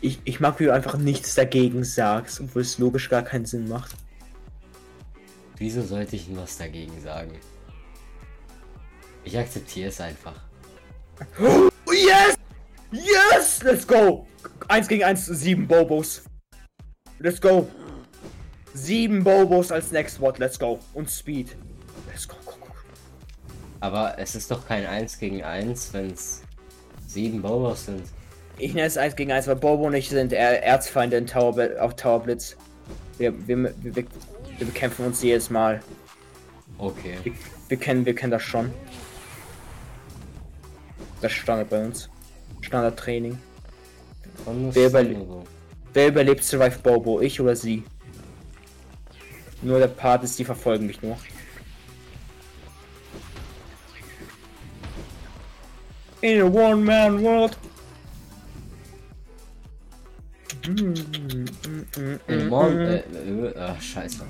Ich, ich mag, wie du einfach nichts dagegen sagst, obwohl es logisch gar keinen Sinn macht. Wieso sollte ich denn was dagegen sagen? Ich akzeptiere es einfach. Oh, yes! Yes! Let's go! 1 gegen 1, 7 Bobos. Let's go! 7 Bobos als Next Wort, let's go. Und Speed. Aber es ist doch kein 1 gegen 1, wenn es sieben Bowlers sind. Ich nenne es 1 gegen 1, weil Bobo und ich sind Er- Erzfeinde in Tower, auf Tower Blitz. Wir, wir, wir, wir, bekämpfen uns jedes Mal. Okay. Wir, wir, kennen, wir kennen das schon. Das ist Standard bei uns. Standardtraining. Wer überle- so. Wer überlebt Survive Bobo? Ich oder sie? Nur der Part ist, die verfolgen mich nur. In a one-man world. In Mon äh, äh, scheiße.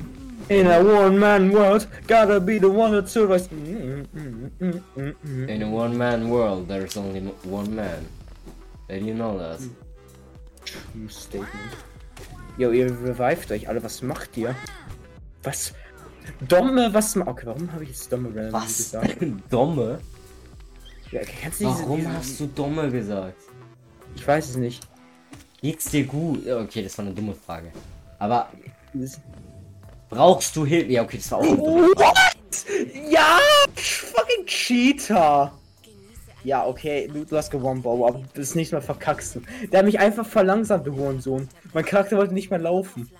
In a one-man world, gotta be the one that survives. In a one man world, there's only m- one man. Did you know that? True Statement. Jo, ihr revived euch alle, was macht ihr? Was? Domme, was ma Okay, warum habe ich jetzt Domme randomly Was? gesagt? Dumme? Kennst du Warum diese, hast du Dumme gesagt? Ich weiß es nicht. Geht's dir gut? Okay, das war eine dumme Frage. Aber brauchst du Hilfe? Ja, okay, das war auch eine dumme Frage. What? Ja! Fucking Cheater! Ja, okay, du, du hast gewonnen, Bobo, aber das nächste Mal verkackst du. Der hat mich einfach verlangsamt, du Hurensohn. Mein Charakter wollte nicht mehr laufen.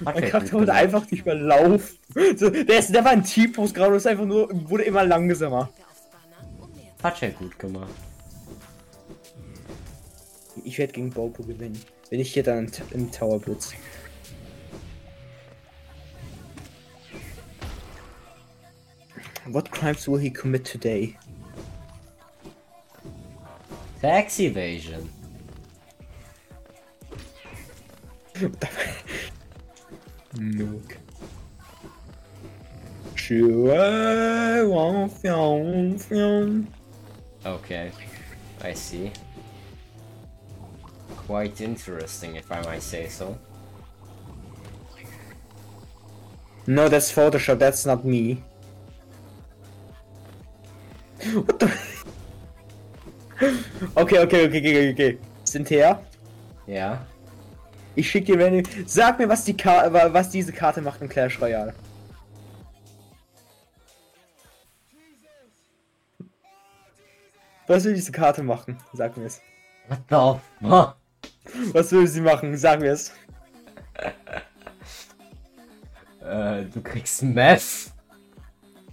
Mein Okay, Charakter wollte einfach nicht mehr laufen. Der, ist, der war ein T-Post gerade ist einfach nur, wurde immer langsamer. Hat ja gut gemacht. Ich werde gegen Bobo gewinnen. Wenn ich hier dann im, Tower blitz. What crimes will he commit today? Tax Evasion. Nuke. Sure. Okay, I see. Quite interesting, if I might say so. No, that's Photoshop. That's not me. What the? okay, okay, okay, okay, okay. Cynthia, Ja. ich schick dir, wenn du... Sag mir, was die Ka wa- was diese Karte macht in Clash Royale. Was will diese Karte machen? Sag mir es. What the fuck? Was will sie machen? Sag mir es. Äh, du kriegst Meth.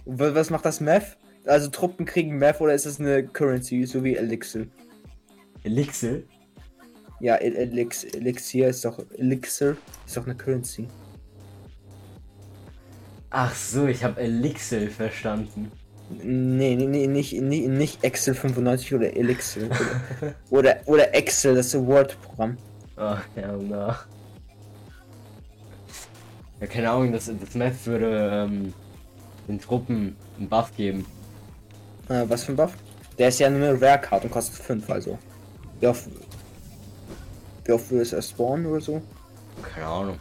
Wa- Was macht das Meth? Also Truppen kriegen Meth oder ist es eine Currency, so wie Elixir? Elixir? Ja, El Elix Elixir ist doch Elixir ist doch eine Currency. Ach so, ich habe Elixir verstanden. Nee, nee, nee, nicht, nicht, nicht Excel 95 oder Elixir. Oder, oder, oder Excel, das ist ein Word-Programm. Ach, ja, na. Ja, keine Ahnung, das, das Meth würde ähm, den Truppen einen Buff geben. Äh, was für ein Buff? Der ist ja nur eine Rare-Card und kostet 5, also. Wie oft, wie oft würde es spawnen oder so? Keine Ahnung.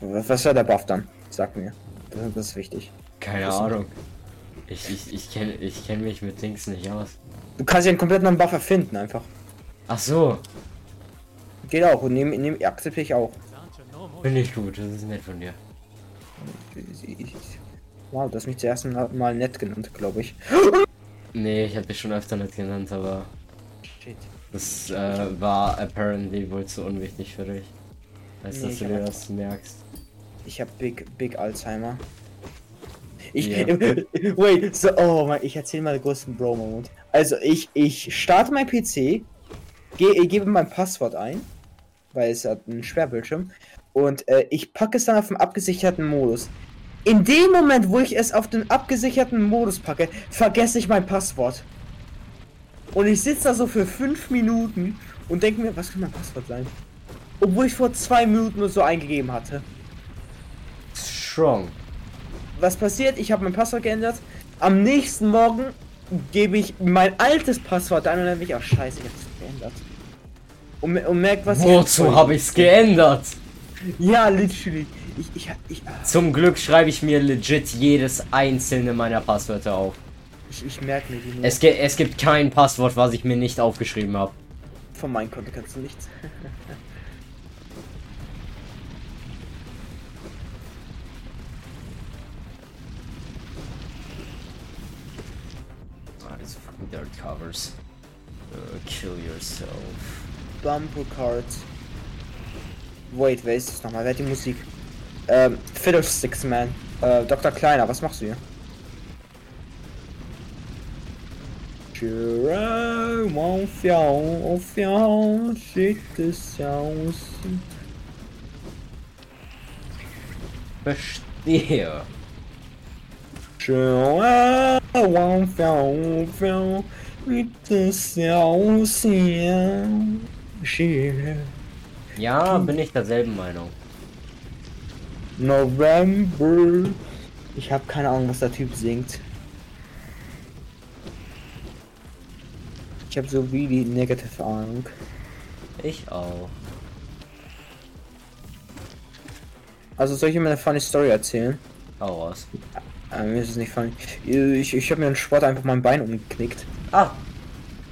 Was, was ist der Buff dann? Sag mir. Das, das ist wichtig. Keine. Ahnung. Ich, ich, ich kenne ich kenn mich mit Dings nicht aus. Du kannst ja einen komplett neuen Buff erfinden, einfach. Ach so, Geht auch und nehm, nehm, akzeptiere ich auch. finde ich gut, das ist nett von dir. Wow, du hast mich zuerst mal nett genannt, glaube ich. Nee, ich habe dich schon öfter nicht genannt, aber Shit. das äh, war apparently wohl zu unwichtig für dich. Weißt Nee, dass du dir das merkst. Ich hab Big, Big Alzheimer. Ich, Ja. wait, so, oh mein, ich erzähle mal den größten Bro-Moment. Also, ich, ich starte mein PC, ge, gebe mein Passwort ein, weil es hat einen Sperrbildschirm, und äh, ich packe es dann auf den abgesicherten Modus. In dem Moment, wo ich es auf den abgesicherten Modus packe, vergesse ich mein Passwort. Und ich sitze da so für fünf Minuten und denke mir, was kann mein Passwort sein? Obwohl ich vor zwei Minuten nur so eingegeben hatte. Strong. Was passiert? Ich habe mein Passwort geändert. Am nächsten Morgen gebe ich mein altes Passwort ein und dann bin ich auch scheiße, ich habe es geändert. Und, und merkt, was Wozu habe ich's geändert? Ja, literally. Ich, ich, ich, ah, Zum Glück schreibe ich mir legit jedes einzelne meiner Passwörter auf. ich, ich merke mir die nur. Es, es gibt kein Passwort, was ich mir nicht aufgeschrieben habe. Von meinem Konto kannst du nichts. Dirt covers. Uh, kill yourself. Bumper Cards. Wait, wer ist das nochmal? Wer hat die Musik? Ähm, Fiddlesticks Man. Äh, Dr. Kleiner, was machst du hier? Jerome, auf ja, auf ja, sieht es aus. Verstehe. João fell, fell mit Ja, bin ich derselben Meinung. November. Ich habe keine Ahnung, was der Typ singt. Ich habe so wie die negative Ahnung. Ich auch. Also soll ich mir eine funny Story erzählen? Hau raus. Äh, mir ist es nicht funny. Ich, ich habe mir einen Sport einfach mein Bein umgeknickt. Ah,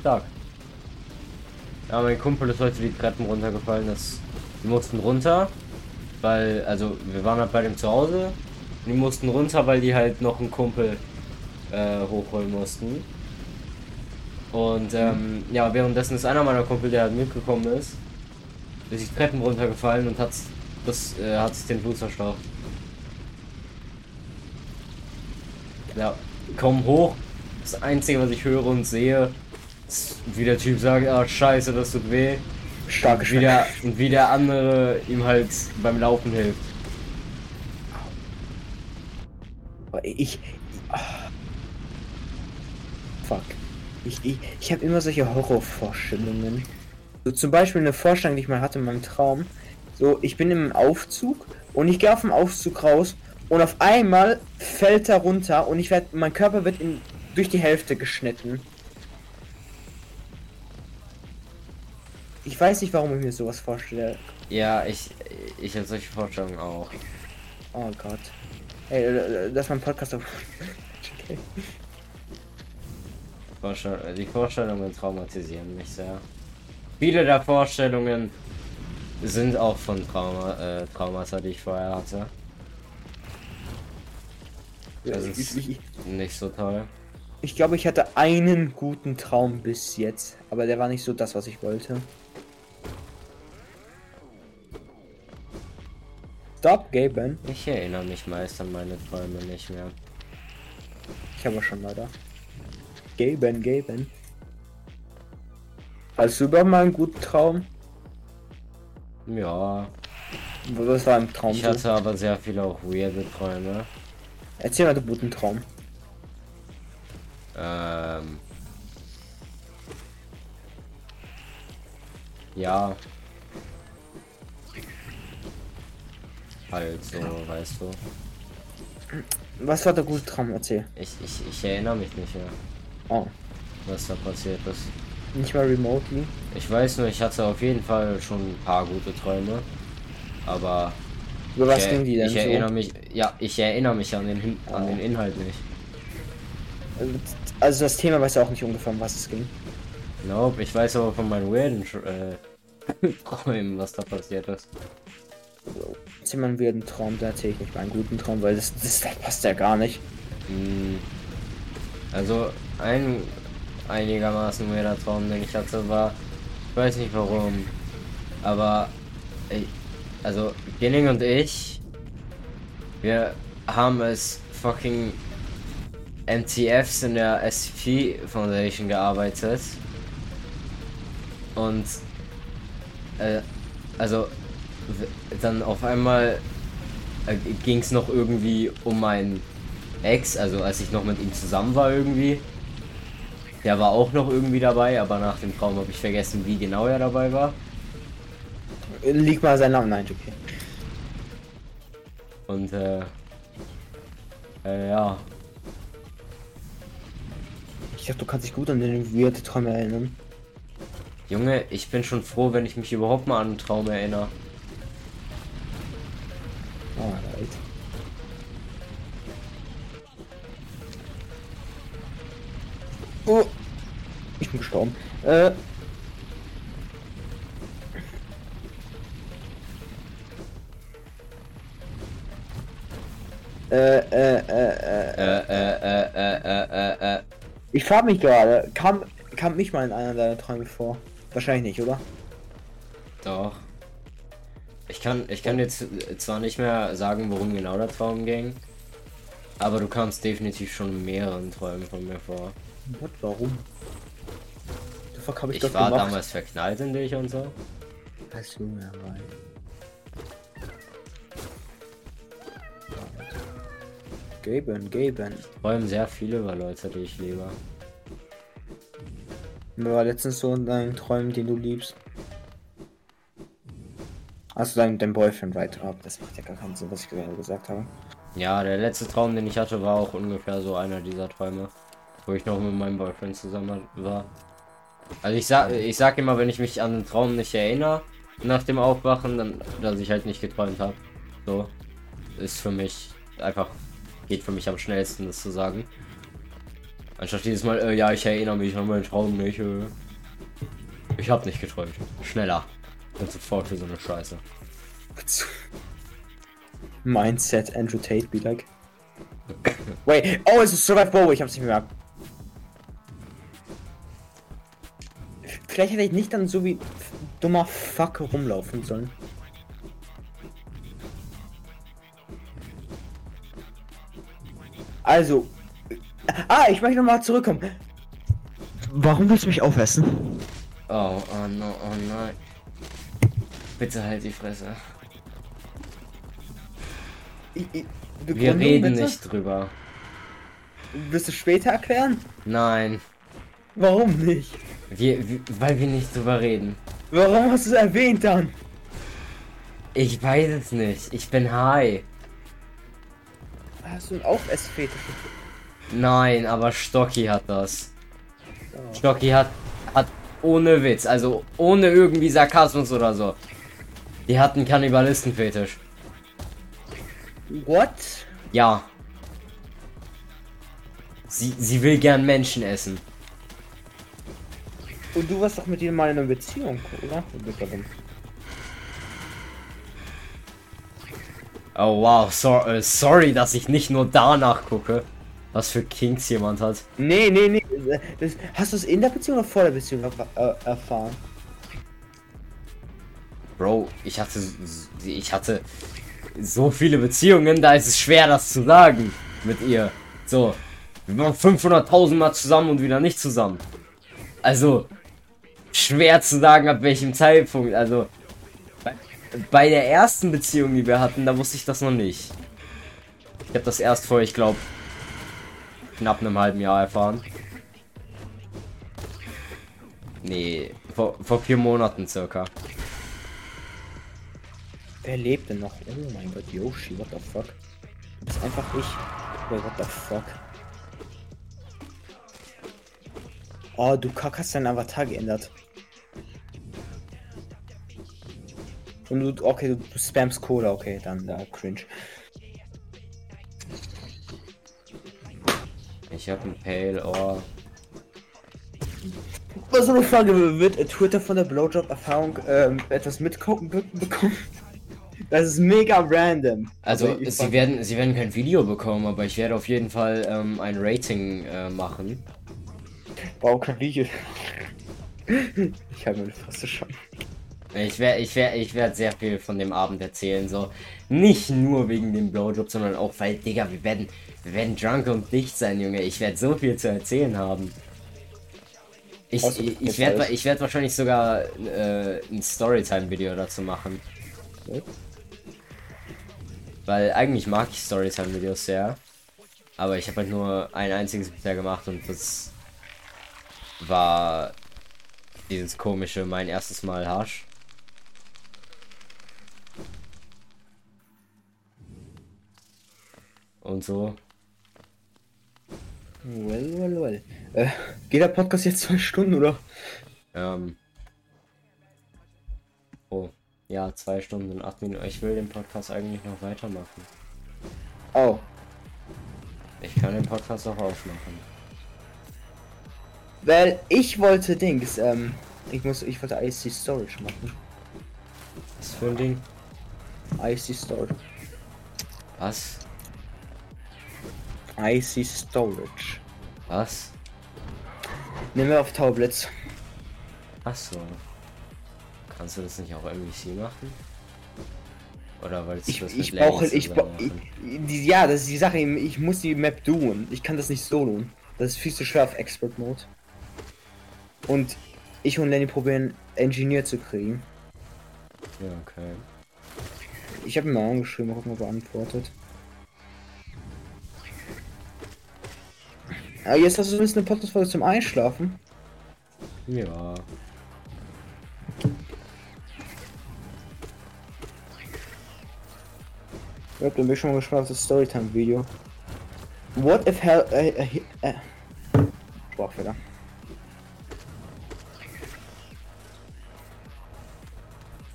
stark. Ja, mein Kumpel ist heute die Treppen runtergefallen. Das, die mussten runter, weil, also wir waren halt bei dem zu Hause. Die mussten runter, weil die halt noch einen Kumpel äh, hochholen mussten. Und ähm, ja, währenddessen ist einer meiner Kumpel, der halt mitgekommen ist, ist die Treppen runtergefallen und hat das äh, hat sich den Fuß verstaucht. Ja, komm hoch. Das Einzige, was ich höre und sehe, ist, wie der Typ sagt, ah scheiße, das tut weh. Starke Und wie, der, und wie der andere ihm halt beim Laufen hilft. Ich. ah. Fuck. Ich, ich, ich habe immer solche Horrorvorstellungen. So zum Beispiel eine Vorstellung, die ich mal hatte in meinem Traum. So, ich bin im Aufzug und ich gehe auf dem Aufzug raus und auf einmal fällt er runter und ich werde, mein Körper wird in, durch die Hälfte geschnitten. Ich weiß nicht, warum ich mir sowas vorstelle. Ja, ich, ich habe solche Vorstellungen auch. Oh Gott. Ey, äh, das ist mein Podcast. auf- okay. Vorstell die Vorstellungen traumatisieren mich sehr. Viele der Vorstellungen sind auch von Trauma, äh, Traumata, die ich vorher hatte. Das Ich, ist ich, ich, nicht so toll. Ich glaube, ich hatte einen guten Traum bis jetzt, aber der war nicht so das, was ich wollte. Stop, Gaben. Ich erinnere mich meist an meine Träume nicht mehr. Ich habe schon leider. Gaben, Gaben. Hast du überhaupt mal einen guten Traum? Ja, Was war im Traum? ich hatte aber sehr viele auch weirde Träume. Erzähl mal den guten Traum. Ähm. Ja. Halt so, weißt du. Was war der gute Traum? Erzähl. Ich, ich, ich erinnere mich nicht mehr, Oh, was da passiert ist. nicht mal remotely. Ich weiß nur, ich hatte auf jeden Fall schon ein paar gute Träume. Aber Über was ich, ging die denn ich erinnere so? mich, ja, ich erinnere mich an den, an den Inhalt nicht. Also das Thema weiß ja auch nicht ungefähr, um was es ging. Nope, ich weiß aber von meinen weirden äh, Träumen, was da passiert ist. Erzähl mal einen weirden Traum, da erzähl ich nicht meinen guten Traum, weil das, das, das passt ja gar nicht. Mm, Also ein einigermaßen weirder Traum, den ich hatte, war, ich weiß nicht warum, aber ich, also Ginning und ich, wir haben es fucking MTFs in der SCP Foundation gearbeitet und äh, also dann auf einmal äh, ging es noch irgendwie um meinen Ex, also als ich noch mit ihm zusammen war irgendwie. Der war auch noch irgendwie dabei, aber nach dem Traum habe ich vergessen, wie genau er dabei war. Lieg mal seinen Namen. Nein, okay. Und äh, äh ja, Ich dachte, du kannst dich gut an den weirden Traum erinnern. Junge, ich bin schon froh, wenn ich mich überhaupt mal an einen Traum erinnere. Alright. Oh. Ich bin gestorben. Äh. Äh, äh, äh, ich frage mich gerade, kam, kam mich mal in einer deiner Träume vor? Wahrscheinlich nicht, oder? Doch. Ich kann, ich kann jetzt zwar nicht mehr sagen, worum genau der Traum ging, aber du kamst definitiv schon in mehreren Träumen von mir vor. What, warum? Ich, Ich war gemacht? damals verknallt in dich und so. Weißt du, ja, weil. Geben, geben. Träumen sehr viele über Leute, die ich liebe. Mir war letztens so in deinen Träumen, den du liebst. Hast du deinen, deinen Boyfriend right ab? Das macht ja gar keinen Sinn, was ich gerade gesagt habe. Ja, der letzte Traum, den ich hatte, war auch ungefähr so einer dieser Träume, wo ich noch mit meinem Boyfriend zusammen war. Also ich sag, ich sag immer, wenn ich mich an den Traum nicht erinnere, nach dem Aufwachen, dann, dass ich halt nicht geträumt habe. So ist für mich einfach geht für mich am schnellsten, das zu sagen. Anstatt jedes Mal, äh, ja, ich erinnere mich an meinen Traum nicht. Äh. Ich habe nicht geträumt. Schneller. Und sofort für so eine Scheiße. Mindset Andrew Tate be like. Wait, oh, es ist Survive Bow, ich hab's nicht gemerkt. Vielleicht hätte ich nicht dann so wie dummer Fuck rumlaufen sollen. Also. Ah, ich möchte nochmal zurückkommen. Warum willst du mich aufessen? Oh, oh no, oh nein. Bitte halt die Fresse. Ich, ich, Wir reden bitte? nicht drüber. Willst du später erklären? Nein. Warum nicht? Wir, wir, weil wir nicht drüber reden. Warum hast du es erwähnt dann? Ich weiß es nicht. Ich bin high. Hast du einen Aufessfetisch? Nein, aber Stocky hat das. Oh. Stocky hat, hat ohne Witz, also ohne irgendwie Sarkasmus oder so. Die hatten Kannibalistenfetisch. What? Ja. Sie, sie will gern Menschen essen. Und du warst doch mit ihm mal in einer Beziehung, oder? Oh wow, so, äh, sorry, dass ich nicht nur danach gucke, was für Kinks jemand hat. Nee, nee, nee. Das, hast du es in der Beziehung oder vor der Beziehung erf- äh, erfahren? Bro, ich hatte, ich hatte so viele Beziehungen, da ist es schwer, das zu sagen mit ihr. So, wir waren 500.000 Mal zusammen und wieder nicht zusammen. Also, schwer zu sagen, ab welchem Zeitpunkt. Also, bei, der ersten Beziehung, die wir hatten, da wusste ich das noch nicht. Ich habe das erst vor, ich glaube, knapp einem halben Jahr erfahren. Nee, vor, vor vier Monaten circa. Wer lebt denn noch? Oh mein Gott, Yoshi, what the fuck? Du bist einfach ich. Wait, what the fuck? Oh, du Kack hast deinen Avatar geändert. Und du, okay, du, du spamst Cola, okay, dann da, cringe. Ich habe ein Pale Ohr. Was eine Frage, wird Twitter von der Blowjob-Erfahrung ähm, etwas mitgucken be bekommen? Das ist mega random. Also, ich sie werden, sie werden kein Video bekommen, aber ich werde auf jeden Fall ähm, ein Rating äh, machen. Wow, kein Video. Ich habe meine Fresse schon. Ich werde, ich werde, ich werde sehr viel von dem Abend erzählen, so nicht nur wegen dem Blowjob, sondern auch weil, Digga, wir werden, wir werden drunk und dicht sein, Junge. Ich werde so viel zu erzählen haben. Ich, ich, ich werde, ich werde wahrscheinlich sogar äh, ein Storytime-Video dazu machen. Weil eigentlich mag ich Storytime-Videos sehr. Aber ich habe halt nur ein einziges bisher gemacht und das war dieses komische mein erstes Mal Harsch. Und so. Well, well, well. Äh, geht der Podcast jetzt zwei Stunden oder? Ähm. Oh. Ja, zwei Stunden und acht Minuten. Ich will den Podcast eigentlich noch weitermachen. Oh. Ich kann den Podcast auch aufmachen. Weil ich wollte Dings, ähm, ich muss, ich wollte IC Storage machen. Was für ein Ding? IC Storage. Was? IC Storage. Was? Nehmen wir auf Tablets. Achso. Kannst du das nicht auch irgendwie machen? Oder wolltest Ich, das ich brauche, ich, ich, ja, das ist die Sache, ich muss die Map doen. Ich kann das nicht solo. Das ist viel zu schwer auf Expert Mode. Und ich und Lenny probieren, Engineer zu kriegen. Ja, okay. Ich habe ihn mal angeschrieben, ob er antwortet. Ah, jetzt hast du zumindest eine Podcast-Folge zum Einschlafen. Ja. Ja, dann bin ich schon mal gespannt auf das Storytime-Video. What if hell... Äh, äh, äh. Sprachfehler.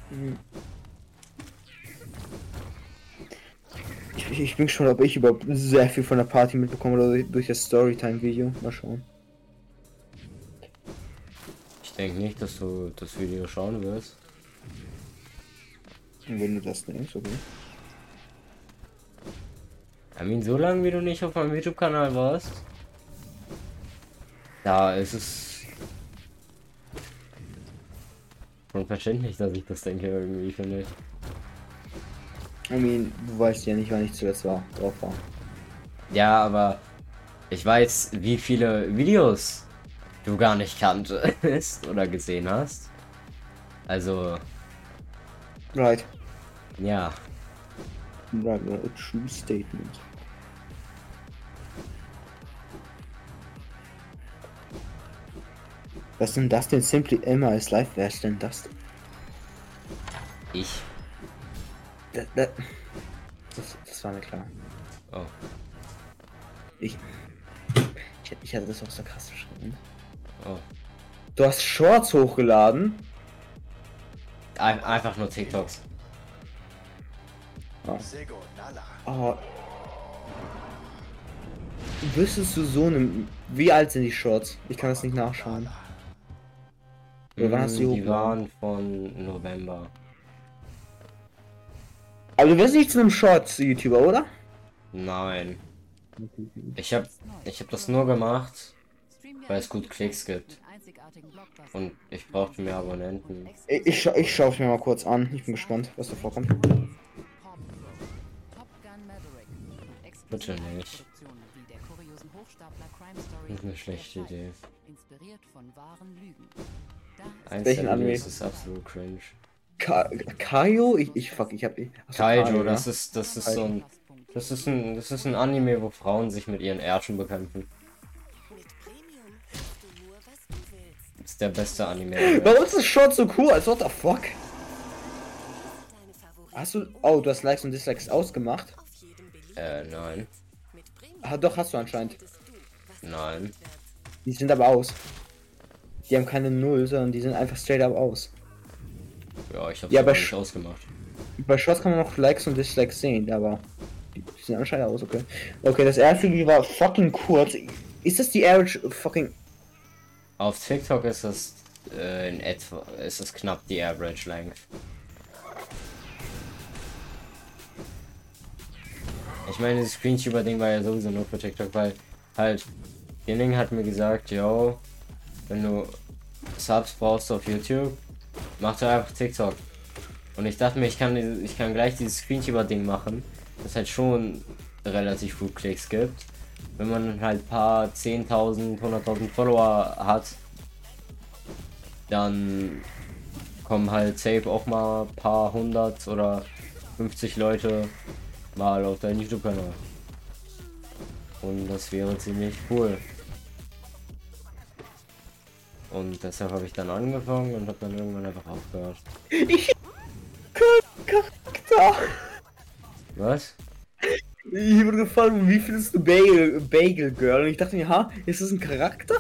Hm. Ich, ich bin schon, ob ich überhaupt sehr viel von der Party mitbekomme oder durch- durch das Storytime-Video. Mal schauen. Ich denke nicht, dass du das Video schauen wirst. Wenn du das denkst, okay. I mean, so lange wie du nicht auf meinem YouTube-Kanal warst, da ist es schon verständlich, dass ich das denke irgendwie, finde ich. I mean, du weißt ja nicht, wann ich zuletzt war, drauf war. Ja, aber ich weiß, wie viele Videos du gar nicht kanntest oder gesehen hast. Also, Right. ja. Right, right. A true statement. Was denn das denn? Simply immer ist live. Wer ist denn das? Ich. Da, da, das, das war mir klar. Oh. Ich, ich, ich hatte das auch so krass verschrieben. Oh. Du hast Shorts hochgeladen. Ein, einfach nur TikToks. Oh. Wüsstest du so einem. Wie alt sind die Shorts? Ich kann das nicht nachschauen. Oder wann hast du die Mm, die hochgeladen? waren von November. Aber du wirst nicht zu einem Shorts-YouTuber, oder? Nein. Ich hab, ich hab das nur gemacht, weil es gut Klicks gibt. Und ich brauchte mehr Abonnenten. Ich, ich, scha ich schaue es mir mal kurz an. Ich bin gespannt, was da vorkommt. Bitte nicht. Das ist eine schlechte Idee. Inspiriert Welchen Anime? Videos ist absolut cringe. Ka Kaio? Ich, ich fuck, ich hab. Achso, Kaijo, ne? das ist, das ist so ein, das ist ein, das ist ein Anime, wo Frauen sich mit ihren Ärschen bekämpfen. Das ist der beste Anime. Bei uns ist Shorts so cool, als what the fuck? Hast du. Oh, du hast Likes und Dislikes ausgemacht? Äh, nein. Ah, doch, hast du anscheinend. Nein. Die sind aber aus. Die haben keine Null, sondern die sind einfach straight up aus. Ja, ich hab's Ja, aber nicht ausgemacht. Bei Shorts kann man noch Likes und Dislikes sehen, aber die sind anscheinend aus, okay. Okay, das erste Video war fucking kurz. Ist das die average fucking. Auf TikTok ist das äh, in etwa, ist es knapp die Average Length. Ich meine, das Screenshot-Ding war ja sowieso nur für TikTok, weil halt, Ding hat mir gesagt, yo, wenn du Subs brauchst auf YouTube, mach doch einfach TikTok. Und ich dachte mir, ich kann, ich kann gleich dieses Screenshot-Ding machen, das halt schon relativ gut Klicks gibt. Wenn man halt paar 10.000, 100.000 Follower hat, dann kommen halt safe auch mal paar hundert oder 50 Leute mal auf deinen YouTube-Kanal. Und das wäre ziemlich cool. Und deshalb habe ich dann angefangen und habe dann irgendwann einfach aufgehört. Ich. Charakter! Was? Ich wurde gefragt, wie findest du Bagel, Bagel Girl? Und ich dachte mir, ha, ist das ein Charakter?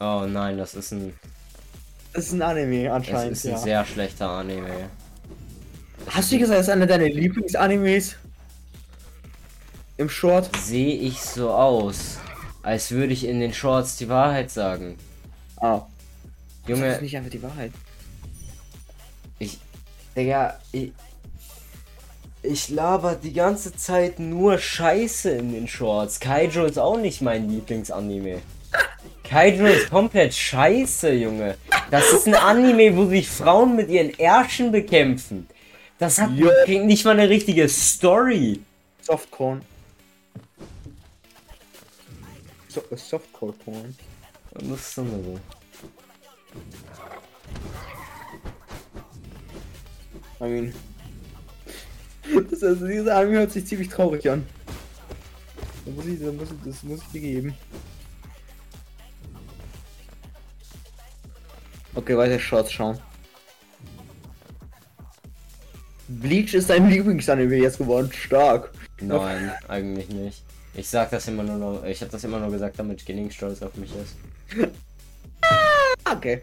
Oh nein, das ist ein, Das ist ein Anime das anscheinend, ist ein ja. sehr schlechter Anime. Hast du gesagt, das ist einer deiner Lieblingsanimes? Im Short? Sehe ich so aus, als würde ich in den Shorts die Wahrheit sagen. Ah. Das Junge, ist nicht einfach die Wahrheit. Ich. Digga, ich. Ich laber die ganze Zeit nur Scheiße in den Shorts. Kaijo ist auch nicht mein Lieblingsanime. Kaijo ist komplett scheiße, Junge. Das ist ein Anime, wo sich Frauen mit ihren Ärschen bekämpfen. Das hat Jo. nicht mal eine richtige Story. Softcorn. So, Softcore Porn. Und Das ist immer so. I mean. Das, also, dieser Anime hört sich ziemlich traurig an. Da muss ich, da muss ich, das muss ich dir geben. Okay, weiter Shorts schauen. Bleach ist dein Lieblingsanime jetzt geworden. Stark. Nein, eigentlich nicht. Ich sag das immer nur noch, ich habe das immer nur gesagt, damit Ginning stolz auf mich ist. Okay.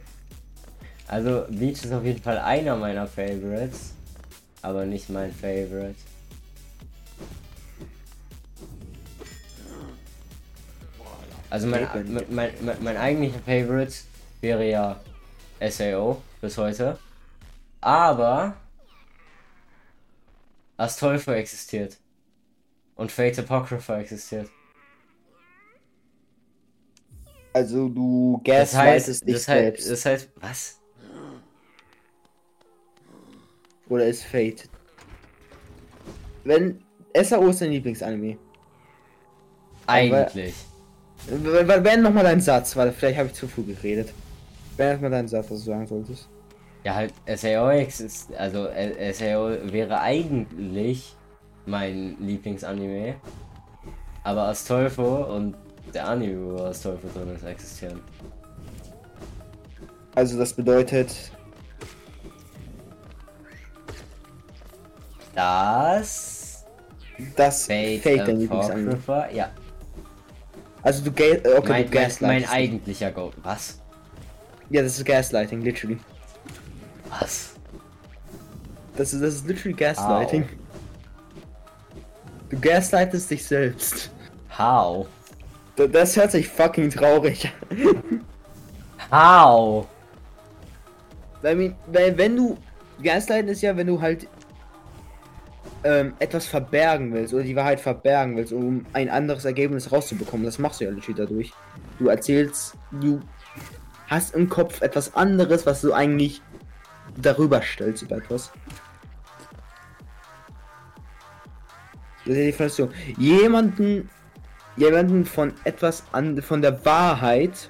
Also Beach ist auf jeden Fall einer meiner Favorites, aber nicht mein Favorite. Also mein, mein, mein, mein, mein eigentlicher Favorite wäre ja SAO bis heute. Aber Astolfo existiert. Und Fate Apocrypha existiert. Also du Das heißt, gaslightest dich das heißt, selbst. das heißt, was? Oder ist Fate? Wenn SAO ist dein Lieblingsanime. Eigentlich. W- Wenn nochmal dein Satz, weil vielleicht habe ich zu früh geredet. Wenn erstmal dein Satz, was du sagen solltest. Ja, halt, SAO ist, also SAO wäre eigentlich mein Lieblingsanime. Aber Astolfo und der Anime, wo Astolfo drin ist, existieren. Also das bedeutet, Das dass Fate, Fate dein Lieblingsanime. Ja. Also du ga äh, okay, mein, du mein, eigentlicher Go. Was? Ja, das ist Gaslighting, literally. Was? Das ist, das ist literally Gaslighting. Du gaslightest dich selbst. How? Das hört sich fucking traurig an. How? Mean, weil wenn du Gaslighten ist ja, wenn du halt ähm, etwas verbergen willst oder die Wahrheit verbergen willst, um ein anderes Ergebnis rauszubekommen. Das machst du ja literally dadurch. Du erzählst, du hast im Kopf etwas anderes, was du eigentlich darüber stellst über etwas. Das ist ja die Definition. Jemanden, jemanden von etwas an, von der Wahrheit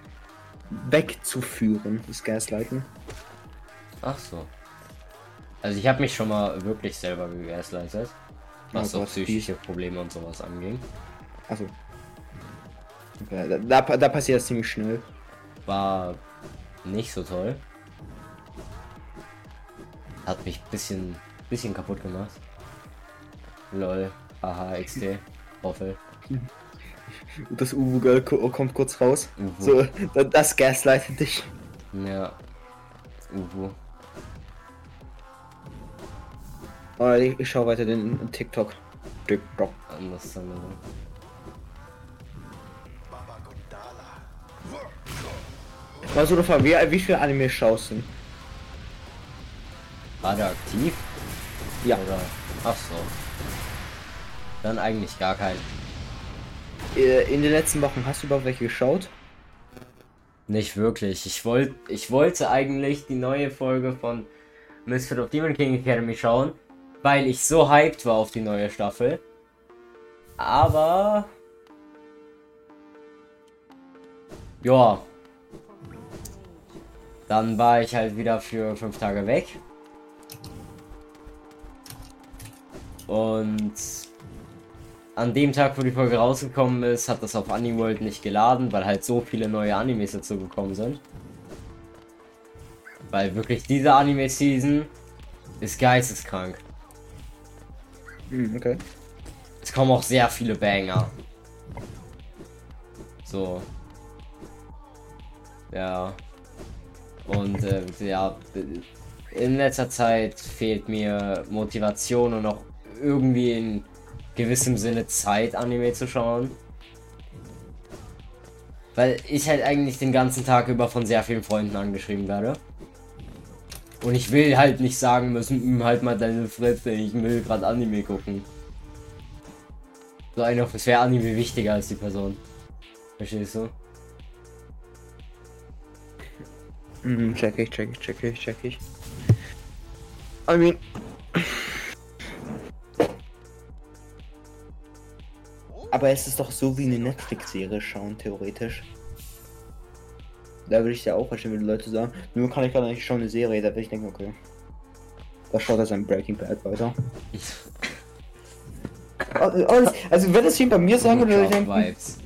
wegzuführen, ist Gaslighten. Ach so. Also ich habe mich schon mal wirklich selber gegaslightet. Was Oh so Gott, psychische Probleme und sowas anging. Also. Okay, da, da, da passiert das ziemlich schnell. War nicht so toll. Hat mich bisschen, bisschen kaputt gemacht. Lol. Haha, XD. Hoffel. Das Uwu-Girl ko- kommt kurz raus. Uwu. So, da- das gaslightet dich. Ja. Uwu. Oh, ich, ich schau weiter den TikTok. TikTok. Anders aber. Mal so Frage, wie, wie viele Anime schaust du? War der aktiv? Ja. Oder? Ach so. Dann eigentlich gar keinen. Äh, In den letzten Wochen hast du überhaupt welche geschaut? Nicht wirklich. Ich wollte, ich wollte eigentlich die neue Folge von Misfit of Demon King Academy schauen, weil ich so hyped war auf die neue Staffel. Aber ja, dann war ich halt wieder für fünf Tage weg. Und an dem Tag, wo die Folge rausgekommen ist, hat das auf Animworld nicht geladen, weil halt so viele neue Animes dazu gekommen sind. Weil wirklich diese Anime-Season ist geisteskrank. Hm, okay. Es kommen auch sehr viele Banger. So. Ja. Und äh, ja, in letzter Zeit fehlt mir Motivation und auch irgendwie in gewissem Sinne Zeit, Anime zu schauen. Weil ich halt eigentlich den ganzen Tag über von sehr vielen Freunden angeschrieben werde. Und ich will halt nicht sagen müssen, "Hm, halt mal deine Fresse, ich will gerade Anime gucken. So eine, es wäre Anime wichtiger als die Person. Verstehst du? Mhm, check ich, check ich, check ich, check ich. I mean. Aber es ist doch so wie eine Netflix-Serie schauen, theoretisch. Da würde ich ja auch verstehen, wenn die Leute sagen, nur kann ich gerade nicht schauen eine Serie, da würde ich denken, okay. Da schaut er sein Breaking Bad weiter. Also, also wenn es jemand bei mir sagen würde, würde ich denken, Vibes.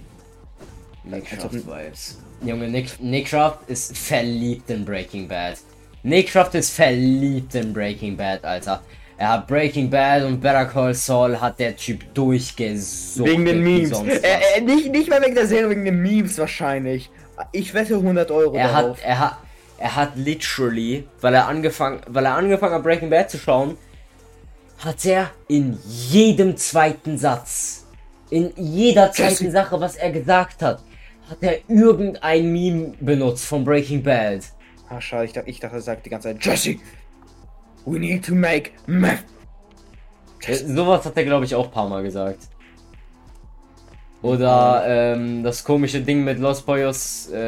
Nickcraft Vibes. Junge, Nick, Nickcraft ist verliebt in Breaking Bad. Nickcraft ist verliebt in Breaking Bad, Alter. Er hat Breaking Bad und Better Call Saul hat der Typ durchgesucht. wegen den Memes. Äh, äh, nicht, nicht mal wegen der Serie, wegen den Memes wahrscheinlich. Ich wette 100 Euro Er darauf. hat, er hat, er hat literally, weil er angefangen, weil er angefangen hat Breaking Bad zu schauen, hat er in jedem zweiten Satz, in jeder zweiten Sache, was er gesagt hat, hat er irgendein Meme benutzt von Breaking Bad. Ah, schade, ich dachte, ich dachte, er sagt die ganze Zeit, Jesse, we need to make meth. Äh, Sowas hat er, glaube ich, auch ein paar Mal gesagt. Oder ähm, das komische Ding mit Los Pollos. Äh,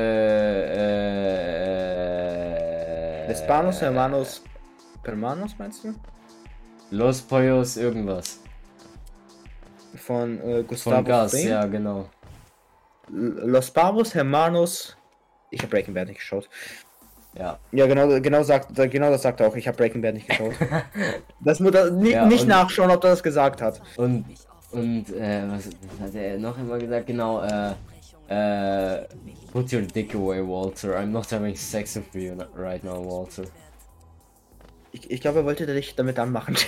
äh, Hispanos, Hermanos, Hermanos meinst du? Los Pollos irgendwas. Von äh, Gustavo Von Gas, Fring? ja, genau. Los Pavos, Hermanos. Ich habe Breaking Bad nicht geschaut. Ja. Ja, genau, genau sagt, genau das sagt er auch. Ich habe Breaking Bad nicht geschaut. das muss er ni Ja, nicht nachschauen, ob er das gesagt hat. Und, und äh, was hat er noch immer gesagt? Genau, äh, äh, put your dick away, Walter. I'm not having sex with you right now, Walter. Ich, ich glaube, er wollte dich damit anmachen.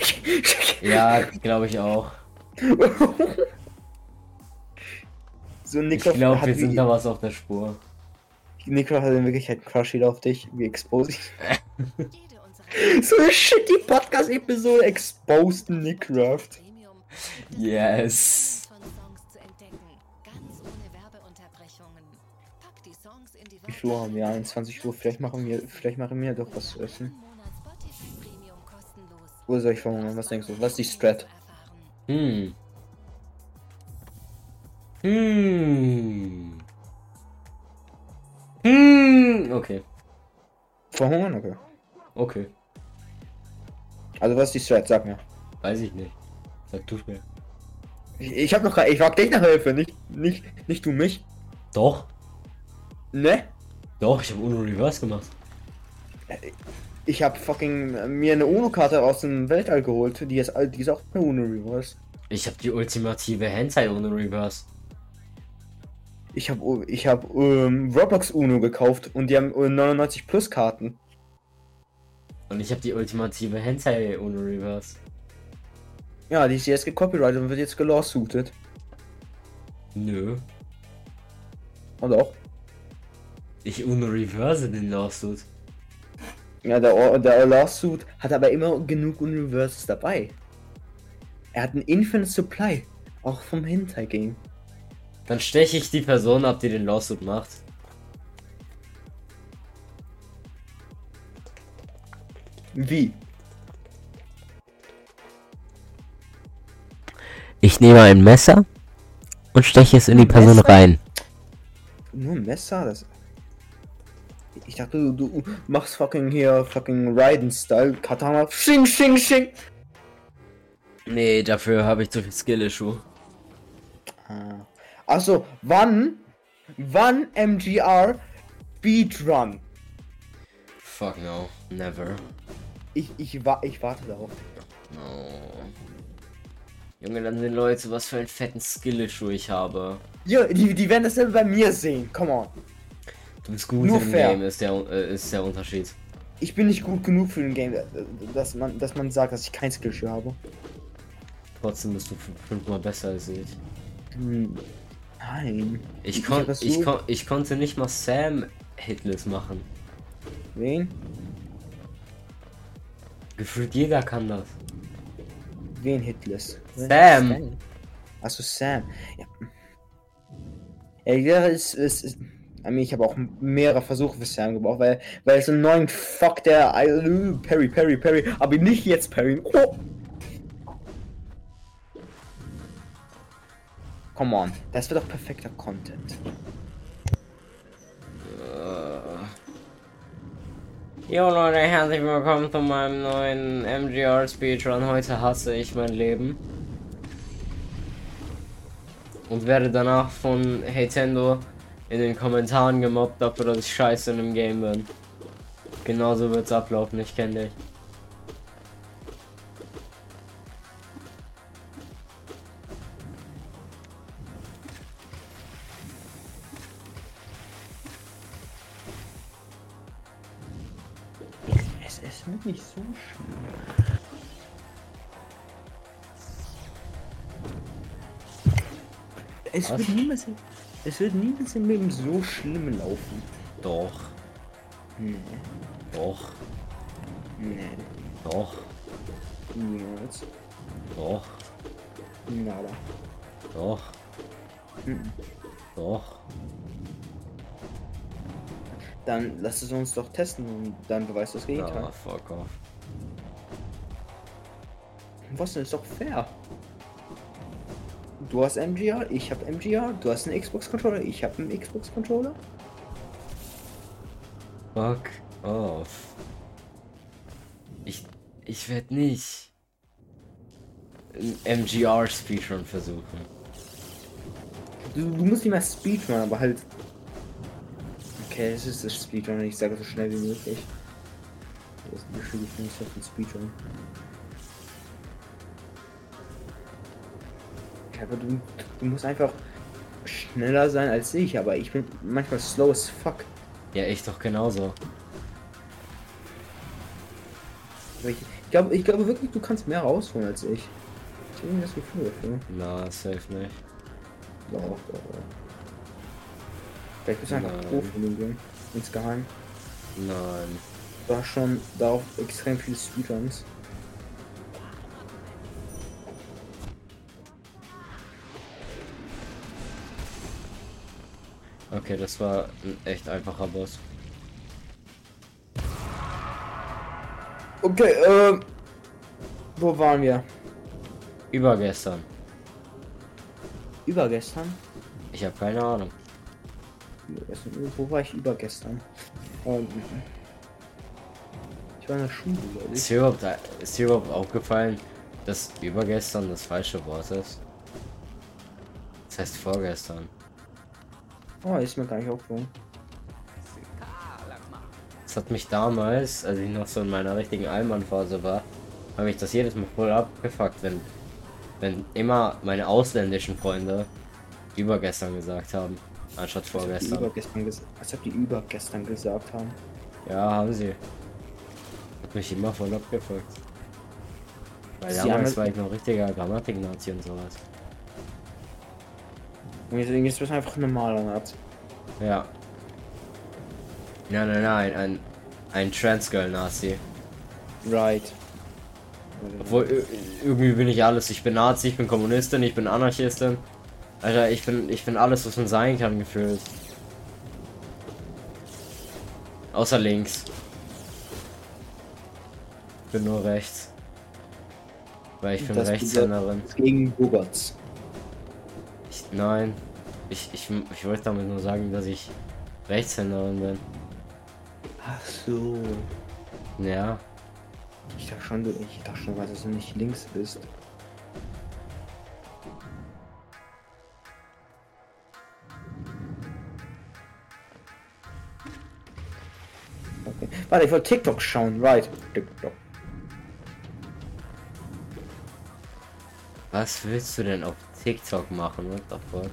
Ja, glaube ich auch. so Ich Nico glaube, hat wir sind da was auf der Spur. Nico hat in Wirklichkeit einen Crush wieder auf dich. Wie expose ich. So eine shitty Podcast-Episode exposed Nickcraft. Yes. Wie viel Uhr haben wir? 21 Uhr. Vielleicht machen wir, vielleicht machen wir doch was zu essen. Wo soll ich verhungern? Was denkst du? Was ist die Strat? Hm. Hm. Hm. Okay. Verhungern? Okay. Okay. Also was ist die Strat? Sag mir. Weiß ich nicht. Sag du mir. Ich, ich hab noch gar- ich frag dich nach Hilfe, nicht, nicht, nicht du mich. Doch. Ne? Doch, ich habe Uno Reverse gemacht. Ich hab fucking äh, mir eine UNO-Karte aus dem Weltall geholt. Die ist, die ist auch eine UNO-Reverse. Ich habe die ultimative Hentai Uno Reverse. Ich hab, ich hab ähm, Roblox UNO gekauft und die haben äh, 99 Plus Karten. Und ich habe die ultimative Hentai Uno Reverse. Ja, die ist jetzt gecopyrightet und wird jetzt gelawsuited. Nö. Und auch. Ich Uno Reverse den Lawsuit. Ja, der, der Lawsuit hat aber immer genug Universes dabei. Er hat ein Infinite Supply. Auch vom Hentai-Game. Dann steche ich die Person ab, die den Lawsuit macht. Wie? Ich nehme ein Messer und steche es in die Person Messer? rein. Nur ein Messer? Das. Ich dachte, du, du machst fucking hier fucking Raiden-Style. Katana. Shing, shing, shing. Nee, dafür habe ich zu viel Skill-Issue. Ah. Achso, wann? Wann MGR Speedrun? Fuck no. Never. Ich, ich, wa ich warte darauf. No. Junge, dann sehen Leute, was für einen fetten Skill-Issue ich habe. Ja, die, die werden dasselbe bei mir sehen. Come on. Du bist gut Nur im fair. Game, ist der, äh, ist der Unterschied. Ich bin nicht gut genug für den Game, äh, dass man, dass man sagt, dass ich kein Skillshare habe. Trotzdem bist du fün- fünfmal besser als ich. Hm, Nein. Ich, kon ich, kon ich konnte nicht mal Sam hitless machen. Wen? Gefühlt jeder kann das. Wen Hitless? Sam. Achso, Sam. Ja. Ja, ja es ist. ist I mean, ich habe auch mehrere Versuche für Sam gebraucht, weil, weil so einen neuen Fuck der. äh, Perry, Perry, Perry. Aber nicht jetzt Perry. Oh. Come on. Das wird doch perfekter Content. Jo Leute, herzlich willkommen zu meinem neuen MGR Speedrun. Heute hasse ich mein Leben. Und werde danach von Heytendo in den Kommentaren gemobbt dafür, dass ich scheiße in dem Game bin. Genauso wird's ablaufen, ich kenne dich. Wird nicht so schlimm. Es Was? wird, niemals, es wird niemals im Leben so schlimm laufen. Doch, Nee, doch, nee, doch, niemals. doch, Nada. doch, Mhm. doch. Dann lass es uns doch testen und dann beweist das Gegenteil. Ah, fuck off. Was denn? Ist doch fair. Du hast MGR, ich habe MGR, du hast einen Xbox Controller, ich habe einen Xbox Controller. Fuck off. Ich, ich werde nicht ein MGR Speedrun versuchen. Du, du musst nicht mehr Speedrun, aber halt. Okay, es ist das Speedrun, ich sage so schnell wie möglich. Das ist eine Definition von Speedrun. Okay, aber du, du musst einfach schneller sein als ich, aber ich bin manchmal slow as fuck. Ja, ich doch genauso. Ich, ich glaube ich glaube wirklich, du kannst mehr rausholen als ich. Ich habe das Gefühl dafür. Na, safe nicht. Doch, doch. Vielleicht bist du einfach Nein. Profi genug, insgeheim. Nein. Du hast schon darauf extrem viele Speedruns. Okay, das war ein echt einfacher Boss. Okay, ähm. Wo waren wir? Übergestern. Übergestern? Ich habe keine Ahnung. Wo war ich übergestern? Ähm, ich war in der Schule, glaube Ist ich. dir überhaupt, ist dir überhaupt aufgefallen, dass übergestern das falsche Wort ist? Das heißt vorgestern. Oh, ist mir gar nicht aufgefallen. Das hat mich damals, als ich noch so in meiner richtigen Allmann-Phase war, habe mich das jedes Mal voll abgefuckt, wenn, wenn immer meine ausländischen Freunde übergestern gesagt haben, anstatt vorgestern. übergestern, ges als ob die übergestern gesagt haben. Ja, haben sie. Hat mich immer voll abgefuckt. Weil Sie damals war ich noch richtiger Grammatik-Nazi und sowas. Und jetzt bist du einfach normaler Nazi. Ja. Nein, nein, nein, ein, ein Transgirl-Nazi. Right. Obwohl, ir- irgendwie bin ich alles. Ich bin Nazi, ich bin Kommunistin, ich bin Anarchistin. Alter, ich bin, ich bin alles, was man sein kann, gefühlt. Außer links. Ich bin nur rechts. Weil ich bin Das Rechtshänderin. Gegen. Ich, nein. Ich, ich, ich wollte damit nur sagen, dass ich Rechtshänderin bin. Ach so. Ja. Ich dachte schon, du, ich dachte schon, dass du nicht links bist. Warte, ich wollte TikTok schauen, right? TikTok. Was willst du denn auf TikTok machen? What the fuck?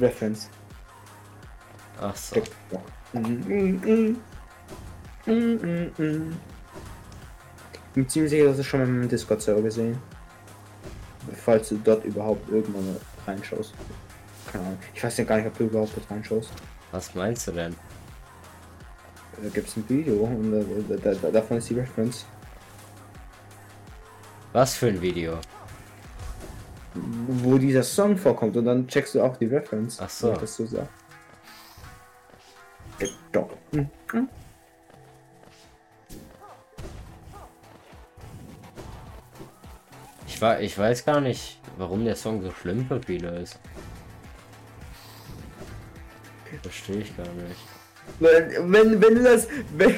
Reference. Ach so. TikTok. Mm, mm, mm. Ich bin ziemlich sicher, dass du schon mal im Discord-Server gesehen. Falls du dort überhaupt irgendwann reinschaust. Keine Ahnung. Ich weiß ja gar nicht, ob du überhaupt dort reinschaust. Was meinst du denn? Da gibt es ein Video und da, da, da, davon ist die Reference. Was für ein Video? Wo dieser Song vorkommt und dann checkst du auch die Reference. Ach so. Das so. Hm, hm. Ich, wa ich weiß gar nicht, warum der Song so schlimm für viele ist. Verstehe ich gar nicht. Wenn, wenn, du das. Wenn,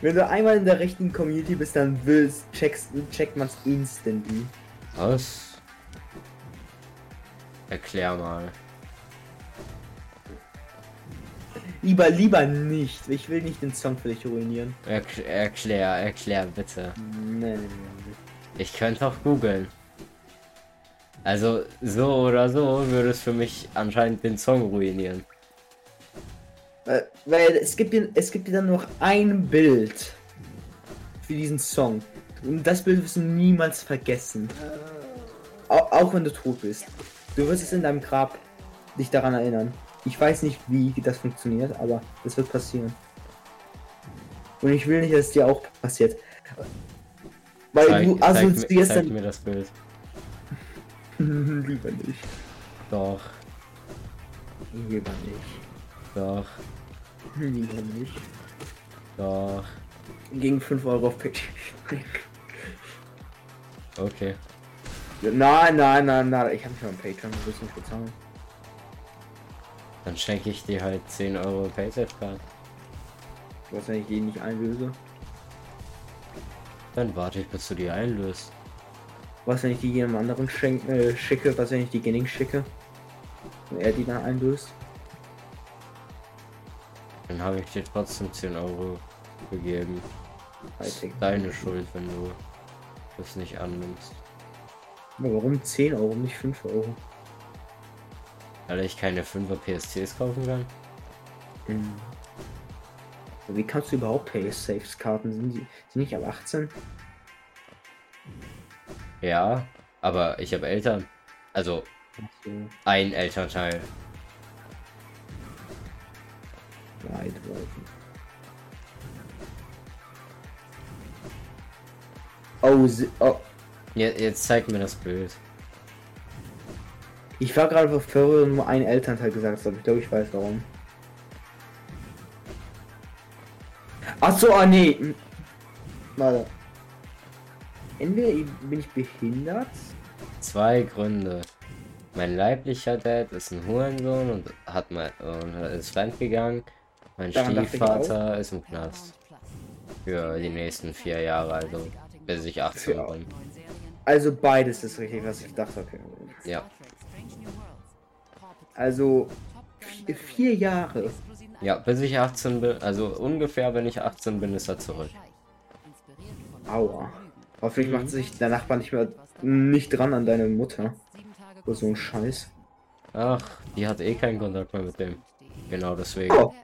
wenn du einmal in der rechten Community bist, dann willst, checkst, checkt man's instantly. Was? Erklär mal. Lieber, lieber nicht. Ich will nicht den Song für dich ruinieren. Erkl erklär, erklär bitte. Nee, nee, nee. Ich könnte auch googeln. Also, so oder so würde es für mich anscheinend den Song ruinieren. Weil es gibt, dir, es gibt dir dann noch ein Bild für diesen Song. Und das Bild wirst du niemals vergessen. Auch, auch wenn du tot bist. Du wirst es in deinem Grab dich daran erinnern. Ich weiß nicht, wie das funktioniert, aber das wird passieren. Und ich will nicht, dass es dir auch passiert. Weil Zeig, du zeig, assoziierst zeig dann. mir das Bild. Lieber nicht. Doch, Lieber nicht. Doch, Lieber nicht. doch. Gegen 5 Euro auf Patreon. Okay. Nein, nein, nein, nein. Ich habe nicht mal Patreon, du willst nicht bezahlen. Dann schenke ich dir halt 10 Euro PaySafe-Card. Was, wenn ich die nicht einlöse? Dann warte ich, bis du die einlöst. Was, wenn ich die jemandem anderen schenk, äh, schicke? Was, wenn ich die Genning schicke? Und er die dann einlöst? Dann habe ich dir trotzdem 10 Euro gegeben. Das ist deine Schuld, wenn du das nicht annimmst. Aber warum 10 Euro, nicht 5 Euro? Weil ich keine 5er PSCs kaufen kann. Hm. Wie kannst du überhaupt Pay-Saves Karten? Sind die sind nicht ab 18? Ja, aber ich habe Eltern. Also So, ein Elternteil. Weit laufen. Oh, oh, Jetzt, jetzt zeig mir das Bild. ich war gerade verwirrt und nur ein Elternteil gesagt, aber ich glaube, ich weiß warum. Ach so, ah nee. Hm. Warte. Entweder bin ich behindert. Zwei Gründe. Mein leiblicher Dad ist ein Hurensohn und hat mal und ist fremdgegangen. Mein Daran Stiefvater ist im Knast. Für die nächsten vier Jahre, also bis ich 18 Für- bin. Also beides ist richtig, was ich dachte. Okay. Ja. Also vi- vier Jahre. Ja, bis ich 18 bin, also ungefähr, wenn ich 18 bin, ist er zurück. Aua. Hoffentlich Mhm. macht sich der Nachbar nicht mehr nicht dran an deine Mutter. Oder so ein Scheiß. Ach, die hat eh keinen Kontakt mehr mit dem. Genau deswegen. Oh,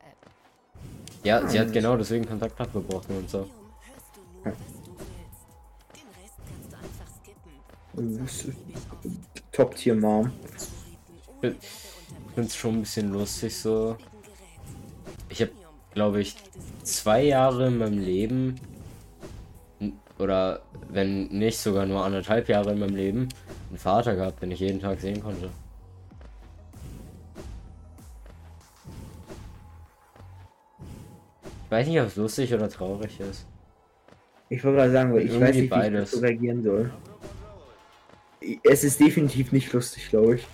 Ja, sie hat genau deswegen Kontakt abgebrochen und so. Skippen. Top-Tier Mom. Ich find's schon ein bisschen lustig so. Ich habe, glaube ich, zwei Jahre in meinem Leben oder wenn nicht sogar nur anderthalb Jahre in meinem Leben einen Vater gehabt, den ich jeden Tag sehen konnte. Ich weiß nicht, ob es lustig oder traurig ist. Ich wollte gerade sagen, weil ich Irgendwie weiß nicht, wie ich beides. dazu reagieren soll. Es ist definitiv nicht lustig, glaube ich.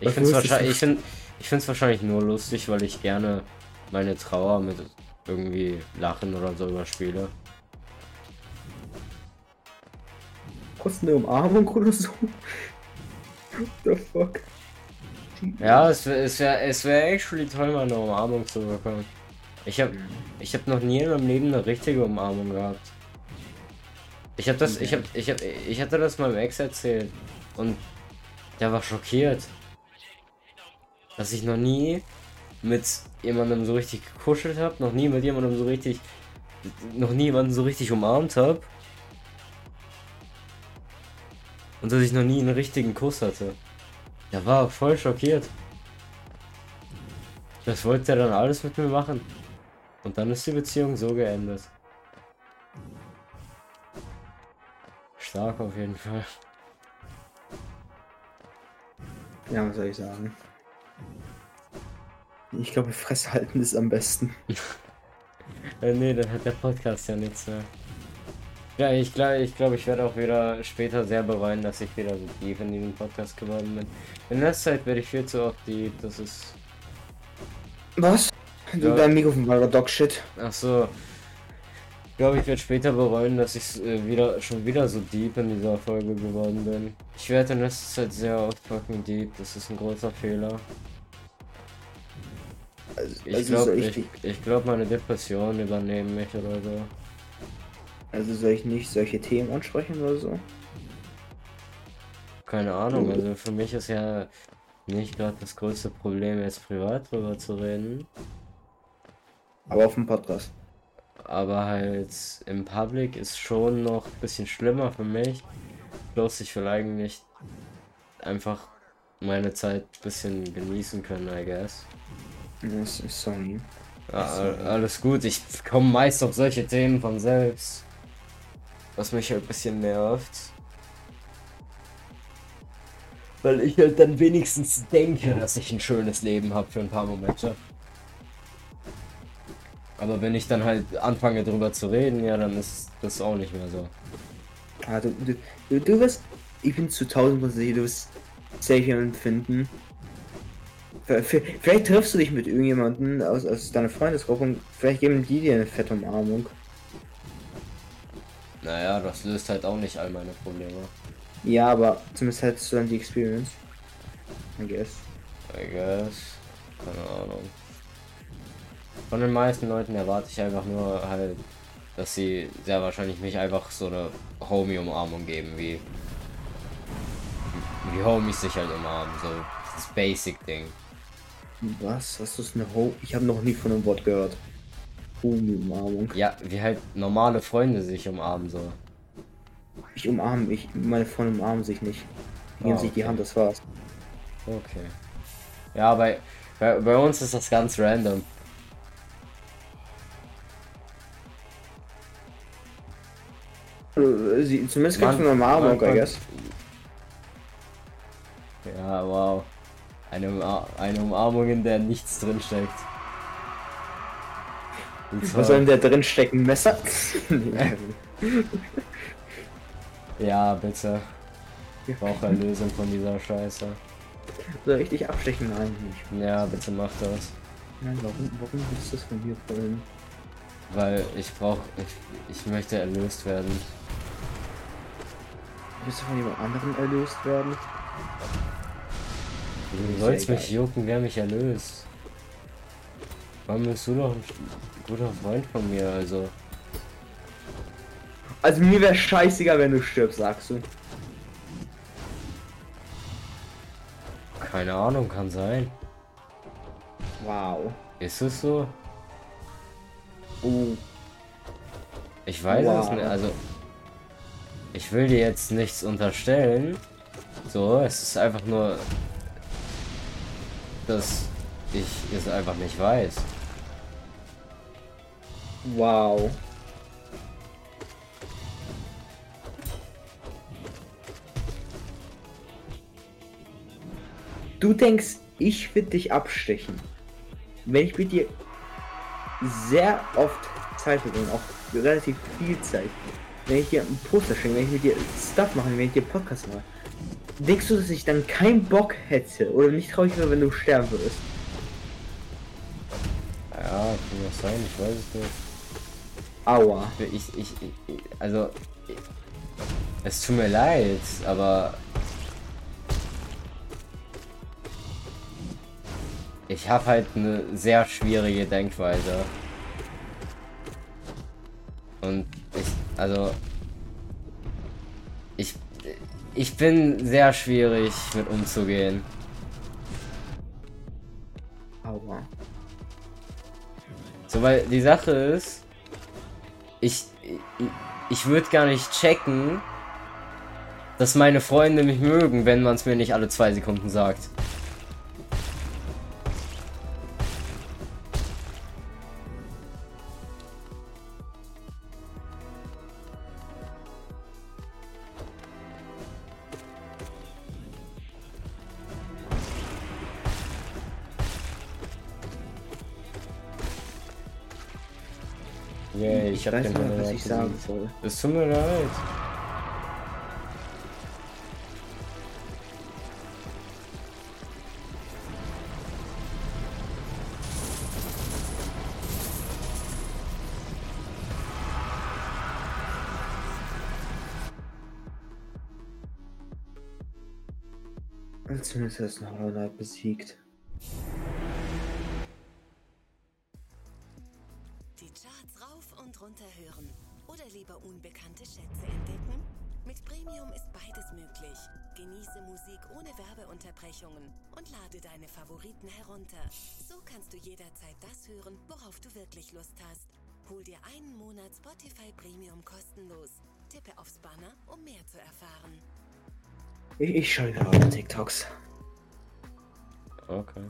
Ich finde es wahrscheinlich, ich find, ich wahrscheinlich nur lustig, weil ich gerne meine Trauer mit irgendwie Lachen oder so überspiele. Kostet eine Umarmung oder so? What the fuck? Ja, es wäre es wär, es wär actually toll, mal eine Umarmung zu bekommen. Ich habe ich hab noch nie in meinem Leben eine richtige Umarmung gehabt. Ich habe das, ich hab, ich hab, ich hatte das meinem Ex erzählt und der war schockiert, dass ich noch nie mit jemandem so richtig gekuschelt habe, noch nie mit jemandem so richtig, noch nie jemanden so richtig umarmt habe und dass ich noch nie einen richtigen Kuss hatte. Der war voll schockiert. Das wollte er dann alles mit mir machen. Und dann ist die Beziehung so geendet. Stark auf jeden Fall. Ja, was soll ich sagen? Ich glaube, Fresse halten ist am besten. Äh, nee, dann hat der Podcast ja nichts mehr. Ja, ich glaube, ich, glaub, ich werde auch wieder später sehr bereuen, dass ich wieder so tief in diesem Podcast geworden bin. In letzter Zeit werde ich viel zu oft deep, das ist. Was? Du, Ja. dein Mikrofon war Dog Shit. Ach so. Ich glaube, ich werde später bereuen, dass ich äh, wieder schon wieder so deep in dieser Folge geworden bin. Ich werde in letzter Zeit sehr oft fucking deep, das ist ein großer Fehler. Also, Ich glaube, ich, ich, ich glaube, meine Depressionen übernehmen mich oder so. Also soll ich nicht solche Themen ansprechen oder so? Keine Ahnung, also für mich ist ja nicht gerade das größte Problem, jetzt privat drüber zu reden. Aber auf dem Podcast. Aber halt im Public ist schon noch ein bisschen schlimmer für mich. Bloß ich will eigentlich einfach meine Zeit ein bisschen genießen können, I guess. Das ist sorry. Ja, all- alles gut, ich komme meist auf solche Themen von selbst. Was mich halt ein bisschen nervt. Weil ich halt dann wenigstens denke, dass ich ein schönes Leben habe für ein paar Momente. Aber wenn ich dann halt anfange drüber zu reden, ja, dann ist das auch nicht mehr so. Ah, du, du, du, wirst, ich bin zu 1000 sicher, du wirst safe jemanden finden. Vielleicht triffst du dich mit irgendjemandem aus, aus deiner Freundesgruppe und vielleicht geben die dir eine fette Umarmung. Naja, das löst halt auch nicht all meine Probleme. Ja, aber zumindest hättest du dann die Experience. I guess. I guess. Keine Ahnung. Von den meisten Leuten erwarte ich einfach nur halt, dass sie sehr wahrscheinlich mich einfach so eine Homie-Umarmung geben, wie. Wie Homies sich halt umarmen, so das Basic-Ding. Was? Was ist eine Ho? Ich habe noch nie von einem Wort gehört. Umarmung. Ja, wie halt normale Freunde sich umarmen, so. Ich umarme, ich, meine Freunde umarmen sich nicht. Die geben Ah, sich die okay. Hand, das war's. Okay. Ja, bei, bei, bei uns ist das ganz random. Äh, Sie, zumindest kriegst du eine Umarmung, I guess. Ja, wow. Eine, Umar eine Umarmung, in der nichts drin steckt. Was soll denn da drin stecken? Messer? Ja, bitte. Ich brauche Erlösung von dieser Scheiße. so richtig abstechen? Nein, nicht. Ja, bitte mach das. Nein, warum, warum willst du das von mir wollen? Weil ich brauche. Ich, ich möchte erlöst werden. Willst du von jemand anderem erlöst werden? Du sollst mich jucken, wer mich erlöst. Warum bist du doch ein guter Freund von mir, also. Also mir wäre scheißegal, wenn du stirbst, sagst du. Keine Ahnung, kann sein. Wow. Ist es so? Oh, Ich weiß es Wow. nicht, also. Ich will dir jetzt nichts unterstellen. So, es ist einfach nur. Dass ich es einfach nicht weiß. Wow. Du denkst, ich würde dich abstechen. Wenn ich mit dir sehr oft Zeit verbringe, auch relativ viel Zeit, wenn ich dir ein Poster schenke, wenn ich mit dir Stuff mache, wenn ich dir Podcast mache, denkst du, dass ich dann keinen Bock hätte oder nicht traurig wäre, wenn du sterben würdest? Ja, kann das sein, ich weiß es nicht. Aua. Ich, ich, ich also. Ich, es tut mir leid, aber. Ich habe halt eine sehr schwierige Denkweise. Und ich, also. Ich, ich bin sehr schwierig mit umzugehen. Aua. So, weil die Sache ist, ich, ich, würde gar nicht checken, dass meine Freunde mich mögen, wenn man es mir nicht alle zwei Sekunden sagt. Yay, ich, hab weiß den nicht was ich sagen soll. Es tut mir leid. Zumindest hast du Hollow Knight besiegt. Deine Favoriten herunter. So kannst du jederzeit das hören, worauf du wirklich Lust hast. Hol dir einen Monat Spotify Premium kostenlos. Tippe aufs Banner, um mehr zu erfahren. Ich, ich schaue wieder auf TikToks. Okay.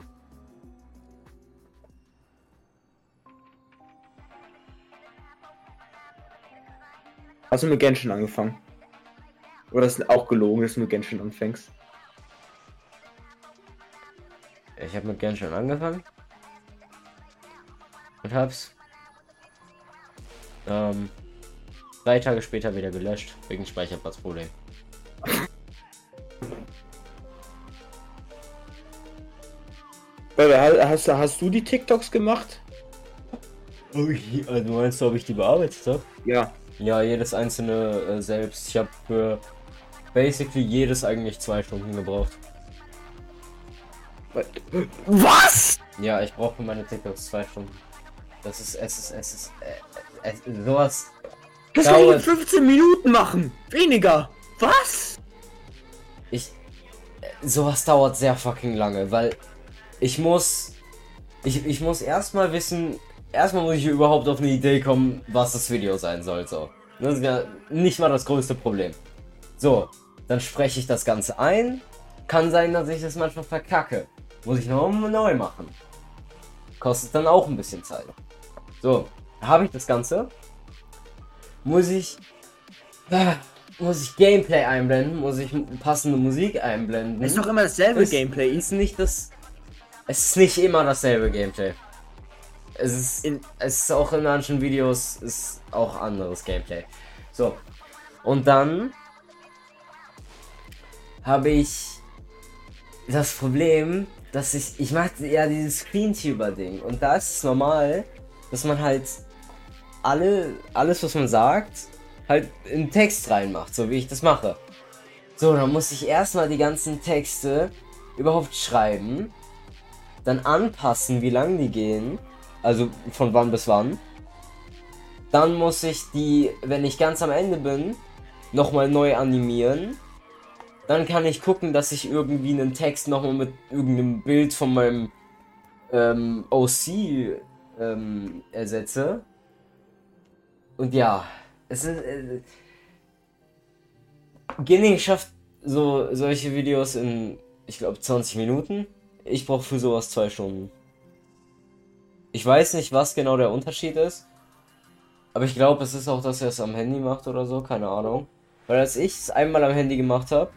Hast du mit Genshin angefangen? Oder ist auch gelogen, dass du mit Genshin anfängst? Ich habe mit Genshin angefangen. Und hab's. Ähm. drei Tage später wieder gelöscht, wegen Speicherplatzproblem. Hast, hast du die TikToks gemacht? Ui, also meinst du, ob ich die bearbeitet habe? Ja. Ja, jedes einzelne äh, selbst. Ich habe für basically jedes eigentlich zwei Stunden gebraucht. Was? Ja, ich brauche für meine TikToks zwei Stunden. Das ist, es ist, es ist, äh, es, sowas. Das kann ich in Dauert. 15 Minuten machen. Weniger. Was? Ich, äh, sowas dauert sehr fucking lange, weil ich muss, ich, ich muss erstmal wissen, erstmal muss ich überhaupt auf eine Idee kommen, was das Video sein soll, so. Das ist ja nicht mal das größte Problem. So, dann spreche ich das Ganze ein. Kann sein, dass ich das manchmal verkacke. Muss ich nochmal neu machen. Kostet dann auch ein bisschen Zeit. So, habe ich das Ganze. Muss ich. Ah, muss ich Gameplay einblenden, muss ich passende Musik einblenden. Ist doch immer dasselbe Ist- Gameplay. Ist nicht das. Es ist nicht immer dasselbe Gameplay. Es ist, In- es ist auch in manchen Videos ist auch anderes Gameplay. So. Und dann habe ich das Problem, dass ich ich mache ja dieses Screentuber-Ding und da ist es normal, dass man halt alle alles was man sagt halt in Text reinmacht, so wie ich das mache. So, dann muss ich erstmal die ganzen Texte überhaupt schreiben, dann anpassen, wie lang die gehen, also von wann bis wann. Dann muss ich die, wenn ich ganz am Ende bin, nochmal neu animieren. Dann kann ich gucken, dass ich irgendwie einen Text nochmal mit irgendeinem Bild von meinem ähm, OC ähm, ersetze. Und ja, es ist. Äh, Ginning schafft so solche Videos in, ich glaube, 20 Minuten. Ich brauche für sowas zwei Stunden. Ich weiß nicht, was genau der Unterschied ist. Aber ich glaube, es ist auch, dass er es am Handy macht oder so, keine Ahnung. Weil als ich es einmal am Handy gemacht habe,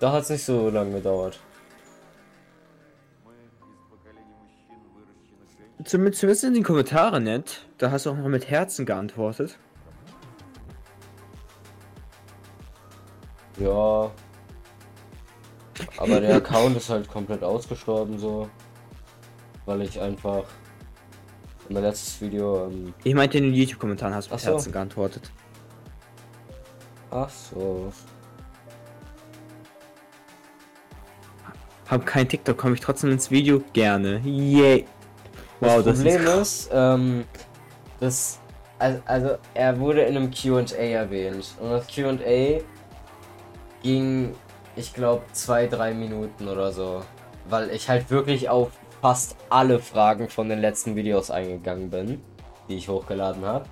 da hat es nicht so lange gedauert. Zumindest, in den Kommentaren nett. Da hast du auch noch mit Herzen geantwortet. Ja. Aber der Account ist halt komplett ausgestorben so. Weil ich einfach in mein letztes Video. Ähm, Ich meinte in den YouTube-Kommentaren hast du mit so. Herzen geantwortet. ach so. Hab kein TikTok, komme ich trotzdem ins Video gerne. Yay. Wow, das Problem ist ist, ähm, das. Also, also er wurde in einem QA erwähnt. Und das QA ging, ich glaube, zwei, drei Minuten oder so. Weil ich halt wirklich auf fast alle Fragen von den letzten Videos eingegangen bin, die ich hochgeladen habe.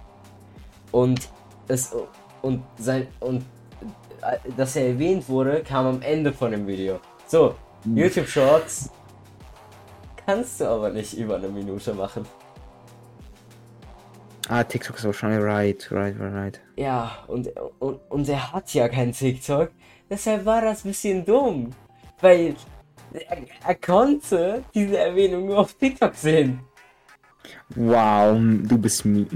Und es und sein und äh, dass er erwähnt wurde, kam am Ende von dem Video. So, YouTube Shorts kannst du aber nicht über eine Minute machen. Ah, TikTok ist wahrscheinlich right, right, right, right. Ja, und, und, und er hat ja kein TikTok. Deshalb war das ein bisschen dumm. Weil er, er konnte diese Erwähnung nur auf TikTok sehen. Wow, du bist me.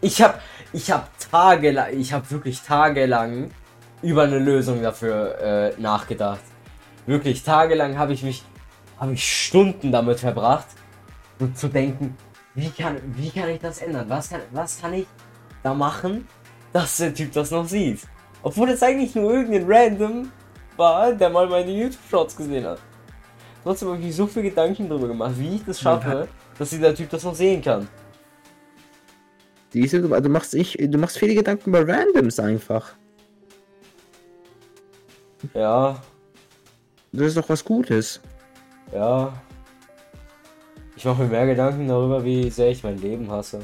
Ich hab, ich hab tagelang, ich hab wirklich tagelang über eine Lösung dafür äh, nachgedacht. Wirklich tagelang habe ich mich, habe ich Stunden damit verbracht, so zu denken, wie kann, wie kann ich das ändern? Was kann, was kann ich da machen, dass der Typ das noch sieht? Obwohl es eigentlich nur irgendein Random war, der mal meine YouTube-Shorts gesehen hat. Trotzdem habe ich so viel Gedanken darüber gemacht, wie ich das schaffe, dass dieser Typ das noch sehen kann. Siehst du, du machst, ich, du machst viele Gedanken über Randoms einfach. Ja, Das ist doch was Gutes. Ja. Ich mache mir mehr Gedanken darüber, wie sehr ich mein Leben hasse.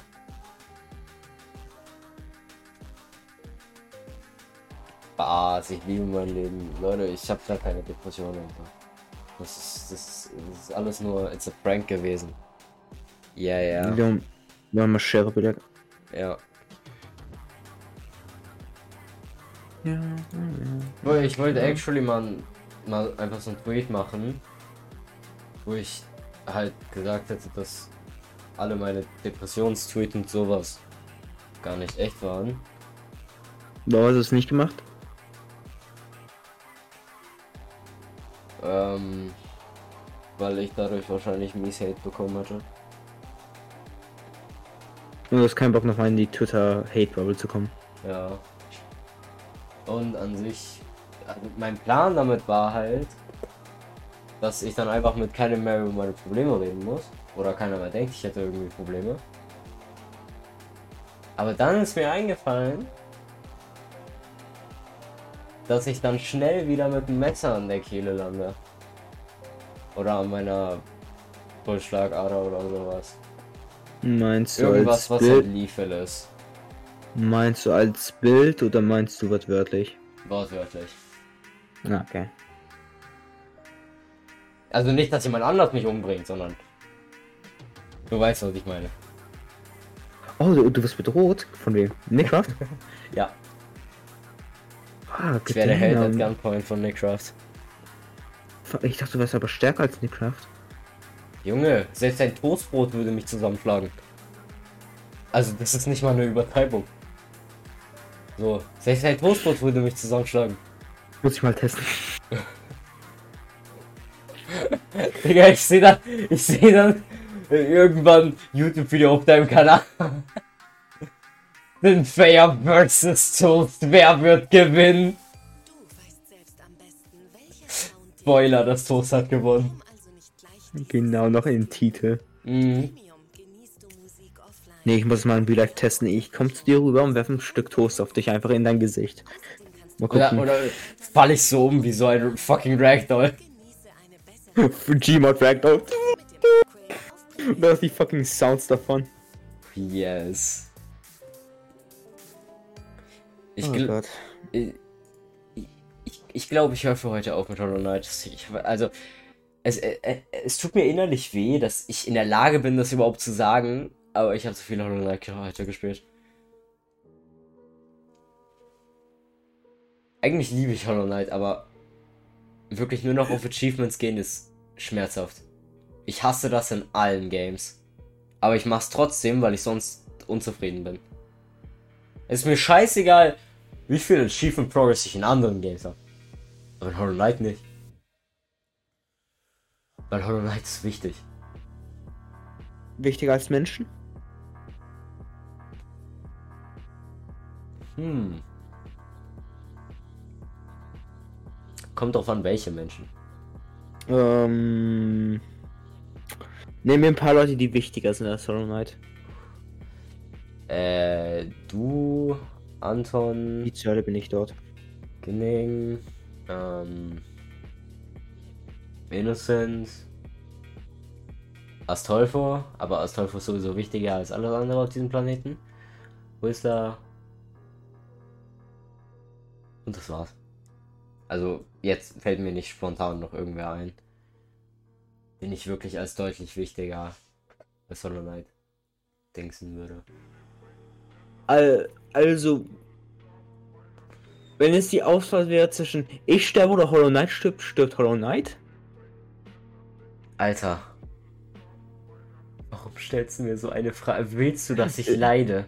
Was, ich liebe mein Leben. Leute, ich habe da keine Depression einfach. Das ist, das, ist, das ist alles nur, it's a prank gewesen. Ja, ja, Wir haben, wir haben mal Sheriff wieder. ja. Ja, Weil Ich wollte actually mal, mal einfach so ein Tweet machen, wo ich halt gesagt hätte, dass alle meine Depressionstweets und sowas gar nicht echt waren. Warum hast du es nicht gemacht? Ähm, weil ich dadurch wahrscheinlich mies Hate bekommen hätte. Und du hast keinen Bock nochmal in die Twitter-Hate-Bubble zu kommen. Ja. Und an sich, mein Plan damit war halt, dass ich dann einfach mit keinem mehr über meine Probleme reden muss. Oder keiner mehr denkt, ich hätte irgendwie Probleme. Aber dann ist mir eingefallen, dass ich dann schnell wieder mit dem Messer an der Kehle lande. Oder an meiner Pulsschlagader oder sowas. Meinst du Irgendwas, als was halt Bild? lethal ist. Meinst du als Bild oder meinst du wortwörtlich? Wortwörtlich. Okay. Also nicht, dass jemand anders mich umbringt, sondern. Du weißt, was ich meine. Oh, du, du wirst bedroht? Von wem? Nickcraft? Ja, ah, ich werde Held at. Gunpoint von Nickcraft. Ich dachte, du wärst aber stärker als Nickcraft. Junge, selbst ein Toastbrot würde mich zusammenschlagen. Also, das ist nicht mal eine Übertreibung. So, selbst ein Toastbrot würde mich zusammenschlagen. Muss ich mal testen. Digga, ich sehe dann, ich sehe dann irgendwann YouTube-Video auf deinem Kanal. Den Fair vs. Toast, wer wird gewinnen? Du weißt selbst am besten, Spoiler, das Toast hat gewonnen. Genau, noch in den Titel. Mhm. Nee, ich muss mal in Real Life testen. Ich komm zu dir rüber und werfe ein Stück Toast auf dich einfach in dein Gesicht. Mal Oder, gucken. oder fall ich so um wie so ein fucking Ragdoll. Gmod Ragdoll. Das die fucking Sounds davon. Yes. Ich, oh Gott. ich, ich, ich glaube, ich höre für heute auf mit Hollow Knight. Ich, also, es, äh, äh, es tut mir innerlich weh, dass ich in der Lage bin, das überhaupt zu sagen, aber ich habe zu viel Hollow Knight heute gespielt. Eigentlich liebe ich Hollow Knight, aber wirklich nur noch auf Achievements gehen ist schmerzhaft. Ich hasse das in allen Games. Aber ich mach's trotzdem, weil ich sonst unzufrieden bin. Ist mir scheißegal, wie viel Achievement Progress ich in anderen Games habe. Aber in Hollow Knight nicht. Weil Hollow Knight ist wichtig. Wichtiger als Menschen? Hm. Kommt drauf an, welche Menschen. Ähm. Nehmen wir ein paar Leute, die wichtiger sind als Hollow Knight. Äh, du, Anton, Die Zölle bin ich dort. Ginning, ähm, Innocent, Astolfo, aber Astolfo ist sowieso wichtiger als alles andere auf diesem Planeten. Wo ist da? Und das war's. Also, jetzt fällt mir nicht spontan noch irgendwer ein, den ich wirklich als deutlich wichtiger als Hollow Knight denken würde. Al also. Wenn es die Auswahl wäre zwischen ich sterbe oder Hollow Knight stirbt, stirbt Hollow Knight? Alter. Warum stellst du mir so eine Frage? Willst du, dass ich leide?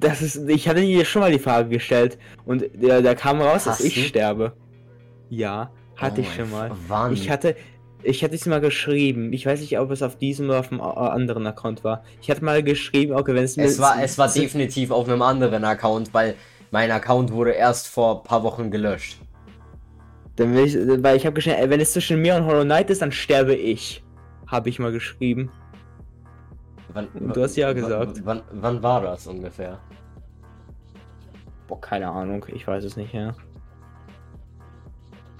Das ist. Ich hatte dir schon mal die Frage gestellt und da, da kam raus, dass Hast ich du? sterbe. Ja, hatte Oh ich schon mal. Wann? Ich hatte. Ich hatte es mal geschrieben. Ich weiß nicht, ob es auf diesem oder auf dem a- anderen Account war. Ich hatte mal geschrieben, okay, wenn es mir. es war, es war definitiv auf einem anderen Account, weil mein Account wurde erst vor ein paar Wochen gelöscht. Dann will ich, weil ich habe geschrieben, wenn es zwischen mir und Hollow Knight ist, dann sterbe ich. Habe ich mal geschrieben. Wann, Du hast ja wann- gesagt. Wann, wann war das ungefähr? Boah, keine Ahnung, ich weiß es nicht, ja.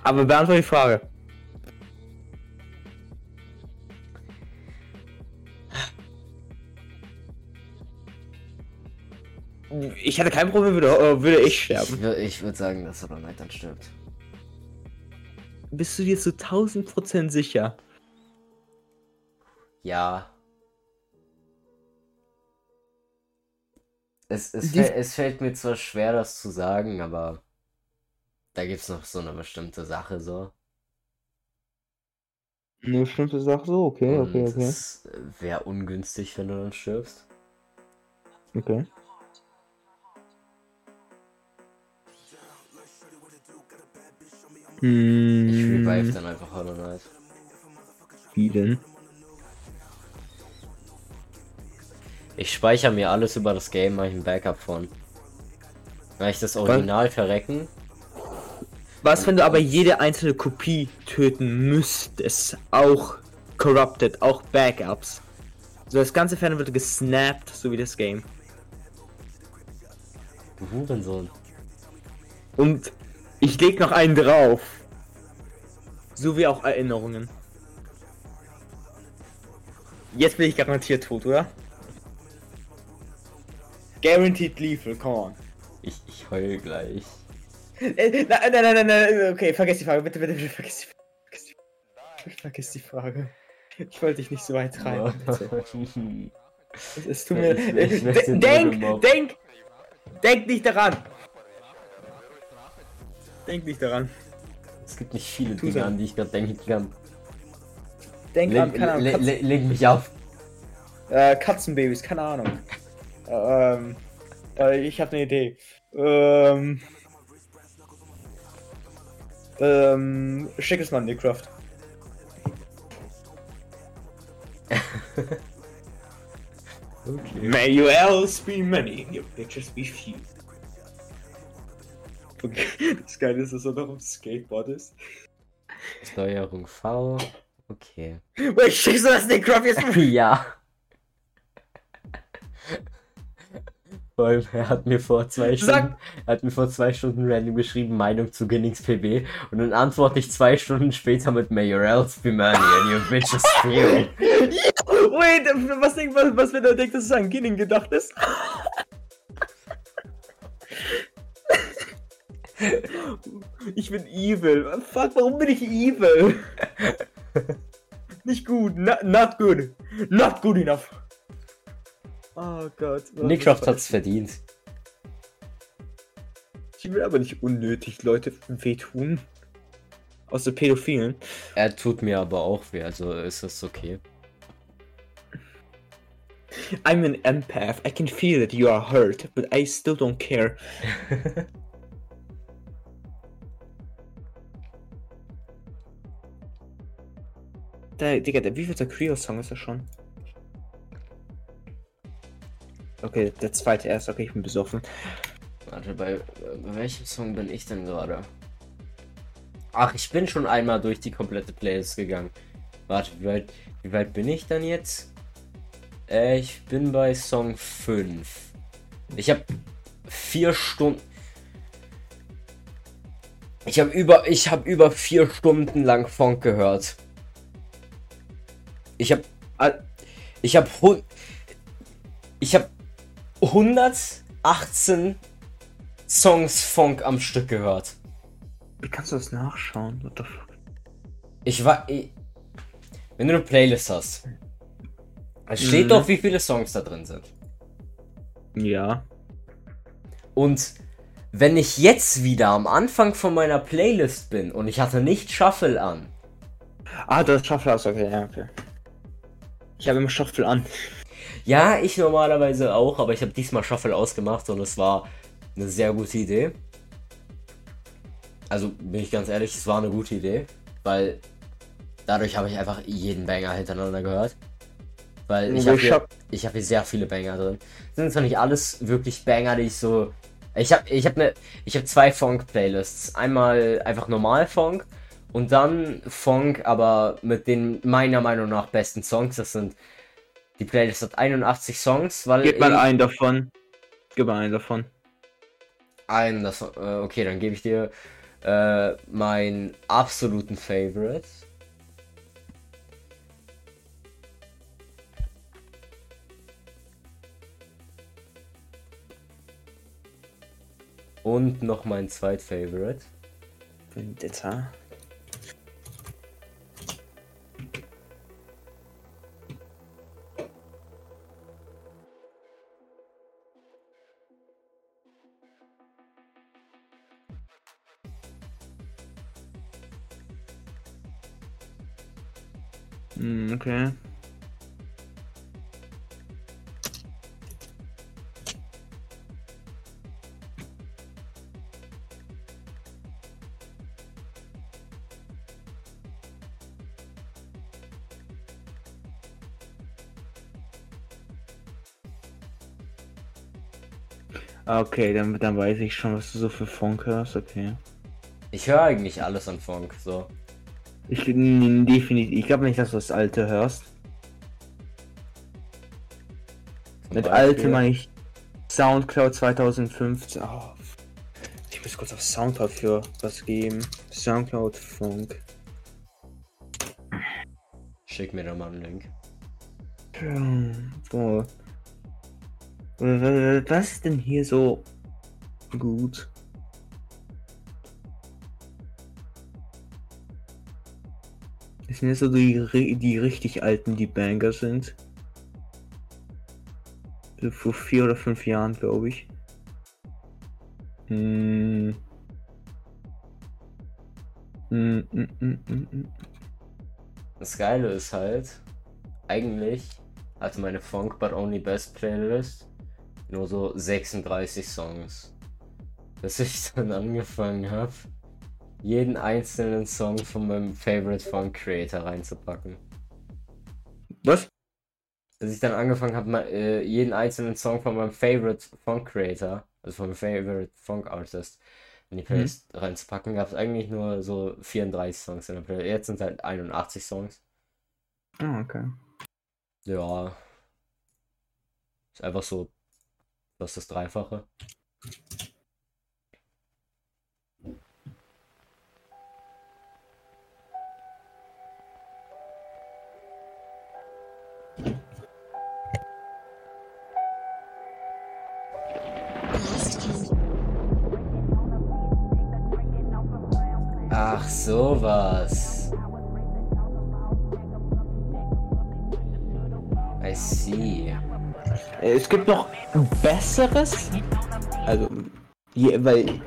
Aber beantworte die Frage. Ich hatte kein Problem, würde, äh, würde ich sterben. Ich, ich würde sagen, dass Hollow Knight dann stirbt. Bist du dir zu 1000% sicher? Ja. Es, es, Die- fäll- es fällt mir zwar schwer, das zu sagen, aber da gibt es noch so eine bestimmte Sache so. Eine bestimmte Sache so, okay, Und okay, okay. Das wäre ungünstig, wenn du dann stirbst. Okay. Hm. Ich revive dann einfach Hollow Knight. Wie denn? Ich speichere mir alles über das Game, mache ich ein Backup von. Kann ich das Original Was? verrecken, was, wenn du aber jede einzelne Kopie töten müsstest? Auch corrupted, auch Backups. So, das ganze Fan wird gesnappt, so wie das Game. Hurensohn. Und ich leg noch einen drauf. So wie auch Erinnerungen. Jetzt bin ich garantiert tot, oder? Guaranteed lethal, come on. Ich, ich heul gleich. Nein, nein, nein, nein, nein, okay, vergiss die Frage, bitte, bitte, bitte, vergiss die Frage. Vergiss die, vergiss die Frage. Ich wollte dich nicht so weit treiben. Es, es tut mir. Ich- ich denk, denk! Denk nicht daran! Denk nicht daran. es gibt nicht viele Dinge, so. an die ich gerade denken kann. Denk an, Leg, keine Ahnung, le, le, leg mich auf. äh, Katzenbabys, keine Ahnung. ähm, äh, ich habe eine Idee. Ähm, ähm, schick es mal in die Craft. Okay. May your L's be many, your bitches be few. Okay, das Geile ist, dass er noch auf dem Skateboard ist. Steuerung V. Okay. Wait, schickst du das in den Craft jetzt? ja. Vor allem, er hat mir vor zwei Stunden, er hat mir vor zwei Stunden random geschrieben, Meinung zu Ginnings PB und dann antworte ich zwei Stunden später mit Mayorels be money and your bitches feel. Wait, was, denk, was, was wenn er denkt, dass es an Ginning gedacht ist? Ich bin evil. Fuck, warum bin ich evil? Nicht gut. Not, not good. Not good enough. Oh Gott. Nickcroft hat's verdient. Ich will aber nicht unnötig Leute wehtun. Außer Pädophilen. Er tut mir aber auch weh, also ist das okay. I'm an empath. I can feel that you are hurt, but I still don't care. Der, Digga, der wievielte Creo-Song ist das schon? Okay, der zweite erst. Okay, ich bin besoffen. Warte, bei, bei welchem Song bin ich denn gerade? Ach, ich bin schon einmal durch die komplette Playlist gegangen. Warte, wie weit, wie weit bin ich dann jetzt? Äh, ich bin bei Song 5. Ich habe vier Stunden. Ich habe über, ich habe über vier Stunden lang Funk gehört. Ich habe, ich habe, ich habe 118 Songs Funk am Stück gehört. Wie kannst du das nachschauen? What the fuck? Ich war. Ich, wenn du eine Playlist hast, es steht Mhm. doch, wie viele Songs da drin sind. Ja. Und wenn ich jetzt wieder am Anfang von meiner Playlist bin und ich hatte nicht Shuffle an, Ah, das Shuffle aus, okay, ja, okay. Ich habe immer Shuffle an. Ja, ich normalerweise auch, aber ich habe diesmal Shuffle ausgemacht und es war eine sehr gute Idee. Also bin ich ganz ehrlich, es war eine gute Idee, weil dadurch habe ich einfach jeden Banger hintereinander gehört. Weil ich habe hier, hab- ich hab hier sehr viele Banger drin. Sind zwar nicht alles wirklich Banger, die ich so. Ich habe ich hab ne, ich habe zwei Funk-Playlists. Einmal einfach normal Funk und dann Funk, aber mit den meiner Meinung nach besten Songs. Das sind die Playlist hat 81 Songs, weil Gib mal einen davon. Gib mal einen davon. ein, das, äh, okay, dann gebe ich dir äh, meinen absoluten Favorite. Und noch mein Zweit-Favorite. Vendetta. Hm, okay. Ah, okay, dann, dann weiß ich schon, was du so für Funk hörst, okay. Ich höre eigentlich alles an Funk, so. Ich definitiv, ich glaube nicht, dass du das alte hörst. Zum Mit Beispiel- alte meine ich Soundcloud 2015. Oh, ich muss kurz auf Soundcloud für was geben. Soundcloud Funk. Schick mir doch mal einen Link. Boah. Was ist denn hier so gut? Sind jetzt so die, die richtig alten, die Banger sind. Vor vier oder fünf Jahren, glaube ich. Hm. Hm, hm, hm, hm, hm. Das Geile ist halt, eigentlich hatte meine Funk But Only Best Playlist nur so 36 Songs. Bis ich dann angefangen habe, jeden einzelnen Song von meinem Favorite Funk Creator reinzupacken. Was? Bis ich dann angefangen habe, äh, jeden einzelnen Song von meinem Favorite Funk Creator, also von meinem Favorite Funk Artist, in die Playlist reinzupacken, gab es eigentlich nur so 34 Songs in der Playlist. Jetzt sind es halt 81 Songs. Ah, okay. Ja. Ist einfach so. Das ist das Dreifache. Sowas. I see. Es gibt noch ein besseres. Also, je, weil.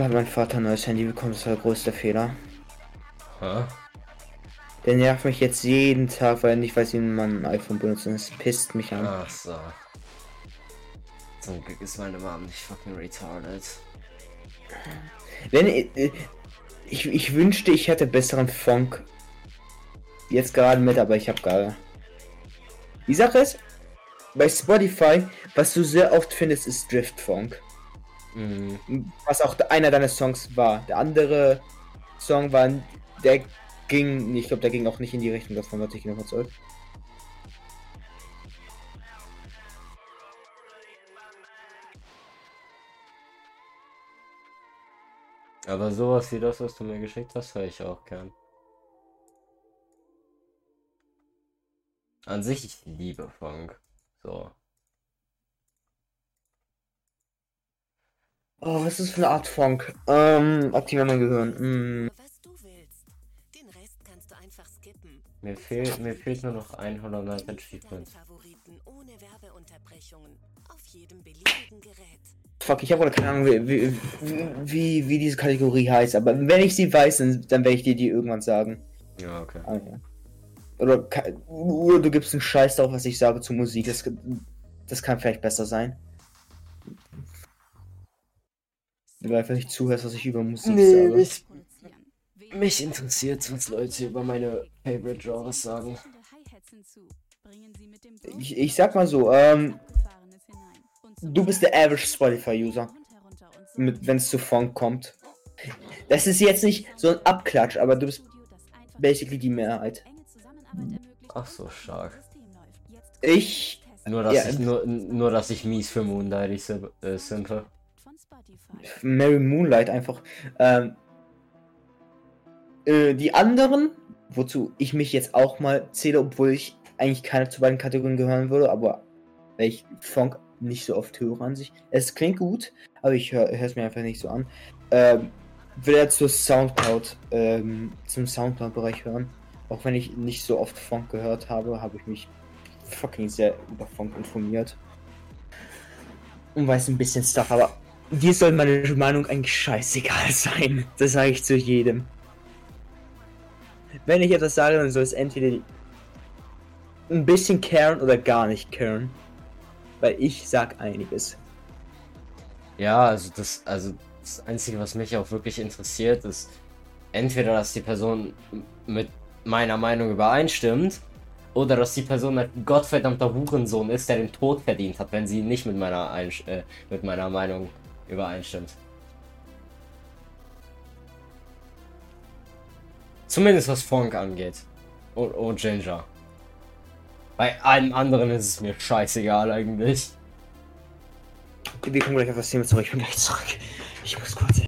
Warum hat mein Vater ein neues Handy bekommen? Das war der größte Fehler. Hä? Der nervt mich jetzt jeden Tag, weil er nicht weiß, wie man ein iPhone benutzt. Und es pisst mich an. Ach so. Zum Glück ist meine Mom nicht fucking retarded. Wenn äh, ich, ich wünschte, ich hätte besseren Funk. Jetzt gerade mit, aber ich habe gerade. Die Sache ist, bei Spotify, was du sehr oft findest, ist Driftfunk. Mhm. Was auch einer deiner Songs war. Der andere Song war, der ging, ich glaube, der ging auch nicht in die Richtung, davon was ich noch zurück. Aber sowas wie das, was du mir geschickt hast, höre ich auch gern. An sich, ich liebe Funk. So. Oh, was ist das für eine Art Funk? Ähm, aktivieren mein Gehirn. Hm. Was du willst. Den Rest kannst du einfach skippen. Mir fehlt, mir fehlt nur noch 100 Deine Achievements. Favoriten ohne Werbeunterbrechungen. Auf jedem beliebigen Gerät. Fuck, ich habe keine Ahnung, wie, wie, wie, wie diese Kategorie heißt, aber wenn ich sie weiß, dann, dann werde ich dir die irgendwann sagen. Ja, okay. Oder, oder du gibst einen Scheiß darauf, was ich sage zu Musik. Das, das kann vielleicht besser sein. Wenn du einfach nicht zuhörst, was ich über Musik Nee, sage. mich, mich interessiert, was Leute über meine Favorite Genres sagen. Ich, ich sag mal so, ähm, du bist der average Spotify-User, mit- wenn es zu Funk kommt. Das ist jetzt nicht so ein Abklatsch, aber du bist basically die Mehrheit. Ach so, stark. Ich, Nur, dass Ja. ich, nur, nur, dass ich mies für Moonlight äh, simple. Mary Moonlight einfach. Ähm, äh, die anderen, wozu ich mich jetzt auch mal zähle, obwohl ich eigentlich keine zu beiden Kategorien gehören würde, aber weil ich Funk nicht so oft höre an sich. Es klingt gut, aber ich höre es mir einfach nicht so an. Ähm, will er zur Soundcloud, ähm, zum Soundcloud-Bereich hören. Auch wenn ich nicht so oft Funk gehört habe, habe ich mich fucking sehr über Funk informiert. Und weiß ein bisschen Stuff, aber dir soll meine Meinung eigentlich scheißegal sein. Das sage ich zu jedem. Wenn ich etwas sage, dann soll es entweder ein bisschen caren oder gar nicht caren. Weil ich sag einiges. Ja, also das, also das Einzige, was mich auch wirklich interessiert, ist entweder, dass die Person mit meiner Meinung übereinstimmt, oder dass die Person ein gottverdammter Hurensohn ist, der den Tod verdient hat, wenn sie nicht mit meiner, Einsch äh, mit meiner Meinung übereinstimmt. Zumindest was Funk angeht. Und, und Ginger. Bei allem anderen ist es mir scheißegal eigentlich. Wir kommen gleich auf das Thema zurück. Ich bin gleich zurück. Ich muss kurz.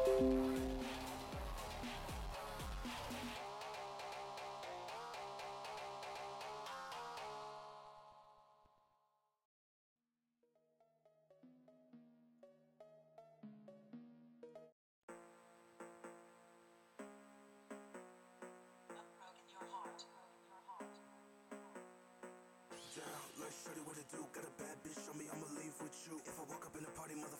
Down, like you what to do? Got a bad bitch on me, I'ma leave with you. If I walk up in a party, motherfucker.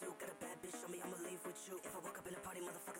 do. Got a bad bitch on me, I'ma leave with you. If I walk up in a party, motherfuckers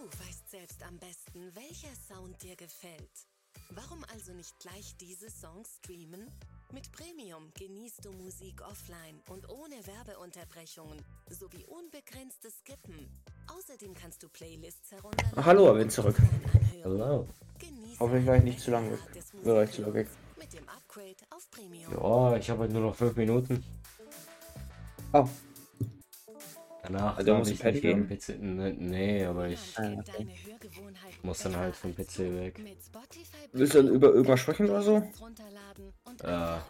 Du weißt selbst am besten, welcher Sound dir gefällt. Warum also nicht gleich diese Songs streamen? Mit Premium genießt du Musik offline und ohne Werbeunterbrechungen sowie unbegrenztes Skippen. Außerdem kannst du Playlists herunterladen. Ach, hallo, bin zurück. Hallo. Hoffentlich war ich nicht zu lang weg. gratis War ich zu lang weg. Mit dem Upgrade auf Premium. Ja, ich habe halt nur noch fünf Minuten. Oh, Danach Also, darf du ich nicht gegen gehen? PC. Ne, nee, aber ich deine Hörgewohnheiten muss dann halt vom PC weg. Willst du über irgendwas sprechen oder so? Ja.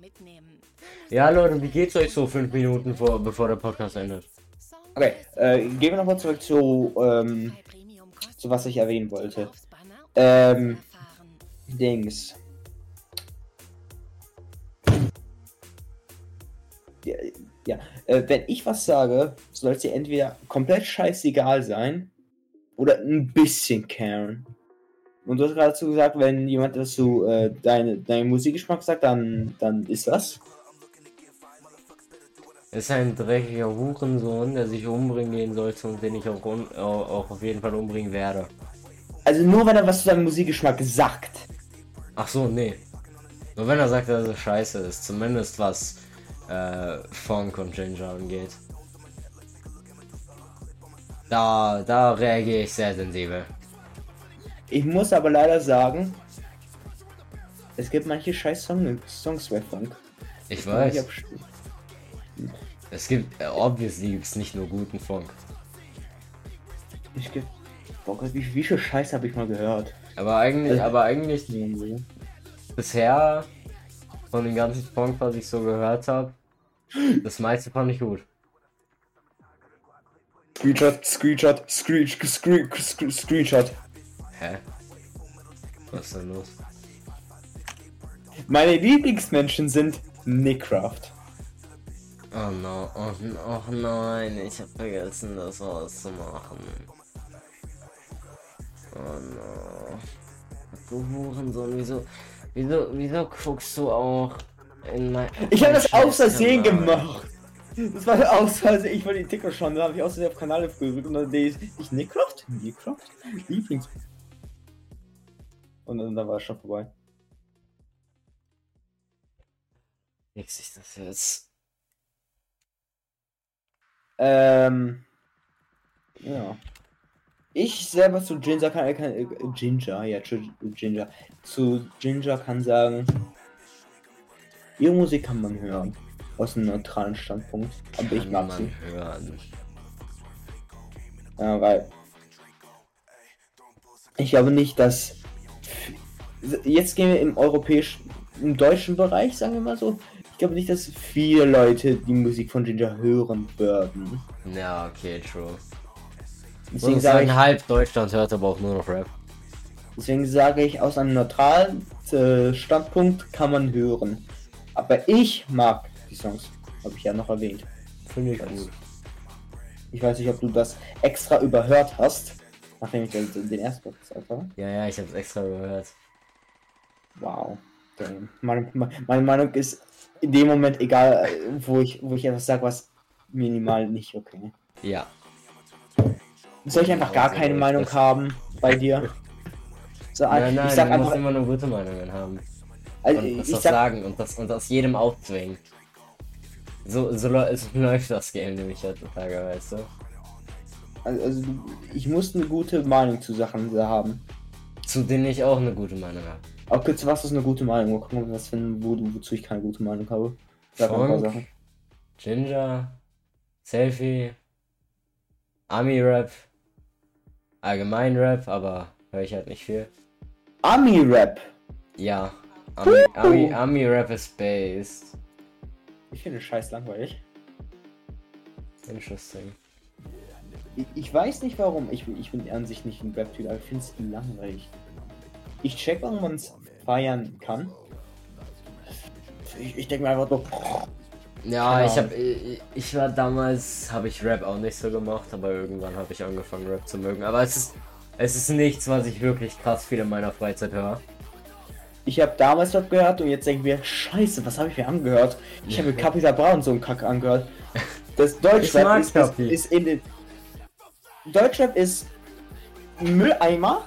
mitnehmen. Ja, Leute, wie geht's euch so fünf Minuten vor, bevor der Podcast endet? Okay, äh, gehen wir nochmal zurück zu, ähm, zu was ich erwähnen wollte. Ähm. Dings. Ja. Äh, wenn ich was sage, soll es dir entweder komplett scheißegal sein oder ein bisschen caren. Und du hast gerade dazu gesagt, wenn jemand dazu äh, deine, deinen Musikgeschmack sagt, dann, dann ist das. Es ist ein dreckiger Hurensohn, der sich umbringen gehen sollte und den ich auch, auch, auf jeden Fall umbringen werde. Also nur wenn er was zu deinem Musikgeschmack sagt. Ach so, nee. Nur wenn er sagt, dass es scheiße ist, zumindest was äh, Funk und Ginger angeht. Da, da reagiere ich sehr sensibel. Ich muss aber leider sagen, es gibt manche scheiß Song Songs bei Funk. Ich Ich weiß. Es gibt, äh, obviously gibt's nicht nur guten Funk. Ich geb, boah Gott, wie, wie viel Scheiß habe ich mal gehört? Aber eigentlich, Also- aber eigentlich bisher von den ganzen Funk, was ich so gehört habe, das meiste fand ich gut. Screenshot, Screenshot, Screen, Screen, Screen, Screenshot. Hä? Was ist denn los? Meine Lieblingsmenschen sind Nickcraft. Oh no, oh, oh nein, ich hab vergessen, das auszumachen. Oh no. Du Hurensohn, wieso, wieso, wieso guckst du auch. Ich habe das aus Versehen gemacht. Das war aus Versehen. Ich wollte den Ticker schon, da habe ich aus Versehen auf Kanal gedrückt und dann sehe ich, Nickcraft? Nickcraft? Lieblings. Und dann, dann war es schon vorbei. Nix ich das jetzt. Ähm. Ja. Ich selber zu Ginger kann, kann äh, Ginger, ja, Ginger. Zu Ginger kann sagen, ihre Musik kann man hören. Aus einem neutralen Standpunkt. Aber ich Kann mag man sie. hören. Ja, weil. Ich glaube nicht, dass. Jetzt gehen wir im europäischen, im deutschen Bereich, sagen wir mal so. Ich glaube nicht, dass viele Leute die Musik von Ginger hören würden. Ja, okay, true. Deswegen sage ich, halb Deutschland hört aber auch nur noch Rap. deswegen sage ich, aus einem neutralen äh, Standpunkt kann man hören. Aber ich mag die Songs. Habe ich ja noch erwähnt. Finde ich gut. Ich weiß nicht, ob du das extra überhört hast, nachdem ich den, den ersten Podcast gesagt habe. Ja, ja, ich hab's extra gehört. Wow. Damn. Meine, meine Meinung ist in dem Moment egal, wo ich, wo ich etwas sage, was minimal nicht okay. Ja. Soll ich einfach gar keine Meinung haben bei dir? So, Nein, nein, ich sag du musst einfach, immer nur gute Meinungen haben. Also, Und ich das, das sag, sagen und das und aus jedem aufzwingen. So, so, so läuft das Game nämlich heutzutage, weißt du? also, also ich muss eine gute Meinung zu Sachen haben. Zu denen ich auch eine gute Meinung habe. Auch kurz, was ist eine gute Meinung? Mal gucken, ob wir was finden, wo, wozu ich keine gute Meinung habe. Sag mal ein paar Funk. Sachen. Ginger, Selfie, Ami-Rap, Allgemein-Rap, aber höre ich halt nicht viel. Ami-Rap. Ja, Ami, Ami, Ami-Rap ist based. Ich finde scheiß langweilig. Interesting. Ich, ich weiß nicht warum. Ich, bin- ich bin an sich nicht ein Rap-Typ, aber ich finde es langweilig. Ich check, warum man es feiern kann. Ich, ich denke mir einfach so. Ja, ich habe ich, ich war damals habe ich Rap auch nicht so gemacht, aber irgendwann habe ich angefangen Rap zu mögen. Aber es ist es ist nichts, was ich wirklich krass viel in meiner Freizeit höre. Ich habe damals Rap gehört und jetzt denke ich mir, scheiße, was habe ich mir angehört? Ich habe mir Capital Bra und so einen Kack angehört. Das Deutschrap ist, ist, in den. Deutschrap ist Mülleimer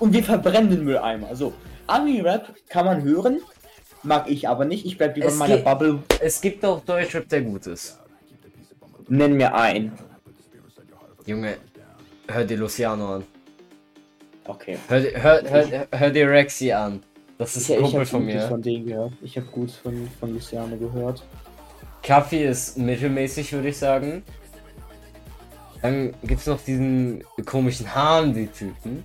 und wir verbrennen den Mülleimer. So, Ami-Rap kann man hören, mag ich aber nicht. Ich bleib lieber Es in meiner Bubble. Es gibt auch Deutschrap, der gut ist. Nenn mir einen. Junge, hör dir Luciano an. Okay. Hör, dir- hör, hör, hör dir Rexy an. Das ist ein ich Kumpel von mir. von denen gehört. Ich habe gut von, von Luciano gehört. Kaffee ist mittelmäßig, würde ich sagen. Dann gibt's noch diesen komischen Hahn, die Typen.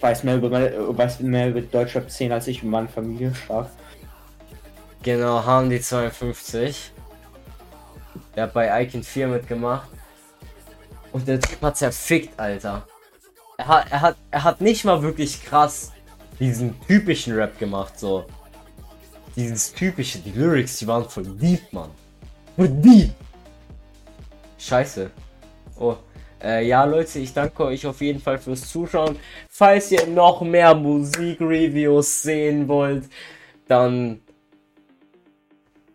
Weiß mehr über weiß mehr über Deutschrap 10 als ich und meine Familie stark. Genau, Hahn die 52. Der hat bei Icon 4 mitgemacht. Und der Typ hat zerfickt, Alter. Er hat, er hat, er hat nicht mal wirklich krass diesen typischen Rap gemacht, so. Dieses typische, die Lyrics, die waren voll deep, Mann. Voll deep. Scheiße. Oh. Äh, ja, Leute, ich danke euch auf jeden Fall fürs Zuschauen. Falls ihr noch mehr Musikreviews sehen wollt, dann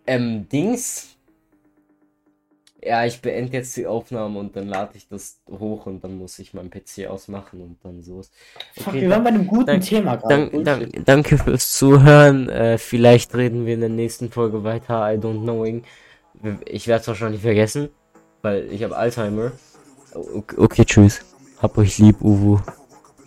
ähm, Dings. Ja, ich beende jetzt die Aufnahme und dann lade ich das hoch und dann muss ich meinen PC ausmachen und dann so. Fuck, wir waren bei einem guten dank- Thema gerade. Dank, dank, danke fürs Zuhören. Äh, vielleicht reden wir in der nächsten Folge weiter. I don't knowing. Ich werde es wahrscheinlich vergessen, weil ich habe Alzheimer. Okay, okay, tschüss. Hab euch lieb, Uwu.